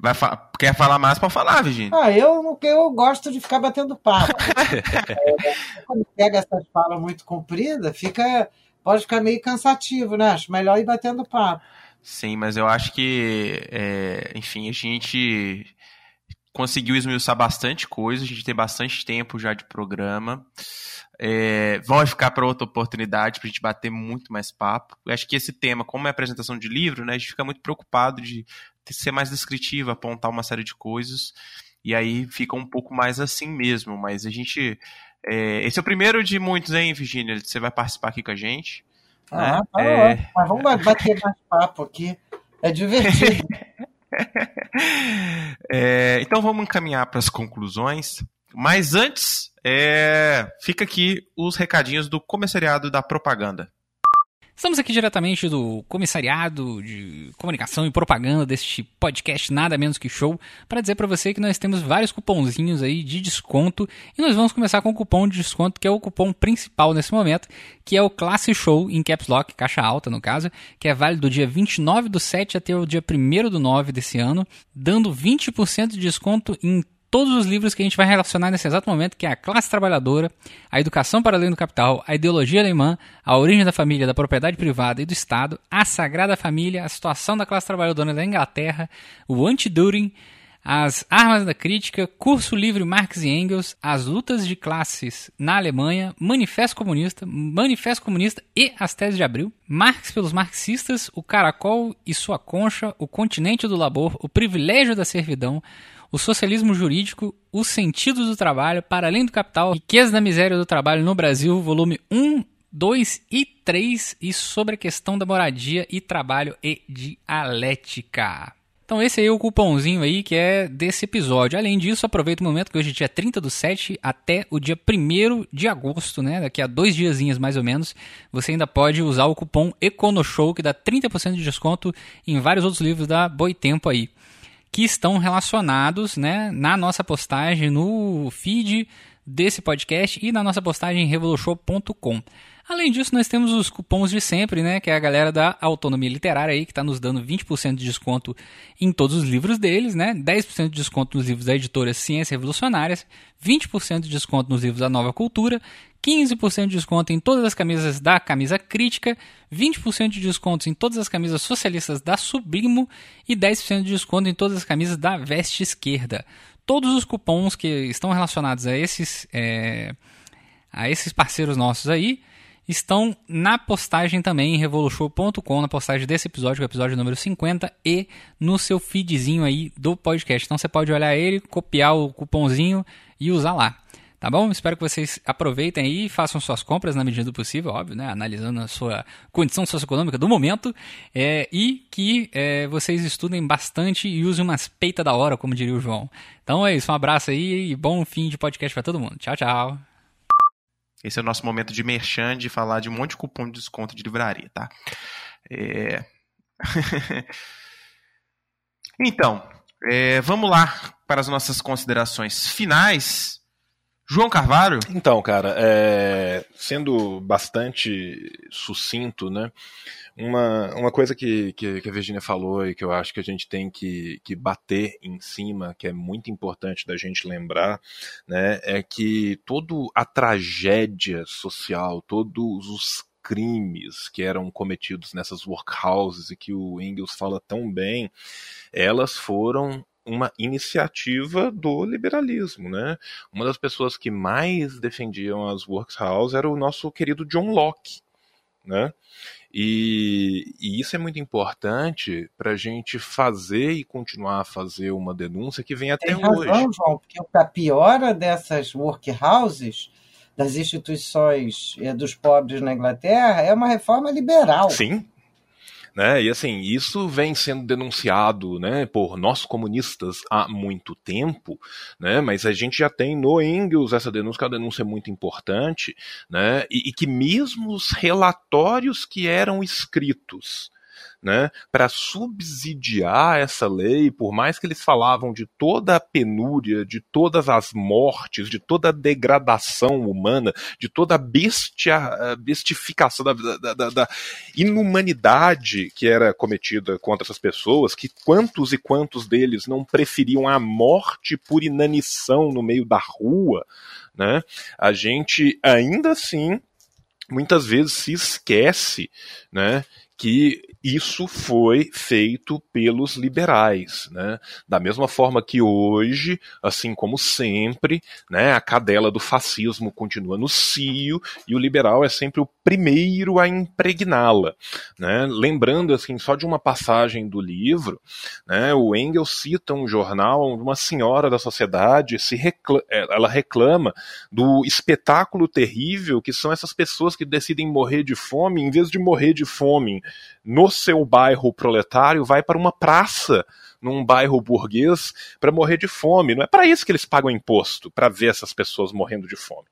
Vai fa quer falar mais para falar, Virginia? Ah, eu, eu gosto de ficar batendo papo. é, quando pega essas falas muito compridas, fica, pode ficar meio cansativo, né? Acho melhor ir batendo papo. Sim, mas eu acho que, é, enfim, a gente conseguiu esmiuçar bastante coisa, a gente tem bastante tempo já de programa. É, vão ficar para outra oportunidade para a gente bater muito mais papo. Eu acho que esse tema, como é apresentação de livro, né, a gente fica muito preocupado de ser mais descritivo, apontar uma série de coisas, e aí fica um pouco mais assim mesmo. Mas a gente. É, esse é o primeiro de muitos, hein, Virginia? Você vai participar aqui com a gente. Ah, né? tá é... Mas vamos bater mais papo aqui. É divertido. é, então vamos encaminhar para as conclusões. Mas antes, é, fica aqui os recadinhos do comissariado da propaganda. Estamos aqui diretamente do Comissariado de Comunicação e Propaganda deste podcast Nada Menos Que Show para dizer para você que nós temos vários cupomzinhos aí de desconto e nós vamos começar com o cupom de desconto que é o cupom principal nesse momento, que é o Classe Show em Caps Lock, caixa alta no caso, que é válido do dia 29 do 7 até o dia 1 do 9 desse ano, dando 20% de desconto em todos os livros que a gente vai relacionar nesse exato momento, que é a classe trabalhadora, a educação para além do capital, a ideologia alemã, a origem da família, da propriedade privada e do Estado, a Sagrada Família, a situação da classe trabalhadora da Inglaterra, o anti-During, as armas da crítica, curso livre Marx e Engels, as lutas de classes na Alemanha, Manifesto Comunista, Manifesto Comunista e as teses de Abril, Marx pelos marxistas, o caracol e sua concha, o continente do labor, o privilégio da servidão, o socialismo jurídico, os sentidos do trabalho, para além do capital, riqueza da miséria do trabalho no Brasil, volume 1, 2 e 3, e sobre a questão da moradia e trabalho e dialética. Então esse aí é o cupomzinho aí que é desse episódio. Além disso, aproveita o momento que hoje é dia 30 do 7 até o dia 1 de agosto, né? Daqui a dois diazinhos mais ou menos, você ainda pode usar o cupom EconoShow que dá 30% de desconto em vários outros livros da Boitempo aí que estão relacionados né, na nossa postagem no feed desse podcast e na nossa postagem em revolution.com. Além disso, nós temos os cupons de sempre, né? Que é a galera da Autonomia Literária aí, que está nos dando 20% de desconto em todos os livros deles, né? 10% de desconto nos livros da editora Ciências Revolucionárias, 20% de desconto nos livros da Nova Cultura, 15% de desconto em todas as camisas da Camisa Crítica, 20% de desconto em todas as camisas socialistas da Sublimo e 10% de desconto em todas as camisas da Veste Esquerda. Todos os cupons que estão relacionados a esses, é, a esses parceiros nossos aí estão na postagem também em revolution.com, na postagem desse episódio, o episódio número 50, e no seu feedzinho aí do podcast. Então você pode olhar ele, copiar o cupomzinho e usar lá. Tá bom? Espero que vocês aproveitem aí e façam suas compras na medida do possível, óbvio, né? Analisando a sua condição socioeconômica do momento. É, e que é, vocês estudem bastante e usem umas peita da hora, como diria o João. Então é isso, um abraço aí e bom fim de podcast para todo mundo. Tchau, tchau. Esse é o nosso momento de merchan, de falar de um monte de cupom de desconto de livraria, tá? É... então, é, vamos lá para as nossas considerações finais. João Carvalho? Então, cara, é... sendo bastante sucinto, né? Uma, uma coisa que, que, que, a Virginia falou e que eu acho que a gente tem que, que bater em cima, que é muito importante da gente lembrar, né, é que toda a tragédia social, todos os crimes que eram cometidos nessas workhouses e que o Engels fala tão bem, elas foram uma iniciativa do liberalismo, né? Uma das pessoas que mais defendiam as workhouses era o nosso querido John Locke, né? E, e, isso é muito importante para a gente fazer e continuar a fazer uma denúncia que vem até Tem razão, hoje. João, porque a piora dessas workhouses, das instituições eh, dos pobres na Inglaterra, é uma reforma liberal. Sim, né? E assim, isso vem sendo denunciado né, por nós comunistas há muito tempo, né? mas a gente já tem no Engels essa denúncia, que é uma denúncia muito importante, né? e, e que mesmo os relatórios que eram escritos né, para subsidiar essa lei, por mais que eles falavam de toda a penúria, de todas as mortes, de toda a degradação humana, de toda a bestia, bestificação da, da, da, da inumanidade que era cometida contra essas pessoas, que quantos e quantos deles não preferiam a morte por inanição no meio da rua, né? A gente ainda assim muitas vezes se esquece, né, que isso foi feito pelos liberais, né? Da mesma forma que hoje, assim como sempre, né, a cadela do fascismo continua no cio e o liberal é sempre o primeiro a impregná-la, né? Lembrando assim só de uma passagem do livro, né, o Engels cita um jornal, uma senhora da sociedade se reclama, ela reclama do espetáculo terrível que são essas pessoas que decidem morrer de fome, em vez de morrer de fome no seu bairro proletário, vai para uma praça num bairro burguês para morrer de fome. Não é para isso que eles pagam imposto, para ver essas pessoas morrendo de fome,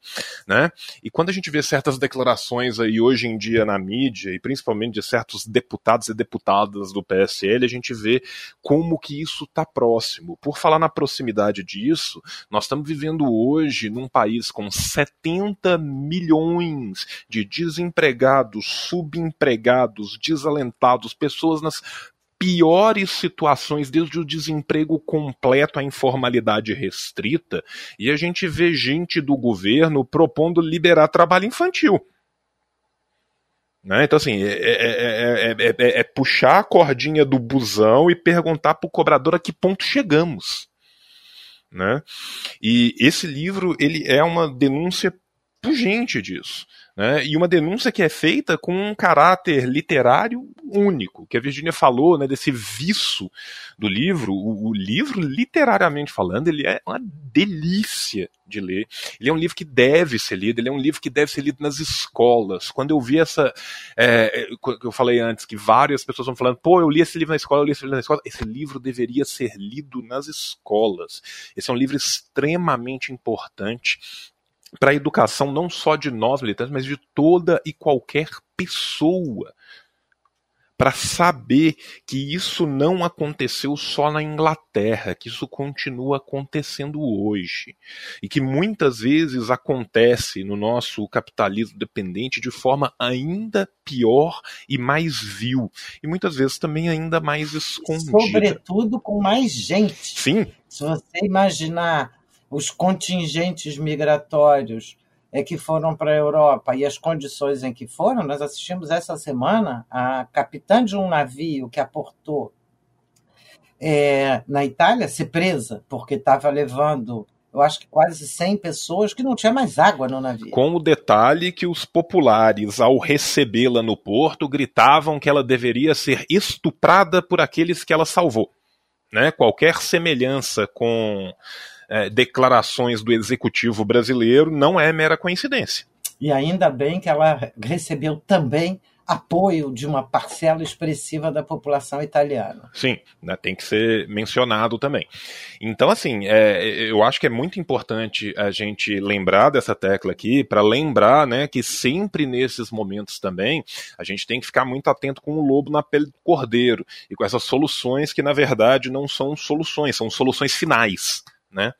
né? E quando a gente vê certas declarações aí hoje em dia na mídia e principalmente de certos deputados e deputadas do PSL, a gente vê como que isso está próximo. Por falar na proximidade disso, nós estamos vivendo hoje num país com 70 milhões de desempregados, subempregados, desalentados, pessoas nas piores situações, desde o desemprego completo à informalidade restrita, e a gente vê gente do governo propondo liberar trabalho infantil. Né? Então, assim, é, é, é, é, puxar a cordinha do busão e perguntar para o cobrador a que ponto chegamos. Né? E esse livro ele é uma denúncia pungente disso. Né, e uma denúncia que é feita com um caráter literário único, que a Virginia falou, né, desse viço do livro. O, o, livro, literariamente falando, ele é uma delícia de ler. Ele é um livro que deve ser lido, ele é um livro que deve ser lido nas escolas. Quando eu vi essa. É, eu falei antes que várias pessoas vão falando, pô, eu li esse livro na escola, eu li esse livro na escola. Esse livro deveria ser lido nas escolas. Esse é um livro extremamente importante para a educação não só de nós militantes, mas de toda e qualquer pessoa. Para saber que isso não aconteceu só na Inglaterra, que isso continua acontecendo hoje. E que muitas vezes acontece no nosso capitalismo dependente de forma ainda pior e mais vil. E muitas vezes também ainda mais escondida. Sobretudo com mais gente. Sim. Se você imaginar os contingentes migratórios é, que foram para a Europa e as condições em que foram, nós assistimos essa semana a capitã de um navio que aportou é, na Itália ser presa, porque estava levando, eu acho que quase 100 pessoas que não tinha mais água no navio. Com o detalhe que os populares, ao recebê-la no porto, gritavam que ela deveria ser estuprada por aqueles que ela salvou. Né? Qualquer semelhança com é, declarações do executivo brasileiro não é mera coincidência. E ainda bem que ela recebeu também apoio de uma parcela expressiva da população italiana. Sim, né, tem que ser mencionado também. Então, assim, é, eu acho que é muito importante a gente lembrar dessa tecla aqui, para lembrar né, que sempre nesses momentos também a gente tem que ficar muito atento com o lobo na pele do cordeiro e com essas soluções que, na verdade, não são soluções, são soluções finais né?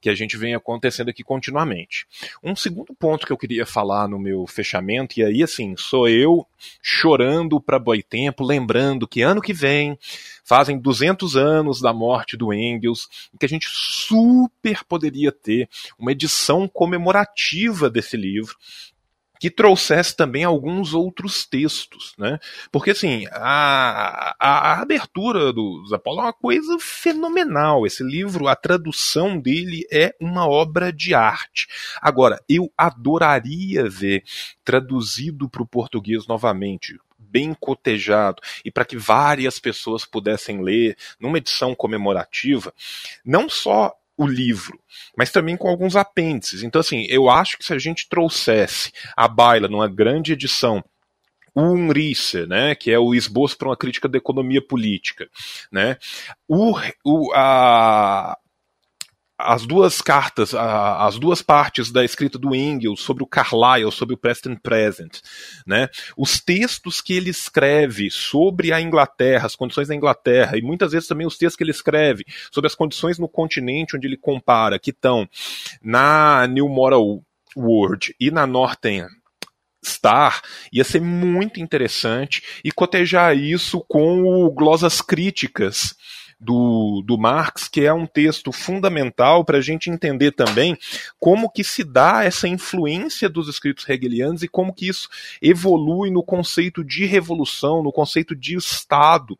Que a gente vem acontecendo aqui continuamente. Um segundo ponto que eu queria falar no meu fechamento, e aí assim, sou eu chorando para Boitempo, lembrando que ano que vem fazem 200 anos da morte do Engels, que a gente super poderia ter uma edição comemorativa desse livro, que trouxesse também alguns outros textos, né? Porque assim, a, a, a abertura do Apolo é uma coisa fenomenal. Esse livro, a tradução dele é uma obra de arte. Agora, eu adoraria ver traduzido para o português novamente, bem cotejado e para que várias pessoas pudessem ler numa edição comemorativa, não só o livro, mas também com alguns apêndices. Então, assim, eu acho que se a gente trouxesse a Baila numa grande edição o Unrice, né, que é o esboço para uma crítica da economia política, né, o, o, a, as duas cartas, as duas partes da escrita do Engels sobre o Carlyle, sobre o Preston Present, né? Os textos que ele escreve sobre a Inglaterra, as condições da Inglaterra, e muitas vezes também os textos que ele escreve sobre as condições no continente onde ele compara, que estão na New Moral World e na Northern Star, ia ser muito interessante e cotejar isso com o glosas críticas do, do Marx, que é um texto fundamental para a gente entender também como que se dá essa influência dos escritos hegelianos e como que isso evolui no conceito de revolução, no conceito de Estado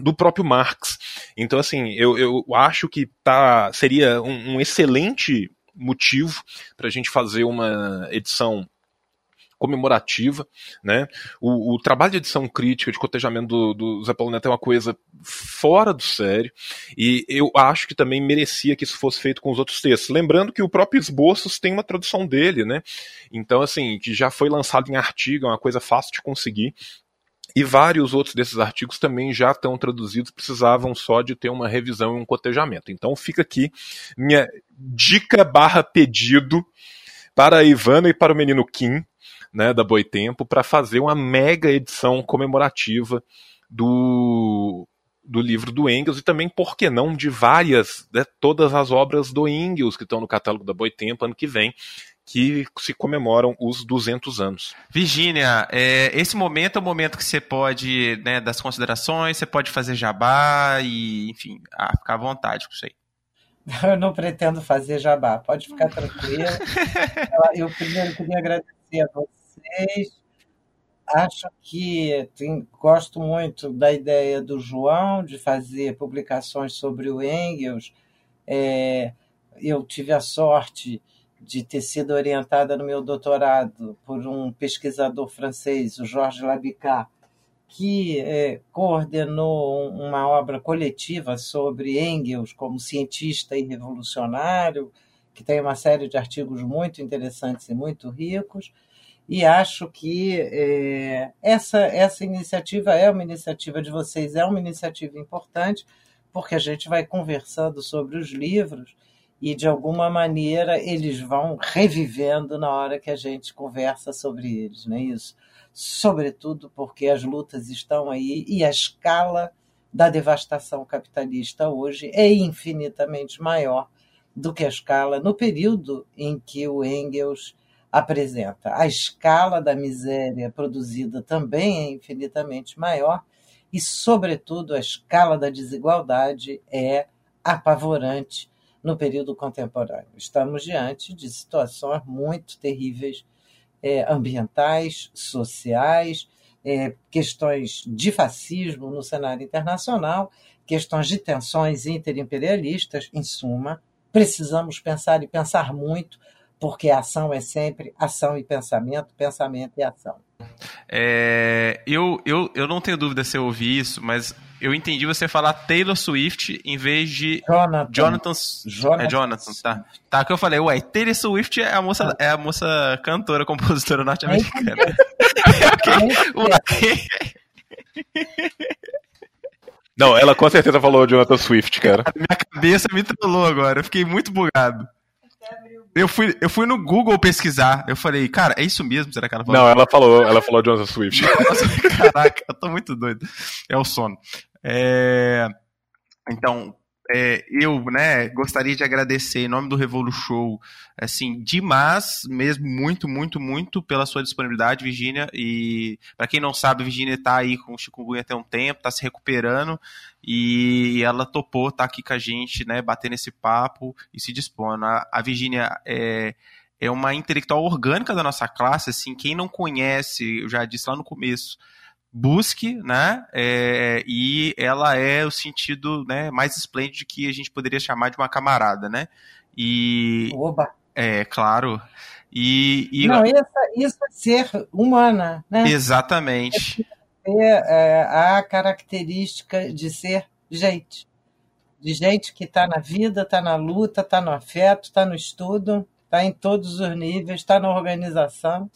do próprio Marx. Então, assim, eu, eu acho que tá, seria um, um excelente motivo para a gente fazer uma edição comemorativa, né? O, o, trabalho de edição crítica, de cotejamento do, do Zé Paulo Neto é uma coisa fora do sério, e eu acho que também merecia que isso fosse feito com os outros textos. Lembrando que o próprio Esboços tem uma tradução dele, né? Então, assim, que já foi lançado em artigo, é uma coisa fácil de conseguir. E vários outros desses artigos também já estão traduzidos, precisavam só de ter uma revisão e um cotejamento. Então fica aqui minha dica barra pedido para a Ivana e para o menino Kim, né, da Boitempo, para fazer uma mega edição comemorativa do, do livro do Engels e também, por que não, de várias, né, todas as obras do Engels que estão no catálogo da Boitempo ano que vem, que se comemoram os 200 anos. Virgínia, é, esse momento é o momento que você pode, né, das considerações, você pode fazer jabá e, enfim, ah, ficar à vontade com isso aí. Eu não pretendo fazer jabá, pode ficar tranquilo. eu primeiro queria agradecer a vocês. Acho que tem, gosto muito da ideia do João de fazer publicações sobre o Engels. É, eu tive a sorte de ter sido orientada no meu doutorado por um pesquisador francês, o Georges Labicat, que é, coordenou uma obra coletiva sobre Engels como cientista e revolucionário, que tem uma série de artigos muito interessantes e muito ricos. E acho que é, essa, essa iniciativa é uma iniciativa de vocês, é uma iniciativa importante, porque a gente vai conversando sobre os livros e de alguma maneira eles vão revivendo na hora que a gente conversa sobre eles, não é isso? Sobretudo porque as lutas estão aí e a escala da devastação capitalista hoje é infinitamente maior do que a escala no período em que o Engels apresenta. A escala da miséria produzida também é infinitamente maior e, sobretudo, a escala da desigualdade é apavorante no período contemporâneo. Estamos diante de situações muito terríveis, é, ambientais, sociais, é, questões de fascismo no cenário internacional, questões de tensões interimperialistas, em suma, precisamos pensar e pensar muito, porque a ação é sempre ação e pensamento, pensamento e ação. É, eu, eu, eu não tenho dúvida se eu ouvi isso, mas eu entendi você falar Taylor Swift em vez de Jonathan. Jonathan. Jonathan. É Jonathan, tá. Tá, que eu falei, ué, Taylor Swift é a moça, é a moça cantora, compositora norte-americana. Não, ela com certeza falou Jonathan Swift, cara. A minha cabeça me trollou agora, eu fiquei muito bugado. Eu fui, eu fui no Google pesquisar. Eu falei, cara, é isso mesmo? Será que ela falou? Não, ela falou, ela falou Jonathan Swift. Caraca, eu tô muito doido. É o sono. É... Então, é, eu, né, gostaria de agradecer em nome do Revolu Show, assim, demais, mesmo muito, muito, muito pela sua disponibilidade, Virginia. E para quem não sabe, Virginia tá aí com o chikungunya tem um tempo, tá se recuperando e ela topou estar tá aqui com a gente, né, batendo esse papo e se dispondo. A, a Virginia é é uma intelectual orgânica da nossa classe, assim, quem não conhece, eu já disse lá no começo, busque, né? É, e ela é o sentido né, mais esplêndido que a gente poderia chamar de uma camarada, né? E. Oba! É, claro. E, e... Não, isso, isso é ser humana, né? Exatamente. É, é a característica de ser gente. De gente que está na vida, está na luta, está no afeto, está no estudo, está em todos os níveis, está na organização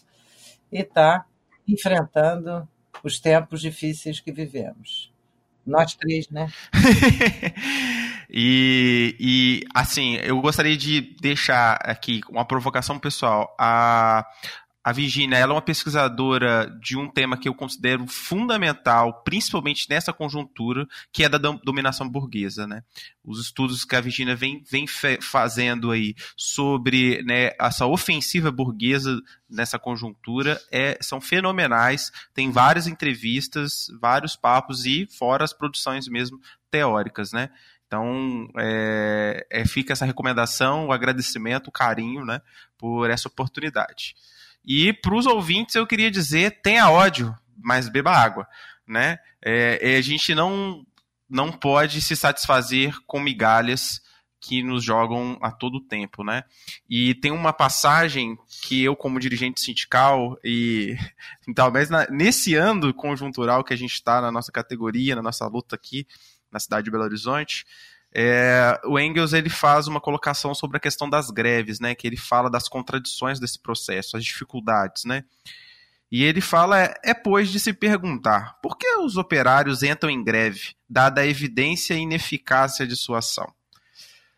e está enfrentando os tempos difíceis que vivemos. Nós três, né? e, e, assim, eu gostaria de deixar aqui uma provocação pessoal. A, A Virginia ela é uma pesquisadora de um tema que eu considero fundamental, principalmente nessa conjuntura, que é da dominação burguesa. Né? Os estudos que a Virginia vem, vem fazendo aí sobre né, essa ofensiva burguesa nessa conjuntura é, são fenomenais. Tem várias entrevistas, vários papos e fora as produções mesmo teóricas. Né? Então, é, é, fica essa recomendação, o agradecimento, o carinho né, por essa oportunidade. E para os ouvintes eu queria dizer: tenha ódio, mas beba água. Né? É, é, a gente não, não pode se satisfazer com migalhas que nos jogam a todo tempo, né? E tem uma passagem que eu, como dirigente sindical, e talvez na, nesse ano conjuntural que a gente está na nossa categoria, na nossa luta aqui na cidade de Belo Horizonte, é, o Engels ele faz uma colocação sobre a questão das greves, né? Que ele fala das contradições desse processo, as dificuldades, né? E ele fala, é, é pois de se perguntar, por que os operários entram em greve, dada a evidência e ineficácia de sua ação?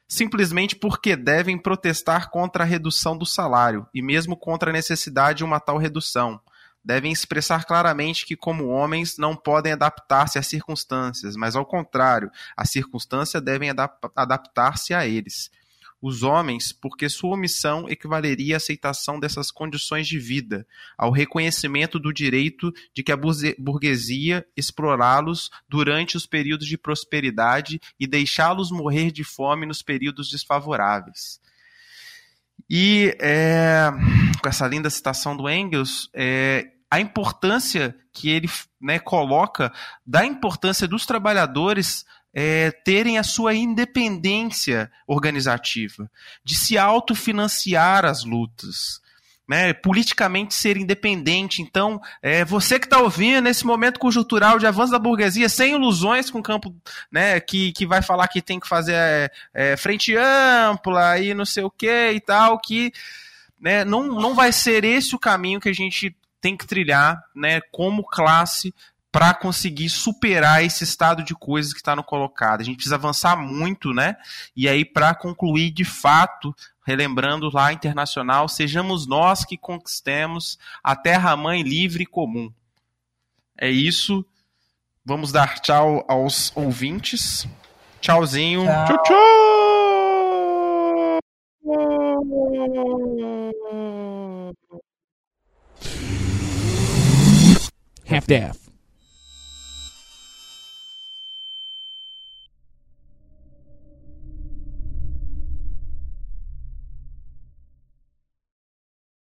Simplesmente porque devem protestar contra a redução do salário e mesmo contra a necessidade de uma tal redução, devem expressar claramente que, como homens, não podem adaptar-se às circunstâncias, mas, ao contrário, as circunstâncias devem adap adaptar-se a eles. Os homens, porque sua omissão equivaleria à aceitação dessas condições de vida, ao reconhecimento do direito de que a burguesia explorá-los durante os períodos de prosperidade e deixá-los morrer de fome nos períodos desfavoráveis. E é, com essa linda citação do Engels, é, a importância que ele né, coloca da importância dos trabalhadores é, terem a sua independência organizativa, de se autofinanciar as lutas né, politicamente ser independente. Então, é, você que está ouvindo nesse momento conjuntural de avanço da burguesia, sem ilusões com o campo né, que, que vai falar que tem que fazer é, é, frente ampla e não sei o que e tal, que né, não, não vai ser esse o caminho que a gente tem que trilhar né, como classe para conseguir superar esse estado de coisas que está no colocado. A gente precisa avançar muito, né? E aí, para concluir de fato, relembrando lá internacional, sejamos nós que conquistemos a terra-mãe livre e comum. É isso. Vamos dar tchau aos ouvintes. Tchauzinho. Tchau, tchau. Half-Death.